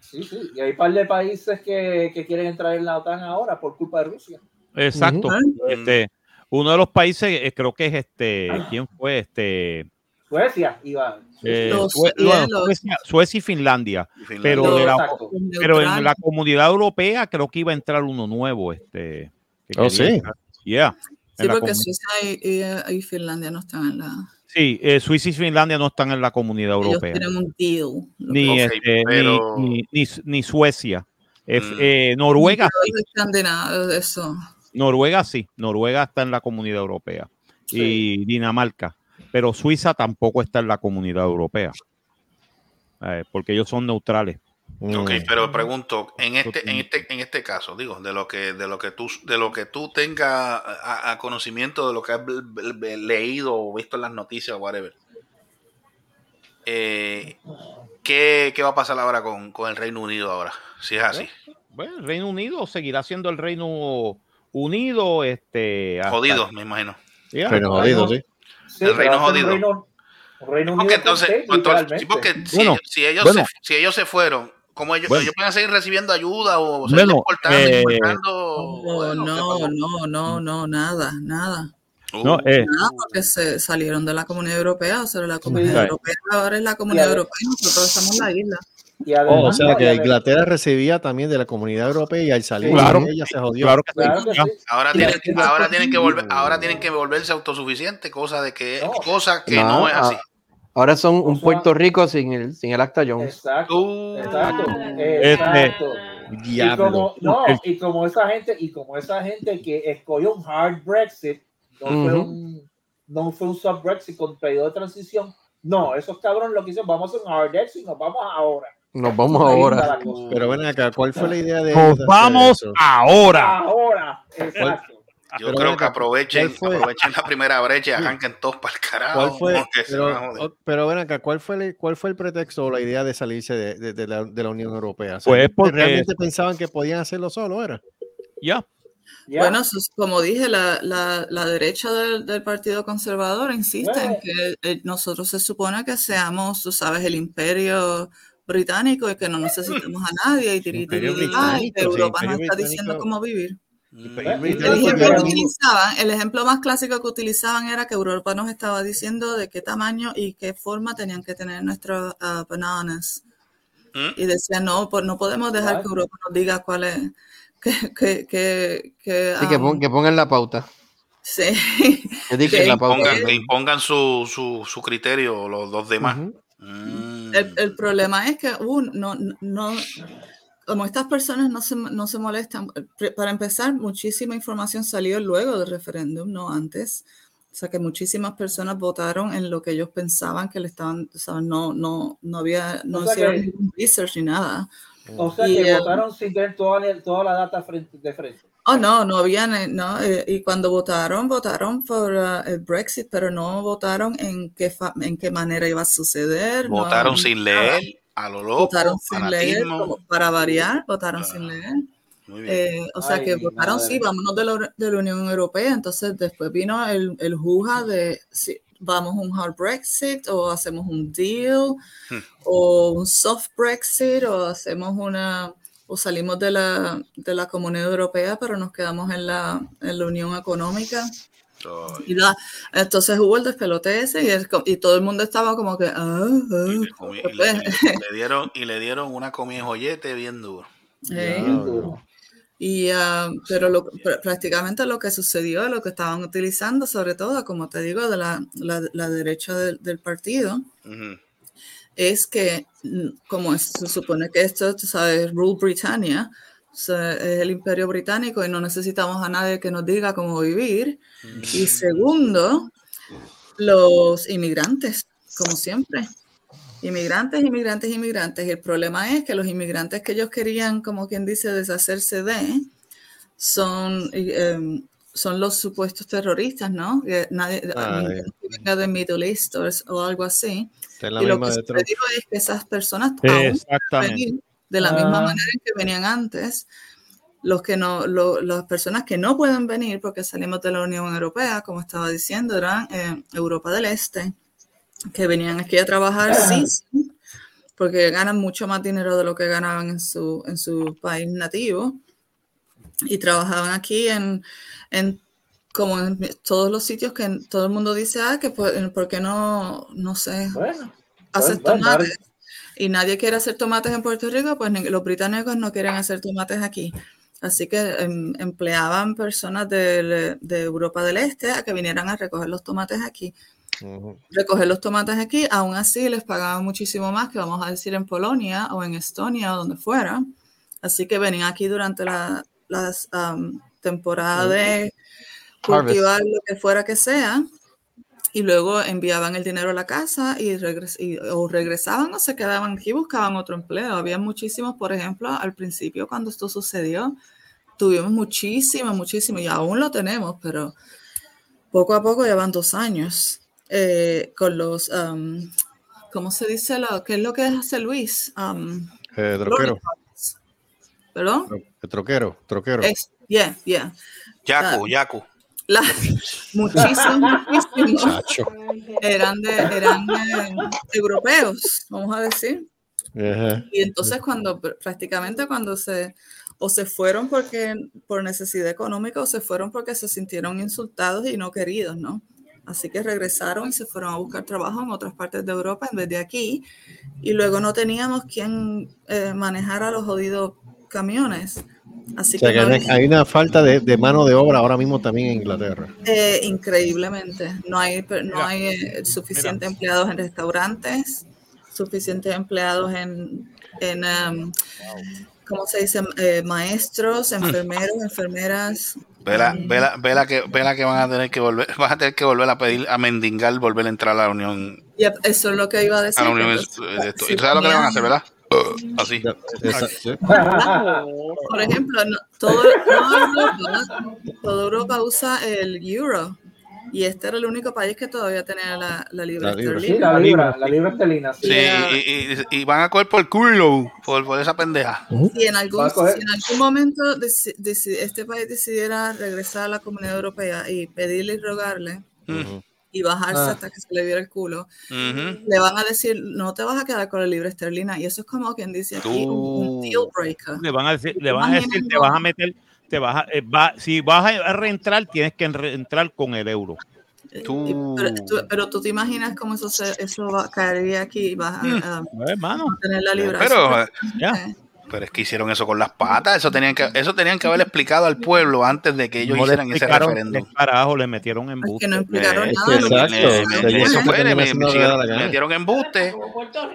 sí, sí, y hay par de países que, que quieren entrar en la OTAN ahora por culpa de Rusia. Exacto. Este, uno de los países, eh, creo que es este, ¿quién fue? Este, Suecia iba. eh, Los Sue- bueno, cielos. Suecia, Suecia y Finlandia. Y Finlandia. Pero, Los- de la- pero en la comunidad europea creo que iba a entrar uno nuevo. Este, que Oh, sí. Yeah, Sí, porque Suiza y, y- y Finlandia no están en la... sí, eh, Suiza y Finlandia no están en la comunidad Ellos europea. tienen un deal. Ni, este, pero- ni, ni, ni, ni Suecia. Eh, Mm. eh, Noruega, Pero los escandinavos, eso. Noruega sí, Noruega está en la comunidad europea y Dinamarca, pero Suiza tampoco está en la comunidad europea, eh, porque ellos son neutrales. Ok, Mm. pero pregunto, en este, en este, en este caso, digo, de lo que, de lo que tú, de lo que tú tengas a, a conocimiento de lo que has leído o visto en las noticias o whatever, eh, ¿qué, qué va a pasar ahora con, con el Reino Unido ahora? Si es así. Bueno, el Reino Unido seguirá siendo el Reino Unido, este, hasta- Jodido, me imagino. Yeah. Reino jodido, sí. Sí, El reino jodido. Reino, Porque entonces, seis, entonces, sí, porque Bueno, ellos, si, ellos bueno. se, si ellos se fueron, ¿cómo ellos, Bueno. ellos pueden seguir recibiendo ayuda o seguir Bueno, exportando, eh, importando? No, Bueno, ¿qué no, no, no, no, nada, nada. No, Uh, eh, Nada, porque se salieron de la comunidad europea, o sea, la comunidad Sí. europea ahora es la comunidad europea, nosotros estamos en la isla. Y Oh, además, o sea que Inglaterra recibía también de la comunidad europea y al salir Claro. ella se jodió. claro que. Claro que sí. Ahora tienen, ahora tienen que volver, ahora tienen que volverse autosuficientes, cosa de que, No. cosa que No, no, es así. ah, Ahora son un O sea- Puerto Rico sin el, sin el Acta Jones. Exacto, Uh, exacto, Este- exacto. Y como, no, y como esa gente, y como esa gente que escogió un hard Brexit, no fue Ujú. un, no fue un soft Brexit con periodo de transición. No, esos cabrones lo que hicieron, vamos a hacer un hard Brexit y nos vamos ahora. Nos vamos ahora. Pero ven acá, ¿cuál fue la idea de Nos vamos eso? ahora. Ahora, exacto. Yo Pero creo que aprovechen, aprovechen la primera brecha y arranquen todos para el carajo. ¿Cuál fue? Pero, joder. o- pero ven acá, ¿cuál fue, el, ¿cuál fue el pretexto o la idea de salirse de, de- de la, de la Unión Europea? O sea, Pues porque- ¿Realmente pensaban que podían hacerlo solo, era? Ya. Ya. Bueno, eso es- como dije, la, la, la derecha del, del Partido Conservador insiste en Bueno. que eh, nosotros se supone que seamos, tú sabes, el imperio británico y que no necesitamos a nadie y tiri, tiri, ah, y británico, que sí, Europa imperio nos está diciendo cómo vivir. Mm. El ejemplo, que utilizaban, el ejemplo más clásico que utilizaban era que Europa nos estaba diciendo de qué tamaño y qué forma tenían que tener nuestros ah, bananas. ¿Mm? Y decían, no, pues no podemos dejar que Europa nos diga cuál es, que, que, que, que, Sí, que, ah, pon- que pongan la pauta. sí. Que dicten Que la Que pauta. impongan, que impongan su, su, su criterio los dos demás. Ujú. Mm. El, el problema es que uh, no, no, como estas personas no se, no se molestan, para empezar, muchísima información salió luego del referéndum, no antes. O sea que muchísimas personas votaron en lo que ellos pensaban que le estaban, o sea, no, no, no había, no O sea hicieron que- ningún research ni nada. O sea Y, que eh, votaron sin tener toda, la- toda la data frente, de frente. Oh, no, no habían, no, eh, y cuando votaron, votaron por uh, el Brexit, pero no votaron en qué, fa- en qué manera iba a suceder. no- Votaron sin leer, a lo loco, votaron sin leer, para variar, votaron Ah, sin leer. Muy bien. Eh, o sea Ay, que votaron sí, vámonos de la, de la Unión Europea. Entonces después vino el, el juja de si vamos a un hard Brexit o hacemos un deal Hmm. o un soft Brexit o hacemos una o salimos de la, de la Comunidad Europea, pero nos quedamos en la, en la Unión Económica. Y la- entonces hubo el despelote ese y, co- y todo el mundo estaba como que... "Ah, ah". Comi- y, Pues, le, le dieron, y le dieron una comida joyete bien duro. eh, Y, ah, pero lo- pr- prácticamente lo que sucedió, lo que estaban utilizando, sobre todo, como te digo, de la, la- la derecha del, del partido, Ujú. es que, como se supone que esto, tú sabes, Rule Britannia, o sea, es el imperio británico y no necesitamos a nadie que nos diga cómo vivir. Y segundo, los inmigrantes, como siempre. Inmigrantes, inmigrantes, inmigrantes. Y el problema es que los inmigrantes que ellos querían, como quien dice, deshacerse de, son, em, son los supuestos terroristas, ¿no? Que nadie, Ah, venga de Middle East o, o algo así. Esta es la y lo misma que Trump. sucedió es que esas personas aún de la misma Ah. manera en que venían antes. Los que no, lo- las personas que no pueden venir porque salimos de la Unión Europea, como estaba diciendo, eran eh, Europa del Este, que venían aquí a trabajar, sí, sí, porque ganan mucho más dinero de lo que ganaban en su, en su país nativo y trabajaban aquí en, en como en todos los sitios que todo el mundo dice, ah, que por, ¿por qué no, no sé, bueno, bueno, tomates? Y nadie quiere hacer tomates en Puerto Rico, pues los británicos no quieren hacer tomates aquí. Así que em, empleaban personas del- de Europa del Este a que vinieran a recoger los tomates aquí recoger los tomates aquí, aún así les pagaban muchísimo más que vamos a decir en Polonia o en Estonia o donde fuera. Así que venían aquí durante la, las am, temporadas de cultivar lo que fuera que sea y luego enviaban el dinero a la casa y, regres- y- o regresaban o se quedaban aquí y buscaban otro empleo. Había muchísimos, por ejemplo, al principio cuando esto sucedió, tuvimos muchísimo, muchísimo y aún lo tenemos, pero poco a poco llevan dos años eh, con los, um, ¿cómo se dice? Lo, ¿Qué es lo que hace Luis? Um, Eh. ¿Perdón? El troquero, troquero. Es- yeah, yeah. Yaku, Ah, Yaku. la- muchísimos, muchísimos Chacho. eran, de, eran europeos, vamos a decir. Ajá. Y entonces cuando pr- prácticamente cuando se o se fueron porque por necesidad económica o se fueron porque se sintieron insultados y no queridos, ¿no? Así que regresaron y se fueron a buscar trabajo en otras partes de Europa en vez de aquí. Y luego no teníamos quien eh, manejara los jodidos camiones. Así O sea, que, que no hay, una falta de, de mano de obra ahora mismo también en Inglaterra. eh, increíblemente. No hay, no hay eh, suficientes empleados en restaurantes, suficientes empleados en, en um, ¿cómo se dice? Eh, maestros, enfermeros, enfermeras. Vela, vela, vela que, vela que van a tener que volver, van a tener que volver a pedir, a mendigar, volver a entrar a la Unión, Yep, eso es lo que iba a a decir. la Unión Entonces, de esto. si ¿Y tú sabes lo que le van a hacer, verdad? Así. Por ejemplo, no- todo, toda Europa, toda Europa usa el euro. Y este era el único país que todavía tenía la, la libra Sí, esterlina. la libra, la libra esterlina. Sí, y, y- y van a coger por culo por, por esa pendeja. Si en algún, si en algún momento deci- deci- este país decidiera regresar a la comunidad europea y pedirle y rogarle y bajarse Ah. hasta que se le viera el culo, Ujú. le van a decir, no te vas a quedar con la libra esterlina. Y eso es como quien dice aquí, un, un deal breaker. Le van a decir, le van a decir, te vas a meter, te vas a, eh, va- si vas a reentrar, tienes que reentrar con el euro. Y- Pero, tú, pero tú te imaginas cómo eso, se, eso va, caería aquí y vas a, Mm. a- hermano. a tener la libra. Pero, Eso- eh, pero es que hicieron eso con las patas. Eso tenían que, eso tenían que haber explicado al pueblo antes de que ellos No le hicieran ese referéndum. tres carajos, le metieron embuste. que no explicaron Eh, nada. lo que lo que gana. metieron embuste.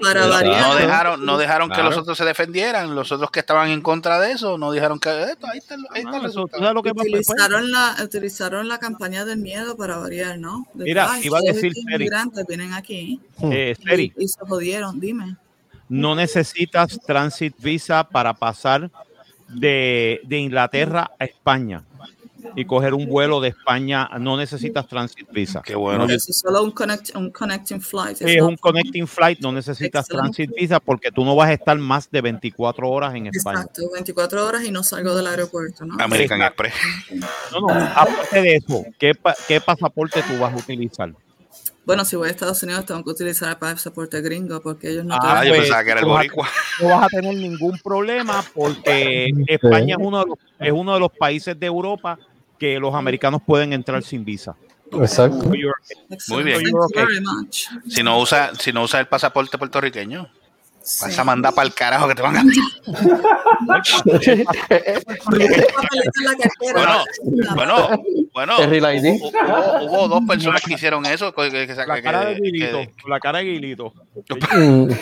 Para No variar. dejaron, no dejaron que los otros se defendieran. Los otros que estaban en contra de eso, no dijeron que esto, ahí está, el- ahí está el resultado. utilizaron, la, utilizaron la campaña del miedo para variar, ¿no? De que, Mira, "Ay, iba a decir, Seri. inmigrantes vienen aquí Eh, y, Seri, y se jodieron, dime. No necesitas transit visa para pasar de, de Inglaterra a España y coger un vuelo de España. No necesitas transit visa. Qué bueno. No, es solo un, connect, un connecting flight. es un connecting flight, no necesitas Excelente. transit visa porque tú no vas a estar más de 24 horas en España. Exacto, 24 horas y no salgo del aeropuerto, ¿no? American Express. No, no, aparte de eso, ¿qué, pa- qué pasaporte tú vas a utilizar? Bueno, si voy a Estados Unidos tengo que utilizar el pasaporte gringo porque ellos no Ah, tienen- pues, no vas a- No vas a tener ningún problema porque España es uno, de los, es uno de los países de Europa que los americanos pueden entrar sin visa. Exacto. Muy bien. Si no usa, si no usa el pasaporte puertorriqueño, vas a mandar para el carajo que te van a. bueno, bueno, bueno. Hubo, hubo- hubo dos personas que hicieron eso. que- que- que- La que- cara de que- Guilito, la cara de Guilito.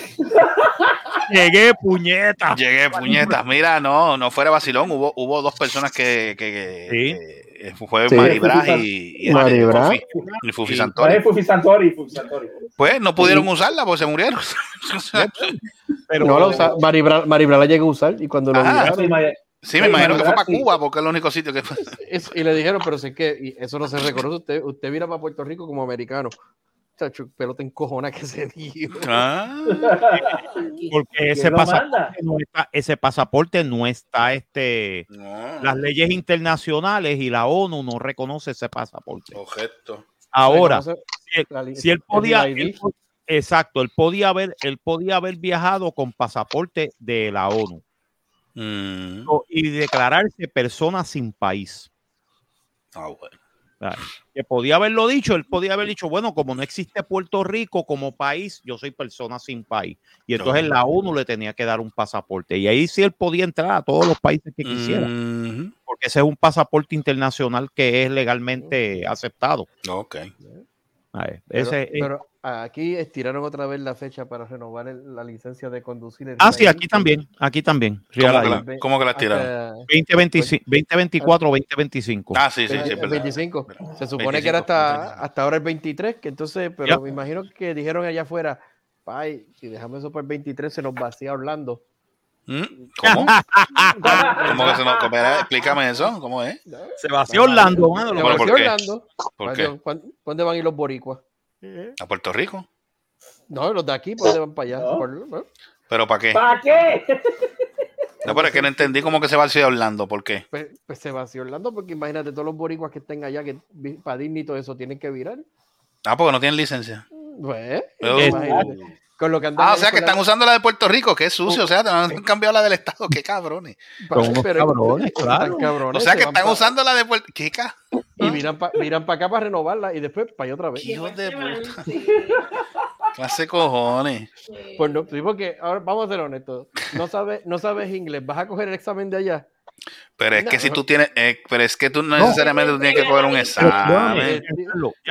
Llegué, puñeta. Llegué, puñetas. Mira, no, no fuera vacilón. Hubo, hubo dos personas que, que, que- que fue Sí. Maribras y, y, Maribras. Fufi, y Fufi ¿Cuál Santori. es Fufi Santori? Fufi Santori. Pues no pudieron usarla porque se murieron. Pero, no la usa, Maribra, Maribra la llegó a usar y cuando lo Ajá. miraron, Sí, me imagino que fue para Cuba porque es el único sitio que fue. eso- y le dijeron, pero sé que y eso no se reconoce. Usted, usted vira para Puerto Rico como americano. Chacho, pelota encojona que se dio. Ah. Porque ese ¿Quién lo pasaporte, no está, ese pasaporte no está, este, las leyes internacionales y la ONU no reconoce ese pasaporte. Objeto. Ahora, si él, si podía, él exacto, él podía haber, él podía haber viajado con pasaporte de la ONU Mm. y declararse persona sin país. Ah, bueno. Que podía haberlo dicho, él podía haber dicho, bueno, como no existe Puerto Rico como país, yo soy persona sin país. Y entonces No. la ONU le tenía que dar un pasaporte. Y ahí sí él podía entrar a todos los países que quisiera. Mm. Porque ese es un pasaporte internacional que es legalmente aceptado. Ok. Ver, Pero, ese es- pero aquí estiraron otra vez la fecha para renovar el- la licencia de conducir. el ah, sí, aquí también. Aquí también. ¿Cómo que la, cómo que la Hasta- tiraron? 2025, 2024 2025. Ah, sí, sí, sí, El es verdad. 25. Se supone que era 25, hasta, hasta ahora el 23, que entonces, pero Ya. me imagino que dijeron allá afuera, Pai, si dejamos eso para el 23 se nos vacía Orlando. ¿Mm? ¿Cómo? ¿Cómo que se nos coopera? Explícame eso. ¿Cómo es? Se vació Orlando, mano. Se ¿Pero vació por qué? Orlando. ¿Por qué? Dios, ¿cuán- ¿Dónde van a ir los boricuas? ¿A Puerto Rico? No, los de aquí, ¿por dónde van para allá? ¿Pero para qué? ¿Para qué? No, pero es que no entendí cómo que se va a Ciudad Orlando. ¿Por qué? Pues, pues se vació Orlando, porque imagínate todos los boricuas que estén allá, que para Disney y todo eso tienen que virar. Ah, porque no tienen licencia. Pues, Oh. imagínate. Con lo que andan Ah, o sea que la- están usando la de Puerto Rico, que es sucio. O sea, han cambiado la del Estado. Qué cabrones. Pero- cabrones, están claro. cabrones, O sea se que están pa- usando la de Puerto ¿Qué ca- Y miran para miran pa acá para renovarla y después para allá otra vez. Hijos de puta. Clase cojones. Pues no, sí, porque ahora vamos a ser honestos. No sabes, no sabes inglés, vas a coger el examen de allá. Pero es que si tú tienes, eh, pero es que tú no necesariamente tú tienes que coger un examen.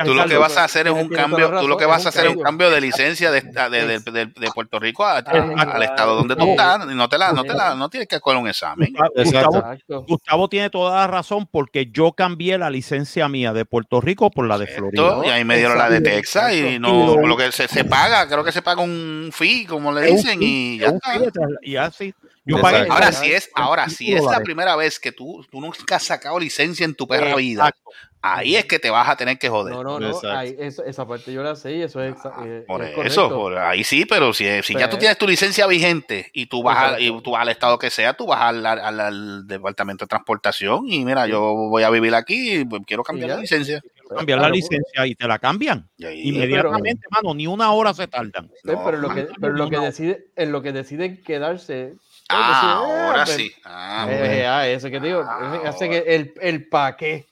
Tú lo que vas a hacer es un cambio, tú lo que vas a hacer es un cambio de licencia de, de, de- de- de Puerto Rico a- a- al estado donde tú estás. Y no te la, no te la, no tienes que coger un examen. Gustavo, tiene toda la razón porque yo cambié la licencia mía de Puerto Rico por la de Florida. Y ahí me dieron la de. Texas y no, lo- que se, se paga, creo que se paga un fee, como le dicen, y ya está. Y así. Yo pagué ahora si es, ahora si es la primera vez que tú, tú nunca has sacado licencia en tu perra vida, ahí es que te vas a tener que joder. No, no, no. Exacto. ahí, eso- esa parte yo la sé y eso es, exa- eh, Por es eso, por ahí sí, pero si, si ya tú Pero- tienes tu licencia vigente y tú vas, a- y tú vas al estado que sea, tú vas al, al- al departamento de transportación y mira, yo voy a vivir aquí y pues, quiero cambiar ya. la licencia. cambiar la licencia y te la cambian. ahí- Inmediatamente, mano, ni una hora se tardan. Sí, pero lo que, pero lo que decide, en lo que deciden quedarse. Ah, eh, ahora pues, sí. Ah, eh, bueno. ah, eso que digo, ese- hace que el, el pa' qué.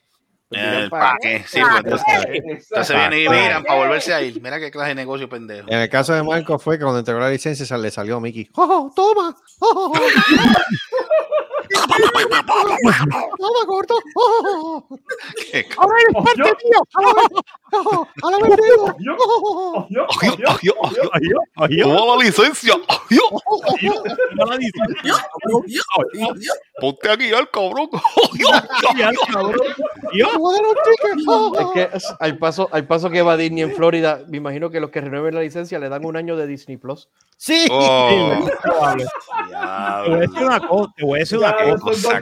El pa' qué, sí, pues, entonces, entonces vienen y miran para volverse a ir. Mira qué clase de negocio pendejo. En el caso de Marco fue que cuando entregó la licencia se le salió a Mickey. ¡Oh, toma! ¡Oh! ¡Toma, corto! ¡Oh! ¡Ahora eres parte mía! ¡Oh! ¡Ahora me vendido! ¡Oh! ¡Toma la licencia! Ponte a guiar, cabrón. Es que al paso, al paso que va Disney en Florida, me imagino que los que renueven la licencia le dan un año de Disney Plus. Sí. Oh. Te voy a decir una cosa, te voy a decir una cosa.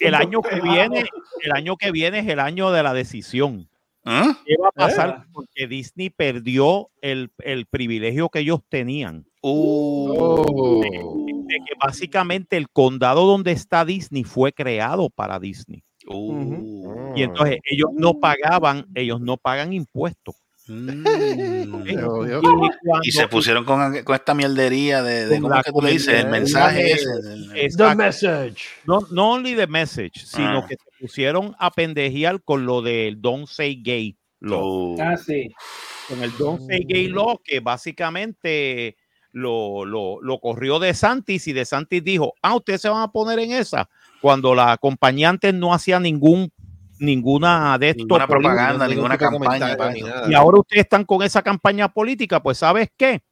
el año que viene, el año que viene es el año de la decisión. ¿Eh? ¿Qué va a pasar? Porque Disney perdió el, el privilegio que ellos tenían. Uh. De, de que básicamente el condado donde está Disney fue creado para Disney. Uh. Y entonces ellos no pagaban, ellos no pagan impuestos. Mm. Y se pusieron con, con esta mierdería de, de Con ¿cómo que tú le dices? El mensaje message. No, no only the message, sino Ah. que pusieron a pendejear con lo del Don't Say Gay Law. Oh. Ah, sí. Con el Don't Say Gay Law, que básicamente lo, lo, lo corrió de Santis y de Santis dijo, ah, ustedes se van a poner en esa, cuando la compañía antes no hacía ningún ninguna de estos Ninguna propaganda, ninguna campaña. y ahora ustedes están con esa campaña política, pues ¿sabes qué?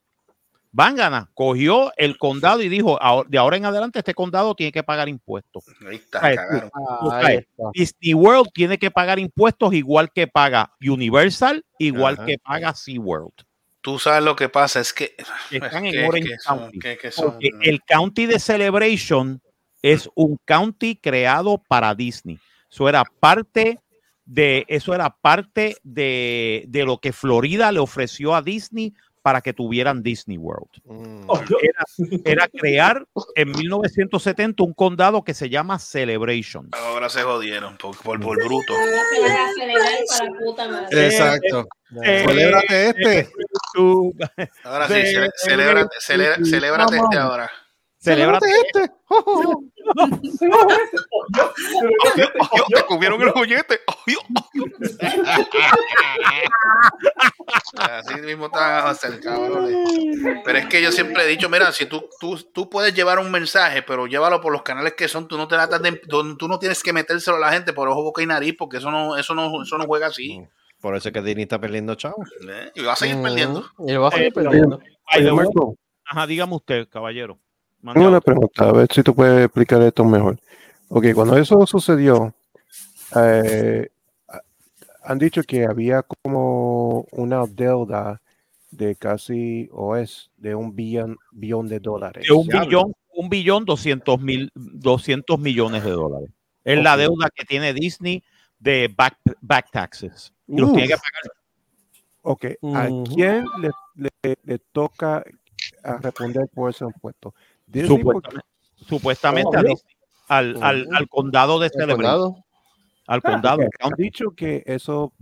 Vangana cogió el condado y dijo, "Ahora- de ahora en adelante este condado tiene que pagar impuestos. Ahí está, Ahí sabes, está. Disney World tiene que pagar impuestos igual que paga Universal, igual Ajá. que paga SeaWorld. Tú sabes lo que pasa, es que, Que están es en que- Orange que son- County. que- que son- Porque el county de Celebration es un county creado para Disney. Eso era parte de, eso era parte de, de lo que Florida le ofreció a Disney para que tuvieran Disney World. Mm. Oh, Era, era crear en 1970 un condado que se llama Celebration. Ahora se jodieron por, por, por bruto. Ahora se van a celebrar para la puta madre. Exacto. Eh, Celébrate este. Tú- Ahora sí, celébrate, celebra- celébrate este ahora. Celébrate este. Te comieron el joyete. Así mismo a hacer, cabrones. Pero es que yo siempre he dicho, mira, si tú, tú, tú puedes llevar un mensaje, pero llévalo por los canales que son, tú no te tratas de, tú tú no tienes que metérselo a la gente por ojo, boca y nariz, porque eso no, eso no, eso no juega así. Por eso es que Disney está perdiendo chavo. ¿eh? Y va a seguir Mm. perdiendo. Y va a seguir Eh, perdiendo. Ajá, dígame usted, caballero. Tengo una pregunta, a ver si tú puedes explicar esto mejor. Ok, cuando eso sucedió, eh, han dicho que había como una deuda de casi, o es, de un billón, billón de dólares. de un billón, un billón doscientos mil, 200 millones de dólares. Es la Ok. deuda que tiene Disney de back, back taxes. Y los tiene que pagar. Ok, ¿a Ujú. quién le, le- le toca a responder por ese impuesto? Disney, Supuestamente, supuestamente a Obvio. Disney, al, al, al condado de ¿El Celebration. condado? Al condado. Ok, han dicho que eso,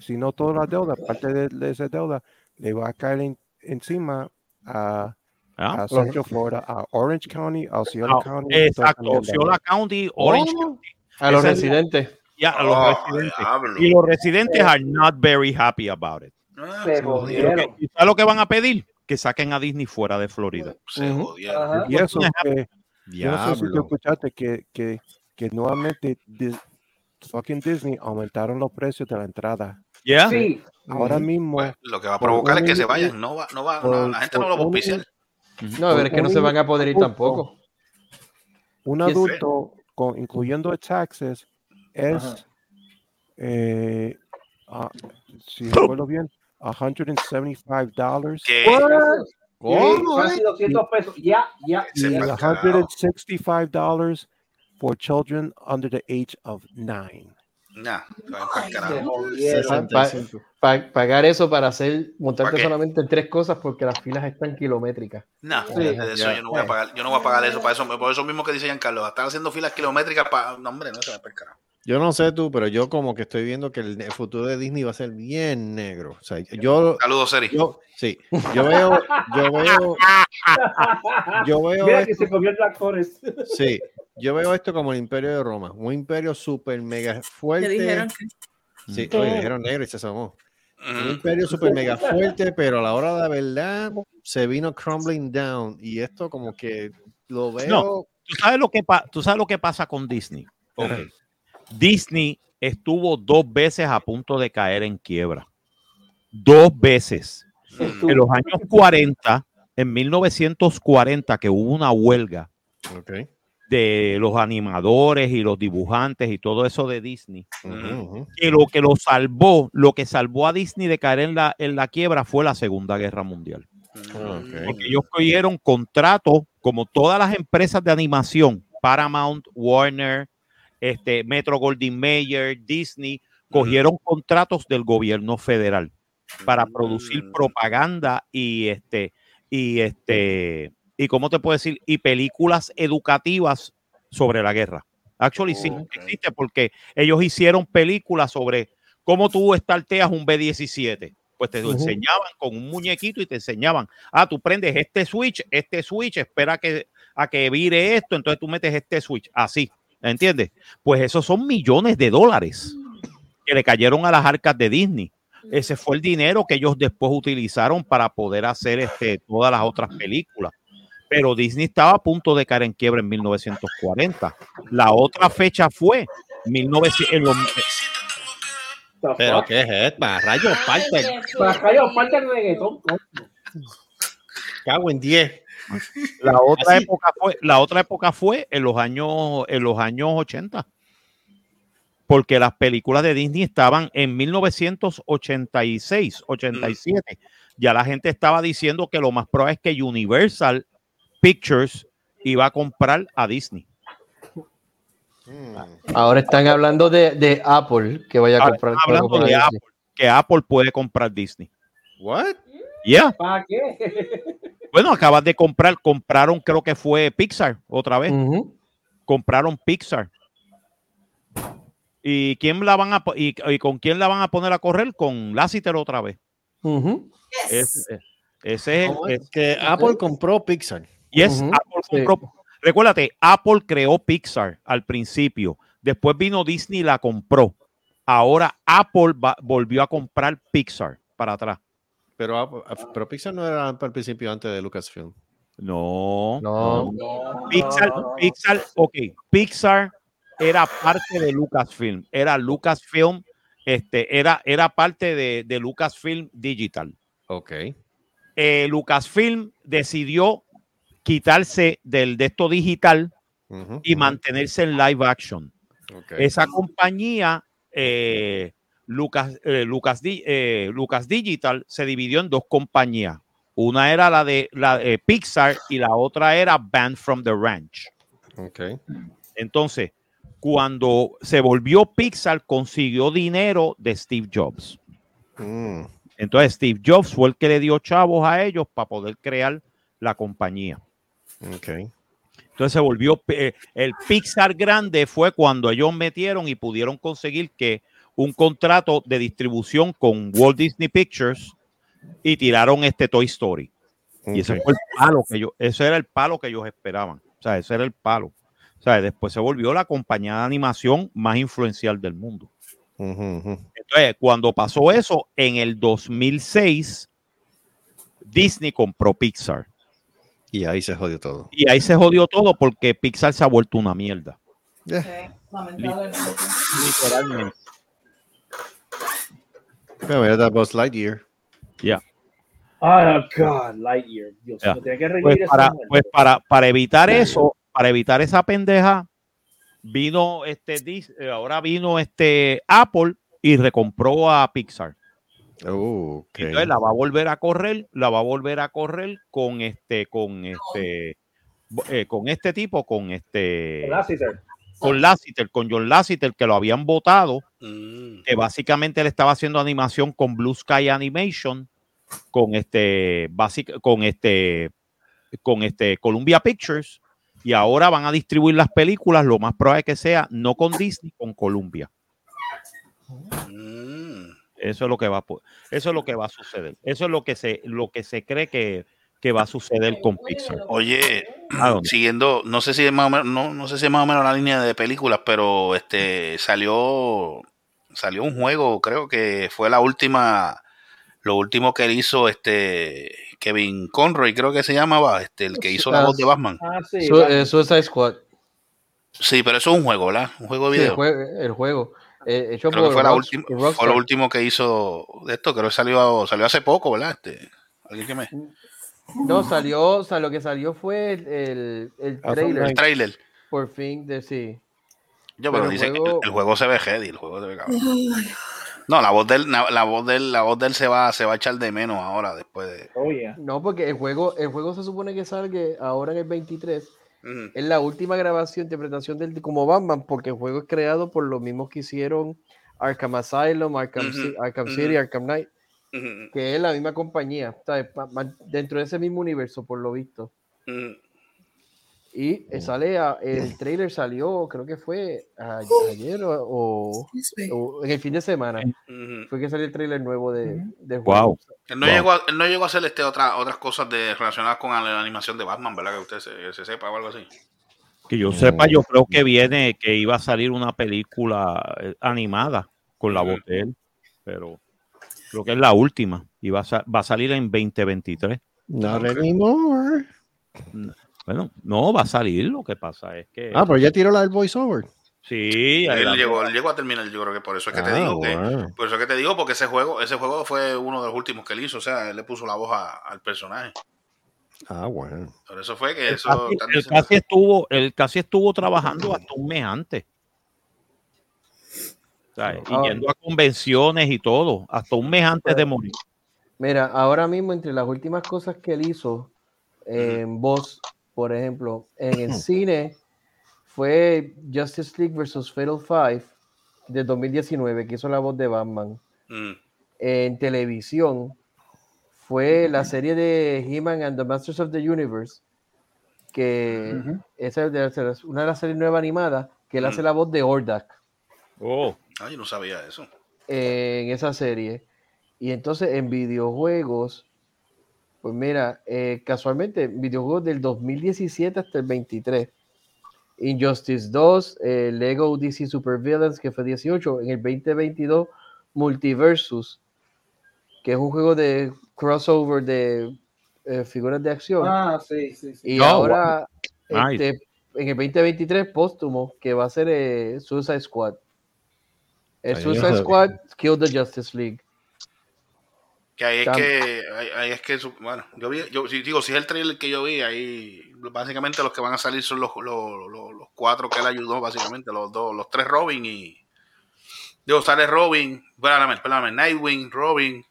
si no toda la deuda, parte de, de esa deuda, le va a caer en- encima a, Ah, a Central Florida, a Orange County, a Osceola ah, County. Exacto. Osceola County, Orange Oh, County. A los es residentes. Ya, a los Oh, residentes. diablo. Y los residentes are not very happy about it. Ah, Se se Lo jodieron. que- ¿y ¿Sabes lo que van a pedir? Que saquen a Disney fuera de Florida. Se jodieron. Y eso que, yo no sé si tú escuchaste que, que, que nuevamente fucking Disney aumentaron los precios de la entrada. ¿Ya? Sí. Ahora mismo, Pues, lo que va a provocar es que se vayan. No va, no va, no, la gente no lo va a auspiciar. No, pero es que no se van a poder ir tampoco. un adulto, con, incluyendo taxes, es, eh, ah, si recuerdo bien, $175 ¿Qué? Sí, casi 200 pesos. Ya, ya. Carajo. $165 for children under the age of nine. Nah, pagar eso para hacer, montarte solamente en tres cosas porque las filas están kilométricas. Nah, Sí. de eso yo no voy a pagar, yo no voy a pagar eso para eso, por eso mismo que dice Giancarlo, están haciendo filas kilométricas para, no hombre, no se va a per carajo. Yo no sé tú, pero yo como que estoy viendo que el, el futuro de Disney va a ser bien negro. O sea, yo, Saludos, Seri. yo sí, yo veo, yo veo, yo veo Mira que esto, se comió el Black Forest. sí, yo veo esto como el imperio de Roma, un imperio súper mega Que fuerte. dijeron que Sí, oye, dijeron negro y se asomó. Un Ujú. imperio súper mega fuerte, pero a la hora de la verdad se vino crumbling down y esto como que lo veo. ¿Tú sabes lo que, pa- tú sabes lo que pasa con Disney? Ok. Disney estuvo dos veces a punto de caer en quiebra. Dos veces. En los años 40, en 1940, que hubo una huelga de los animadores y los dibujantes y todo eso de Disney, ujú. que lo que lo salvó, lo que salvó a Disney de caer en la, en la quiebra fue la Segunda Guerra Mundial. Porque ellos cogieron contratos, como todas las empresas de animación, Paramount, Warner, este, Metro Goldwyn Mayer, Disney, cogieron contratos del gobierno federal para producir Mm. propaganda y este, y este, y cómo te puedo decir, y películas educativas sobre la guerra. Actually, sí, Ok. existe porque ellos hicieron películas sobre cómo tú estarteas un B-17. Pues te lo enseñaban con un muñequito y te enseñaban, ah, tú prendes este switch, este switch, espera que, a que vire esto, entonces tú metes este switch, así, ¿entiendes? Pues esos son millones de dólares que le cayeron a las arcas de Disney. Ese fue el dinero que ellos después utilizaron para poder hacer este, todas las otras películas. Pero Disney estaba a punto de caer en quiebra en 1940. La otra fecha fue 1900, en los- Pero qué es esto, rayos, parte. Rayo, parte el reggaetón. Cago en 10. La otra Así. época fue la otra época fue en los años en los años 80 porque las películas de Disney estaban en 1986 87 ya la gente estaba diciendo que lo más probable es que Universal Pictures iba a comprar a Disney Ahora están hablando de, de Apple, que vaya a Ahora comprar. están hablando comprar de Disney. Apple que Apple puede comprar Disney What? yeah ¿Para qué? bueno acabas de comprar compraron creo que fue Pixar otra vez compraron Pixar. ¿Y quién la van a y, y con quién la van a poner a correr? Con Lassiter otra vez. Eh, ese es, ¿Cómo es- es? Que Apple compró Pixar. yes, Ujú, Apple sí. Recuérdate, Apple creó Pixar al principio. Después vino Disney y la compró. Ahora Apple va- volvió a comprar Pixar para atrás. Pero, Apple- pero Pixar no era al principio antes de Lucasfilm. No. No. Pixar, Pixar, ok, Pixar era parte de Lucasfilm, era Lucasfilm, este, era, era parte de, de Lucasfilm Digital. Ok. Eh, Lucasfilm decidió quitarse del de esto digital y mantenerse en live action. Ok. Esa compañía, eh, Lucas, eh, Lucas, eh, Lucas Digital, se dividió en dos compañías. Una era la de la de Pixar y la otra era Band from the Ranch. Ok. Entonces, cuando se volvió Pixar, consiguió dinero de Steve Jobs. Mm, Entonces, Steve Jobs fue el que le dio chavos a ellos para poder crear la compañía. ok. Entonces se volvió eh, el Pixar grande fue cuando ellos metieron y pudieron conseguir que un contrato de distribución con Walt Disney Pictures y tiraron este Toy Story. Y ese fue el palo que ellos, ese era el palo que ellos esperaban. O sea, ese era el palo. O sea, después se volvió la compañía de animación más influencial del mundo. Entonces, cuando pasó eso, en el 2006, Disney compró Pixar. Y ahí se jodió todo. Y ahí se jodió todo porque Pixar se ha vuelto una mierda. Lamentablemente. Literalmente. Pero mira, that Buzz Lightyear. Ya. Oh, God, Lightyear. Dios tiene que Pues, para, pues para, para evitar eso, para evitar esa pendeja, vino este Dis- eh, ahora vino este Apple y recompró a Pixar. Oh, ok. Entonces la va a volver a correr, la va a volver a correr con este, con este, eh, con este tipo, con este, con Lasseter, con John Lasseter, que lo habían votado, Mm. que básicamente le estaba haciendo animación con Blue Sky Animation, con este, básic- con este, con este Columbia Pictures, y ahora van a distribuir las películas, lo más probable que sea, no con Disney, con Columbia. Mm. Eso es lo que va a, eso es lo que va a suceder. Eso es lo que se, lo que se cree que, que va a suceder con Pixar. Oye, siguiendo, no sé si es más o menos, no, no sé si es más o menos la línea de películas, pero este salió salió un juego, creo que fue la última, lo último que hizo este Kevin Conroy, creo que se llamaba, este, el que hizo la voz de Batman. Ah, sí. Su- eh, Suicide Squad. Sí, pero eso es un juego, ¿verdad? Un juego de Sí, el, video. el juego. eh, hecho Creo que fue, la Rock- última, Rockstar. fue lo último que hizo de esto, creo que salió, salió hace poco, ¿verdad? Este, alguien que me. No, salió, o sea, lo que salió fue el, el, el trailer. El trailer. Por fin de sí. Yo, Pero dicen que juego- el, el juego se ve heavy, el juego se ve cabrón. No, la voz de él, la, la voz de él, la voz de él se va, se va a echar de menos ahora después de. Oh, yeah. No, porque el juego, el juego se supone que salga ahora en el 23. Ujú. Es la última grabación, interpretación del como Batman, porque el juego es creado por los mismos que hicieron Arkham Asylum, Arkham, Ci- Arkham. City, Arkham Knight, Ujú, que es la misma compañía, ¿sabes? Dentro de ese mismo universo, por lo visto. ujú. Y eh, sale a- el trailer salió, creo que fue a- ayer o, o- o en el fin de semana. Fue que salió el trailer nuevo de, del juego. Él no, llegó a, él no llegó a hacer este otra, otras cosas de, relacionadas con la animación de Batman, ¿verdad? Que usted se, se sepa o algo así. Que yo sepa, yo creo que viene, que iba a salir una película eh, animada con la voz de él, pero creo que es la última y va a, sa- va a salir en 2023. Not anymore. Bueno, no va a salir, lo que pasa es que... Ah, pero ya tiró la del voiceover. Sí, ahí Él la- llegó, él llegó a terminar, yo creo que por eso es que te Ah, digo que, por eso es que te digo, porque ese juego, ese juego fue uno de los últimos que él hizo, o sea, él le puso la voz a- al personaje. Ah, bueno. Por eso fue que Él eso casi, casi estuvo, él casi estuvo trabajando hasta un mes antes. Y yendo a convenciones y todo, hasta un mes antes de morir. Mira, ahora mismo entre las últimas cosas que él hizo en voz, por ejemplo, en el cine fue Justice League vs. Fatal Five de 2019, que hizo la voz de Batman. Mm. En televisión fue la serie de He-Man and the Masters of the Universe, que esa es una de las series nuevas animadas, que él hace Mm. la voz de Ordak Oh. Ay, yo no sabía eso. en esa serie. Y entonces en videojuegos, pues mira, eh, casualmente, videojuegos del 2017 hasta el 23. Injustice 2, eh, Lego DC Super Villains, que fue 18. En el 2022, Multiversus, que es un juego de crossover de eh, figuras de acción. Ah, sí, sí, sí. Y Oh, ahora, wow. este, en el 2023, póstumo, que va a ser eh, Suicide Squad. El Suicide Squad Kill the Justice League. Que ahí es que, ahí, ahí es que, bueno, yo vi, yo si digo, si es el trailer que yo vi, ahí básicamente los que van a salir son los, los, los, los cuatro que él ayudó, básicamente, los dos, los tres Robin y, digo, sale Robin, espérame, espérame, Nightwing, Robin,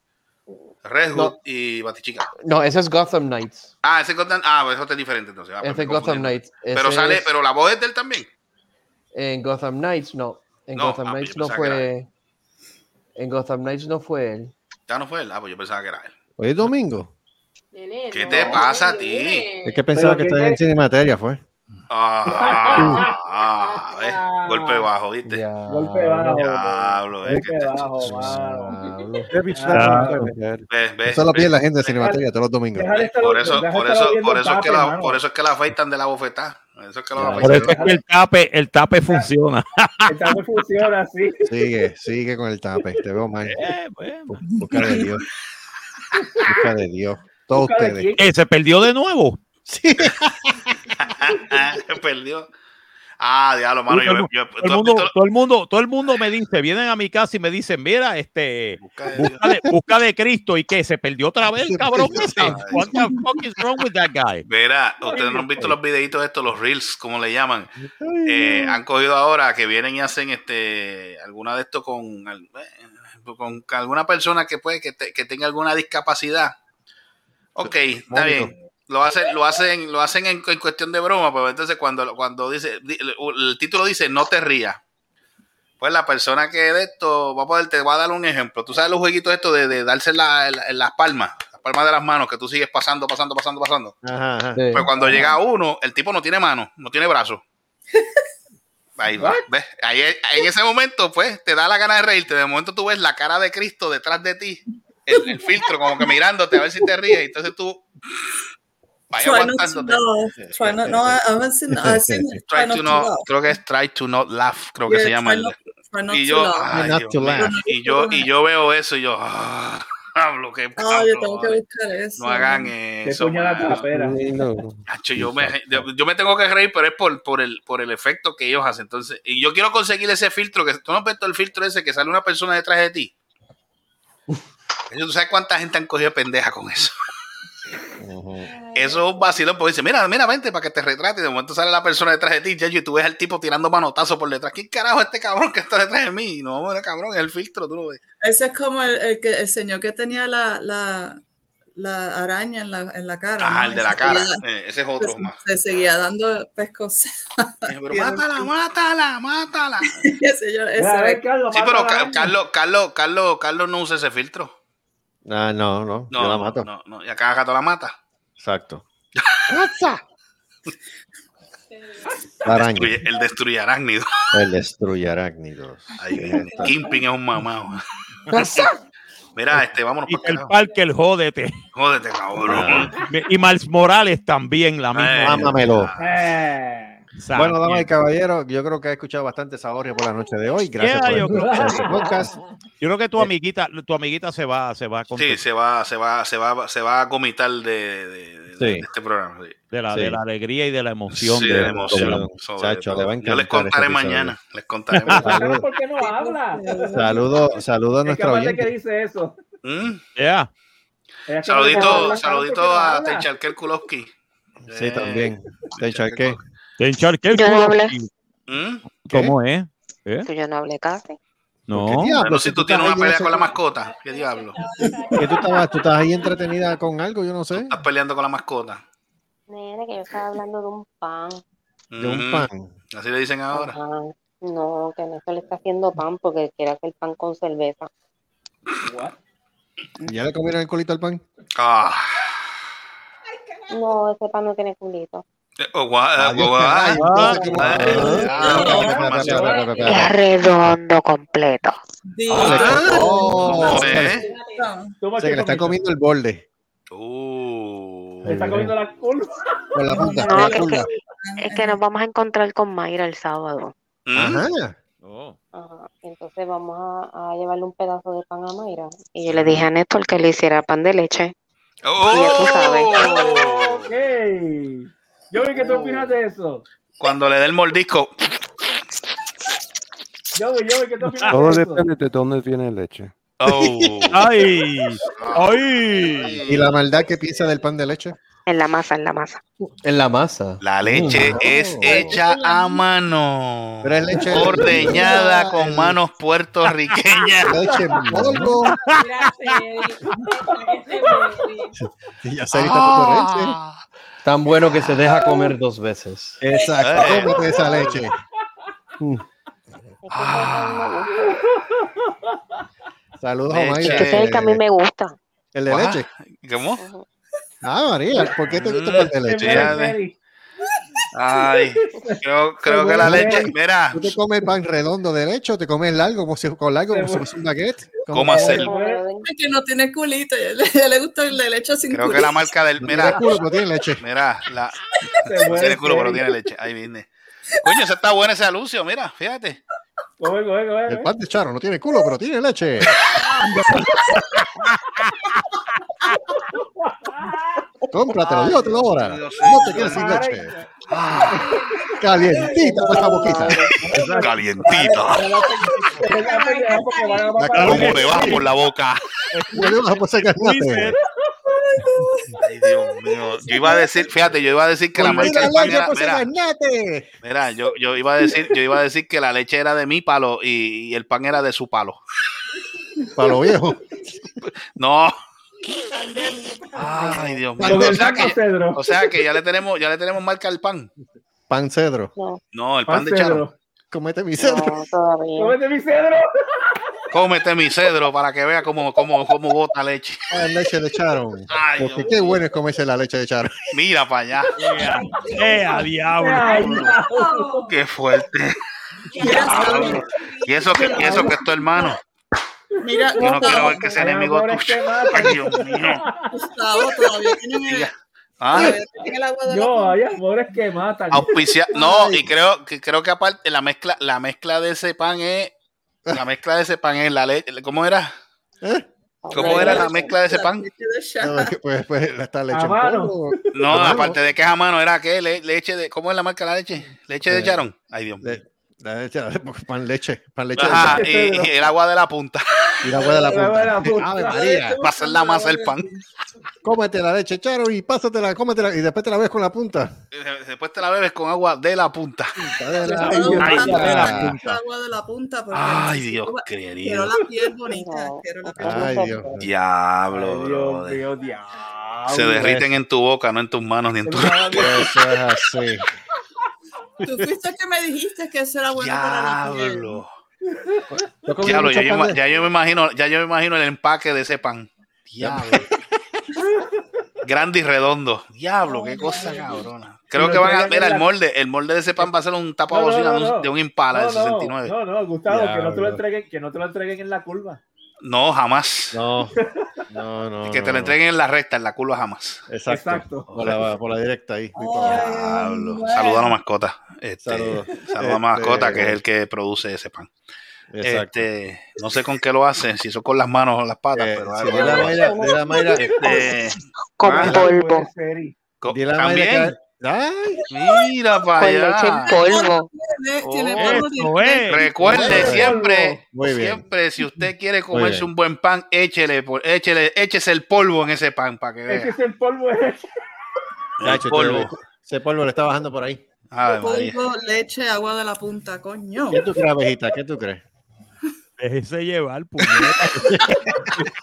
Red Hood No. y Batichica. No, ese es Gotham Knights. Ah, ese es Gotham, ah, pues eso es diferente entonces. Ah, pues Ese es Gotham. Knights. Pero Ese sale, es- pero la voz es de él también. En Gotham Knights, no. En No, Gotham ah, Knights no fue. En Gotham Knights no fue él. Ya no fue él, ah, pues yo pensaba que era él. Hoy es domingo. ¿Qué te pasa a ti? Es que pensaba que estaba en Cinemateria, fue. Ah, ah. Golpe bajo, ¿viste? Golpe bajo. Diablo, que Golpe bajo, Eso lo pide la gente de Cinemateria todos los domingos. Por eso, por eso, por eso es que la, por eso es que la afeitan de la bofetada. Por eso es que la Por afeitan. eso es que el tape, el tape funciona. El tape funciona así. Sigue, sigue con el tape. Te veo mal. Eh, bueno. Busca de Dios. Busca de Dios. Todos ustedes. Eh, se perdió de nuevo. Perdió. Ah, diablo, mano. todo, Yo, yo- todo el ¿tú has mundo, visto- todo el mundo, todo el mundo me dice, vienen a mi casa y me dicen, mira, este, Busca de busca de, busca de Cristo y que se perdió otra vez, cabrón. What the fuck is wrong with that guy? Mira, ustedes no han visto los videitos estos, los reels, como le llaman. Eh, han cogido ahora que vienen y hacen este alguna de esto con, eh, con alguna persona que puede que, te- que tenga alguna discapacidad. Ok, está bien. Lo hacen, lo hacen, lo hacen en, en cuestión de broma, pero entonces cuando, cuando dice, di- el, el título dice no te rías. Pues la persona que de esto va a poder, te va a dar un ejemplo. Tú sabes los jueguitos estos de, de darse la- las palmas, las palmas de las manos, que tú sigues pasando, pasando, pasando, pasando. Ajá, ajá. Sí. Pues cuando llega uno, el tipo no tiene mano, no tiene brazo. Ahí va, ¿ves? Ahí, en ese momento, pues, te da la gana de reírte. De momento tú ves la cara de Cristo detrás de ti, el, el filtro, como que mirándote a ver si te ríes. Y entonces tú vaya Try not to aguantándote. laugh. Try not, no, Try to not, laugh. creo que es try to not laugh, creo que Yeah, se llama. try el- not- try not y to yo, laugh. ay, Not Dios to mío. laugh. y yo, y yo veo eso y yo, ah, hablo que Ah, yo tengo que buscar eso. no hagan eso. Hacho, yo, me, yo, yo me tengo que reír, pero es por, por, el, por el efecto que ellos hacen. Entonces, y yo quiero conseguir ese filtro, que tú no has visto el filtro ese que sale una persona detrás de ti. ¿Tú sabes cuánta gente han cogido de pendeja con eso? Eso es un vacilón, porque dice, mira, mira, vente para que te retrate. Y de momento sale la persona detrás de ti, ya, y tú ves al tipo tirando manotazos por detrás. ¿Quién carajo es este cabrón que está detrás de mí? No, era cabrón, es el filtro, tú lo ves. Ese es como el, el, que, el señor que tenía la, la, la araña en la, en la cara. Ah, ¿no? el de la cara. seguía- Eh, ese es otro se, más. se seguía dando pescos. Pero mátala, mátala, mátala. ese, yo- ese Sí, pero. Carlos, Carlos, Carlos, Carlos no usa ese filtro. Ah, no, no. No, yo la mato. no, no. Y acá gato la mata. Exacto. Araña. Destruye- el destruye arácnido. El destruye arácnidos. Kimping es un mamado. Mira, este, vámonos Y para el Parker, jódete. Jódete, cabrón. Y Miles Morales también, la misma. Mámamelo. Eh. Bueno, damas y caballeros, yo creo que he escuchado bastante saborio por la noche de hoy. Gracias Yeah, por yo, creo, escuchar este podcast. yo creo que tu amiguita, tu amiguita se va, se va a Sí, se va, se va, se va, se va a comitar de, de- de- de Sí. este programa. sí. de la, Sí. de la alegría y de la emoción. Sí, de, de la emoción. Chacho, le va a Yo les contaré este episodio. mañana. Les contaré mañana. Saludos. ¿Por qué no habla? Saludos saludo a que oyente. dice eso. ¿Mm? Yeah. que Saludito, saludito ¿por qué no a habla? Techalker Kulowski. Sí, también. Te encharqué. Te encharqué Yo no hablé. ¿Mm? ¿Cómo es? ¿Eh? Que yo no hablé casi. No. ¿Qué diablo? Bueno, Si tú tú tienes una pelea con la mascota, ¿qué diablo? Que tú estabas, tú estabas ahí entretenida con algo, yo no sé. Estás peleando con la mascota. Nene, que yo estaba hablando de un pan. De un Mm, pan. Así le dicen ahora. Ajá. No, que Néstor le está haciendo pan porque quiere hacer pan con cerveza. ¿Ya le comieron el colito al pan? Ah. No, ese pan no tiene culito. Oh, gua- Adiós, gua- caray, entonces, ¿cómo- Ah, Ah, Es redondo completo. Ah, Oh, que le están comiendo el borde. Uh. Le está comiendo la culo. Con la punta. No, es que, es que nos vamos a encontrar con Mayra el sábado. ¿Mm? Ajá. Oh. Ajá. Entonces vamos a, a llevarle un pedazo de pan a Mayra. Y yo le dije a Néstor que le hiciera pan de leche. Oh. Y ya tú sabes. Ok. Yo vi que tú opinas de eso. Cuando le dé el mordisco. Yo vi, yo vi que tú opinas Todo de eso. depende de dónde viene leche. Oh. ¡Ay! ¡Ay! ¿Y la maldad que piensa del pan de leche? En la masa, en la masa. En la masa. La leche Mm. es hecha a mano. Pero es leche Ordeñada con manos puertorriqueñas. Leche en polvo. Ya se poco leche. Tan bueno que se deja comer dos veces. Exacto, Eh. cómete esa leche. Mm. Saludos. Ese es el que a mí me gusta. El de Guau. leche. ¿Cómo? Ah, María, ¿por qué te gusta el pan de leche? Ay, creo, creo que la leche. Mira, ¿Tú te comes el pan redondo de leche o te comes largo como si con largo como si fuese un baguette? ¿Cómo? ¿cómo hacer? Es que no tiene culito. Ya le, ya le gusta el de leche sin Creo culito. que la marca del. No tiene Mira, culo, pero tiene leche. mira, la. Tiene culo, pero tiene leche. Ahí viene. Coño, ese está bueno ese anuncio, mira, fíjate. El pan de Charo no tiene culo, pero tiene leche. Cómpratelo, yo te lo ahora. No te quedes sin leche. Calientita por esa boquita. Calientita. ¿Cómo le va por la boca? Ay, Dios mío. Yo iba a decir, fíjate, yo iba a decir que la marca pan era. Mira, yo, yo iba a decir, yo iba a decir que la leche era de mi palo y, y el pan era de su palo. Para lo viejo. No. Ay, Dios mío. O sea, que, Cedro. o sea que ya le tenemos, ya le tenemos marca al pan. Pan cedro. No, No, el pan, Pan de Charo. Comete mi cedro. no. Cómete mi cedro. Cómete mi cedro para que vea cómo, cómo, cómo bota leche. Ah, leche de Charon. Ay, Porque Dios qué bueno es comerse la leche de Charon. Mira para allá. ¡Eh, a diablo! Ay, no. Qué fuerte. Diablo. Y eso que, y eso que es tu hermano. Mira, Yo no quiero ver que sea enemigo tuyo. Ay, Dios mío. Gustavo todavía tiene ¿Ah? hay amores que matan. Auspicia. No, y creo que creo que aparte la mezcla, la mezcla de ese pan es. La mezcla de ese pan es la leche. ¿Cómo era? ¿Eh? ¿Cómo era la mezcla de ese pan? No, pues, pues esta leche. No, aparte de que es a mano, era que Le- leche de. ¿Cómo es la marca de la leche? Leche de Eh, Charon. Ay, Dios mío. Pan leche, pan leche. de Ajá, y, y el agua de la punta. Y la agua de la El agua de la punta. punta. Ave María. Para hacer la masa del pan. Cómete la leche, Charo, y pásatela, cómetela, y después te la ves con la punta. Después te la bebes con agua de la punta. De la punta. Ay, tanto de la el punta. agua de la punta. porque Ay, quiero- Dios Quiero querido. la piel bonita. Quiero la piel Ay, Dios. Diablo, Ay, Dios diablo. Se derriten en tu boca, no en tus manos ni en tu. Eso es así. Tú fuiste el que me dijiste que eso era bueno para. Diablo. Yo Diablo, ya yo, de- ya me imagino, ya yo me imagino el empaque de ese pan. Diablo. grande y redondo. Diablo, qué cosa cabrona. Creo que van a. en el molde, el molde de ese pan va a ser un tapabocina No, no, de un- no. de un Impala no, 69. No, no, Gustavo, que no te lo entreguen, que no te lo entreguen en la curva. No, jamás. No, no, no. que no, te lo no. entreguen en la recta, en la curva jamás. Exacto. Exacto. Por la, por la directa ahí. Diablo. Saluda a la mascota. Este, Saludos. Saluda a la Este- mascota, que es el que produce ese pan. Exacto. Este, no sé con qué lo hacen, si son con las manos o las patas, Eh, pero sí, algo- dile a Mayra, dile a Mayra, Este, Con ah, polvo. también. Ay, Mira para Con leche en allá. polvo. Oh, polvo, Eso. Recuerde siempre, siempre, si usted quiere comerse un buen pan, échele, por- échele, échese el polvo en ese pan para que vea. es el polvo. ese. El Nacho, polvo. ese polvo le está bajando por ahí. Polvo, leche, agua de la punta, coño. ¿Qué tú crees, abejita? ¿Qué tú crees? Déjese llevar, puñeta.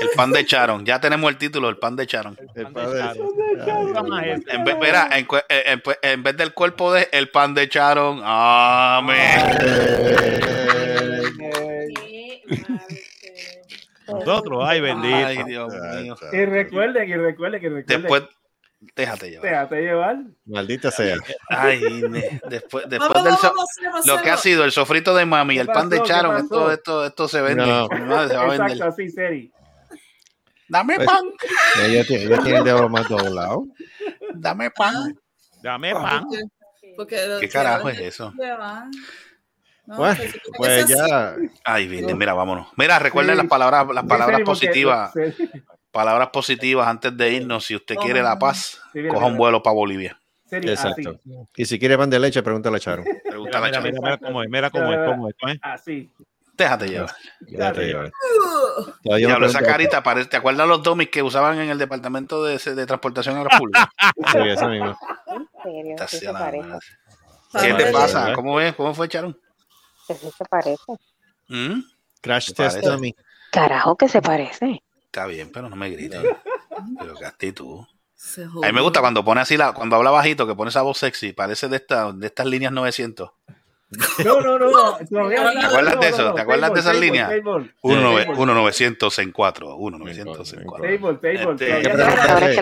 El pan de Charon. Ya tenemos el título, el pan de Charon. El pan de Charon. En vez, mira, en, cue- en- en- en vez del cuerpo de el pan de Charon. Amén. Nosotros, ay, bendito. Ay, Dios mío. Y recuerden, y recuerden, que recuerden. Después, déjate llevar. Déjate llevar. Maldita sea. Ay, ne- después, después Vamos, del vamos, so- lo que ha sido el sofrito de mami y ¿Qué el pan de Charon, esto, esto, esto se vende. No. Madre se va a vender. Exacto, así, Seri. Dame Pues- pan, Ella tiene, ella tiene el dedo más doblado. dame pan. Dame pan. Porque, ¿Qué carajo es eso? No, Pues, que pues así. ya. Ay, bien, mira, vámonos. Mira, recuerden Sí. las palabras, las palabras positivas, palabras positivas antes de irnos. Si usted quiere la paz, coja un vuelo para Bolivia. Seri, Exacto. así. Y si quiere pan de leche, pregúntale a Charo. Mira, Pregúntale a mira, Charon. mira, mira cómo es, mira cómo es, cómo es. ¿cómo es? Así. Déjate llevar. Ya te llevo. Uh, Todavía no esa carita parece. ¿Te acuerdas los domis que usaban en el departamento de, de transportación aeropública? Sí, eso mismo. En serio, Esta sí madre. para ¿Qué te pasa? ¿Cómo ves? ¿Cómo fue, Charon? Que sí se parece. ¿Mm? Crash ¿Te test dummy. Carajo, que se parece. Está bien, pero no me grites. Pero qué actitud. A mí me gusta cuando pone así, la, cuando habla bajito, que pone esa voz sexy, parece de, esta, de estas líneas 900. No, no, no. ¿Te acuerdas de eso? no. ¿Te acuerdas de esas Table, líneas? Table, Uno nove- table, uno 900 en 4. 1 900 en 4. table, table. Este-.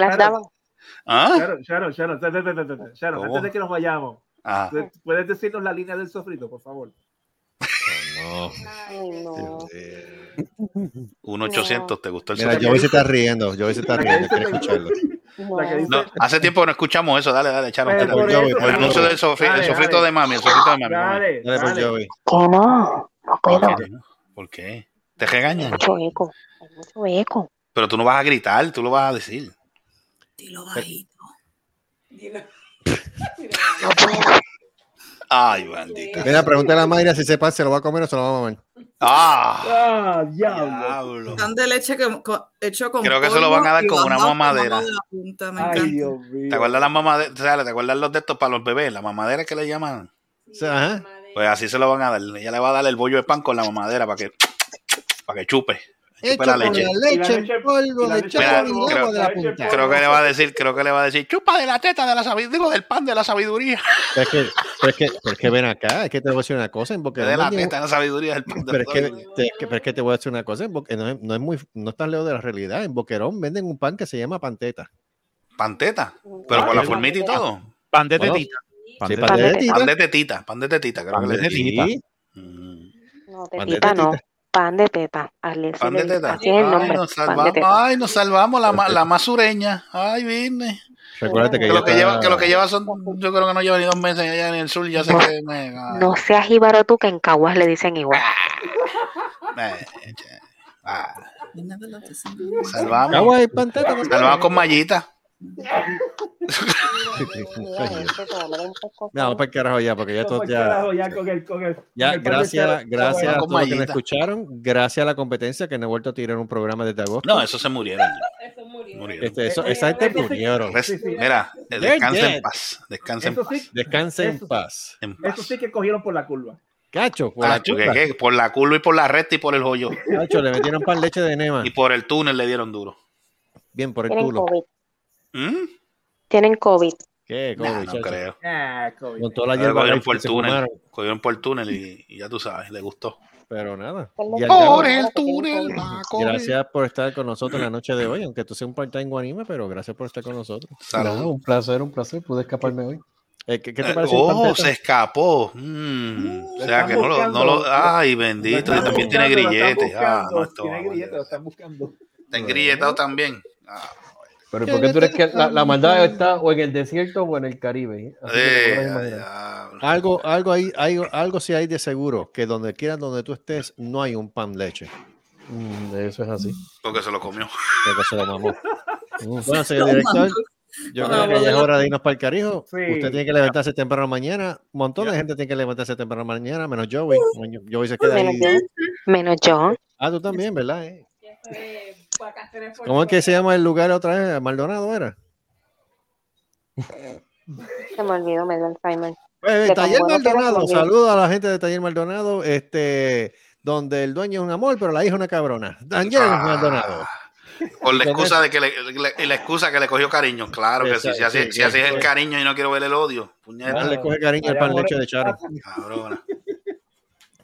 ¿Ah? Sharon, antes de que nos vayamos, Ah, ¿puedes decirnos la línea del sofrito, por favor? No. Ay, no. 1 800, ¿te gustó el Mira? Joey se está riendo. Joey se está riendo. Quiere escucharlo. Dice, No, hace tiempo que no escuchamos eso. Dale, dale, por El anuncio del sofri- el Dale, sofrito dale. de mami, el sofrito de mami. Dale, Dale por dale. Joey. Que no, no puedo. ¿Por qué? ¿Por qué? ¿Te regañan? mucho eco. Hay mucho eco. Pero tú no vas a gritar, tú lo vas a decir. Dilo bajito. No puedo. Ay, maldita. Mira, pregúntale a Mayra si se pasa, se lo va a comer o se lo va a mamar. Ah, Ah, diablo. Pan de leche que, co- hecho con Creo que se lo van a dar con una con mamadera. la punta, me Ay, encanta. Dios mío. ¿Te acuerdas las mamaderas? ¿Te acuerdas los de estos para los bebés? La mamadera que le llaman. O sea, ajá. Pues así se lo van a dar. Ella le va a dar el bollo de pan con la mamadera para que, para que chupe. Hecho la con leche. la leche la en leche- polvo y la de Charo y creo- agua de la en punta. Creo que le va a decir, creo que le va a decir, chupa de la teta de la sabiduría, digo del pan de la sabiduría. Pero es que, es que, es que ven acá, es que te voy a decir una cosa, en Boquerón de la venden un- teta de la sabiduría del pan de pero la es que, pero es que te voy a decir una cosa, en Boque- no, es, no es muy, no es tan lejos de la realidad. En Boquerón venden un pan que se llama panteta. Panteta, pero con la formita y todo. Pan de tetita. Pan de tetita. Pan de tetita, pan de tetita, creo que le. No, Pan de tetita no. Pan de teta. Así, Pan de teta. así es el Ay, nombre. nos Pan de salvamos, ay, nos salvamos la, la más sureña. Ay, vine. Recuérdate que Que lo que, está- lleva, que lo que lleva son, yo creo que no lleva ni dos meses allá en el sur, ya sé No. que me... No seas jíbaro tú que en Caguas le dicen igual. Eh. Ah, lo que se- salvamos. Agua y panteta. Salvamos con mallita. No, para el carajo ya, porque ya Vamos esto al ya. carajo, ya con el, con el- Ya, con el gracias, gracias a todos los que me escucharon, gracias a la competencia que no he vuelto a tirar un programa desde agosto. No, esos se murieron. Eso murió. murieron. Este, eso, Eh, esa gente eh, eh, murieron. Sí, sí. Mira, eh, descansa en paz. Descansa en Eso paz. sí, Descansen en Eso- paz. En paz. eso sí que cogieron por la curva. Cacho, por la Tacho, ¿qué, culpa. qué? Por la curva y por la recta y por el hoyo. Cacho, le metieron pan leche de enema. Y por el túnel le dieron duro. Bien, por el culo. ¿Mm? Tienen COVID. ¿Qué, Nah, COVID, no chacho? creo. Ah, COVID. Con toda la Ahora hierba Cogieron por túnel. Cogieron por el túnel y, y ya tú sabes, le gustó. Pero nada. Por el túnel. Gracias por estar con nosotros la noche de hoy, aunque tú seas un part-time guanime, pero gracias por estar con nosotros. No, un placer, un placer. Pude escaparme hoy. Eh, ¿qué, qué te Eh, pareció? Oh, se escapó. Mm, o sea que no lo, no lo-. Ay, bendito, y también tiene buscando, grilletes. Ah, no, Tiene grilletes, lo están buscando. Está engrilletado también. Ah, Pero ¿por qué tú eres que la, la maldad está o en el desierto o en el Caribe? Eh, Algo, algo ahí, hay, algo sí hay de seguro, que donde quiera donde tú estés, no hay un pan leche. Mm, eso es así. porque se lo comió. Porque se lo mamó. Bueno, señor director, yo creo que ya es hora de irnos para el carijo. Sí. Usted tiene que levantarse temprano mañana. Un montón de gente tiene que levantarse temprano mañana, menos Joey. Joey se queda Menos ahí. yo. Menos yo. Ah, tú también, ¿verdad? eh? ¿Cómo es que se llama el lugar otra vez? ¿Maldonado era? Se me olvidó, me dio Alzheimer. Pues, Taller Maldonado, saludos a la gente de Taller Maldonado, este, donde el dueño es un amor, pero la hija es una cabrona. Taller Ah. Maldonado. Por la Con excusa de que le, le- la excusa que le cogió cariño. Claro que sí. Si así, sí, si así es el cariño y no quiero ver el odio. Puñeta. Ah, le coge cariño al pan leche de Charo. Cabrona.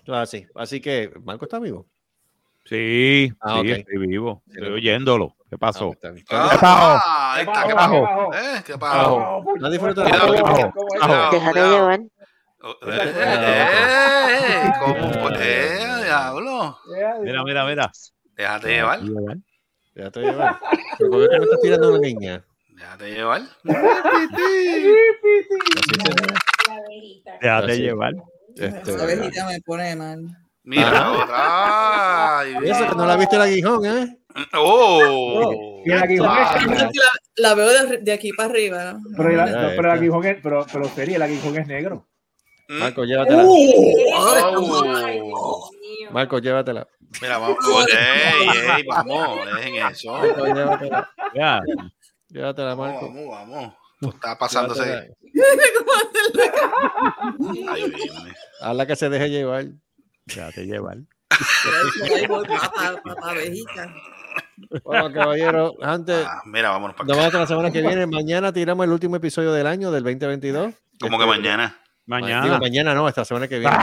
Así, así que, ¿Marco está vivo? Sí, Ah, sí, estoy vivo. Estoy oyéndolo. ¿Qué pasó? está. ¿Qué pasó? Ah, ahí está. ¿Qué pasó? ¿Eh? ¿Qué pasó? No disfruta Cuidado, de cuidado, ¿Cómo es? cuidado, Déjate cuidado. llevar. Eh, ¿cómo? Eh, diablo. Mira, mira, mira. Déjate llevar. Ya te llevar. ¿Pero por qué me estás tirando una niña? Déjate llevar. Déjate llevar. Esa abejita me pone mal. Mira, otra. Ay, y eso que no la viste el aguijón, ¿eh? Oh. Que La, la veo de, de aquí para arriba. ¿no? Pero, el- Ya, no, pero el está. aguijón es, pero, pero sería, el aguijón es negro. Marco, llévatela. Uh, Oh. Marco, llévatela. Mira, vamos. Ey, ey, vamos, dejen eso. Marco, llévatela. Ya. Llévatela, Vamos, Marco. vamos, vamos. Está pasándose. Ay. Hazla que se deje llevar. Déjate llevar. Bueno, caballero, antes, Ah, mira, vámonos para nos acá. vemos la semana que viene. Mañana tiramos el último episodio del año, del 2022. ¿Cómo que Este, mañana? Mañana. Digo, mañana no, esta semana que viene.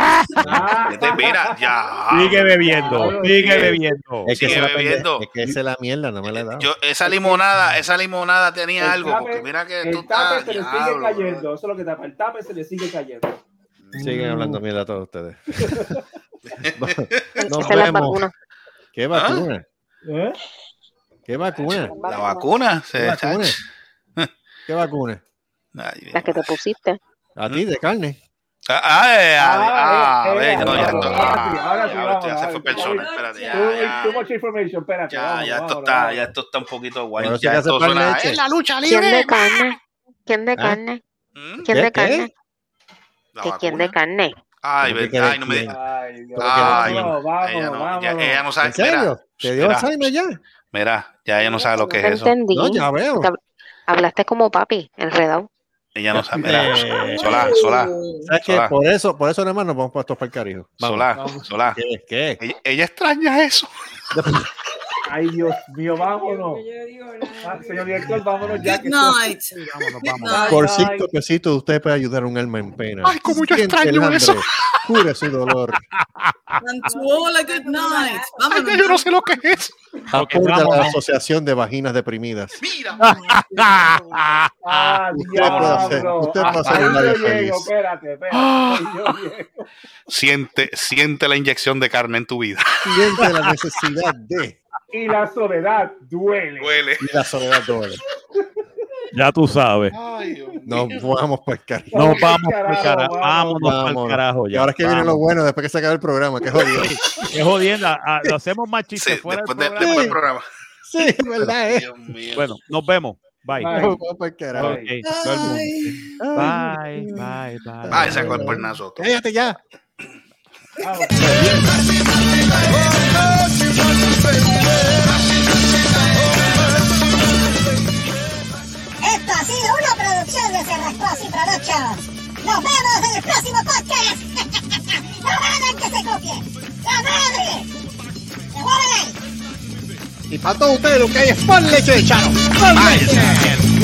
Vete, Mira, ya. Sigue bebiendo. Sigue bebiendo. Es que, Sigue bebiendo. es que esa es la mierda, no me la he dado. Yo, esa limonada, esa limonada tenía El algo, tape- porque mira que tú El tape estás. se le sigue diablo, cayendo. Eso es lo que tapa. El tape se le sigue cayendo. Siguen hablando mierda todos ustedes. Nos la vemos. vacuna. ¿Qué vacuna? ¿Eh? ¿Qué vacuna? La vacuna. ¿Qué Se, vacuna? ¿Qué vacuna? La que te pusiste. A ti, de carne. Ah, ah, eh, ah, Ah, ah, eh, eh, no, ya ahora esto- sí, ah, ahora sí, ya, se fue persona, espérate, ya, Too, ya. too much information. Espérate. Ya, vamos, ya esto está, ya esto está un poquito guay. Ahora sí Ya esto suena, leche. ¡es la lucha ¿Quién libre! de carne? ¿Quién de ¿Ah? carne? ¿Mm? ¿Quién ¿Qué? de carne? La ¿Que quién de carne? Ay, ¿Cómo que ve- quiere ay, no me quién? Ay, Dios. Ay, Vámonos, vámonos, ella no, ya- vámonos. ella no sabe. ¿En serio? Mira, ¿Te dio Alzheimer ya? mira, ya ella no sabe lo que No es eso. entendí. No, ya veo. Hablaste como papi, enredado. Ella no sabe. Mira, Eh, Solá, Solá, ¿Sabes qué? Por eso, por eso más nos vamos puestos para el carijo. Vamos. Solá, Solá. ¿Qué? ¿Qué? Ella, ella extraña eso. Ay, Dios mío, vámonos. Ah, señor director, vámonos ya. Good que night. Vámonos, Good vámonos. night. Por Ay, cinco pesitos usted puede ayudar a un alma en pena. Ay, cómo yo extraño hambre, eso. Cure su dolor. And to all a good night. Ay, Vámonos. ya yo no sé lo que es eso. Apunta a la vámonos. Asociación de Vaginas Deprimidas. Mira. Ah, Usted puede hacer- diablo. usted puede hacer un llego, feliz. espérate, espérate. Ah. Siente, siente la inyección de carne en tu vida. Siente la necesidad de. Y la soledad duele. Duele. Y la soledad duele. Ya tú sabes. Ay. Nos vamos para el carijo. Nos vamos Carajo, para carajo. Vámonos Vámonos. el carajo Y ya. ahora es que viene lo bueno después que se acabe el programa. Que jodido. Es jodienda. ah, Lo hacemos más Sí, chistes fuera después, del de- programa. después del programa. Sí, verdad, eh. Dios mío. Bueno, nos vemos. Bye. Bye. Nos vamos para el carajo. Ok, todo el mundo. Bye. Bye, bye, bye. Ay, sacó el cuernazo. Cállate ya. Esto ha sido una producción de Cerrascos y Productions. Nos vemos en el próximo podcast. ¡La madre que se copie! ¡La madre! ¡Se mueven ahí! Y para todos ustedes lo que hay es pan leche de charo. Váyase.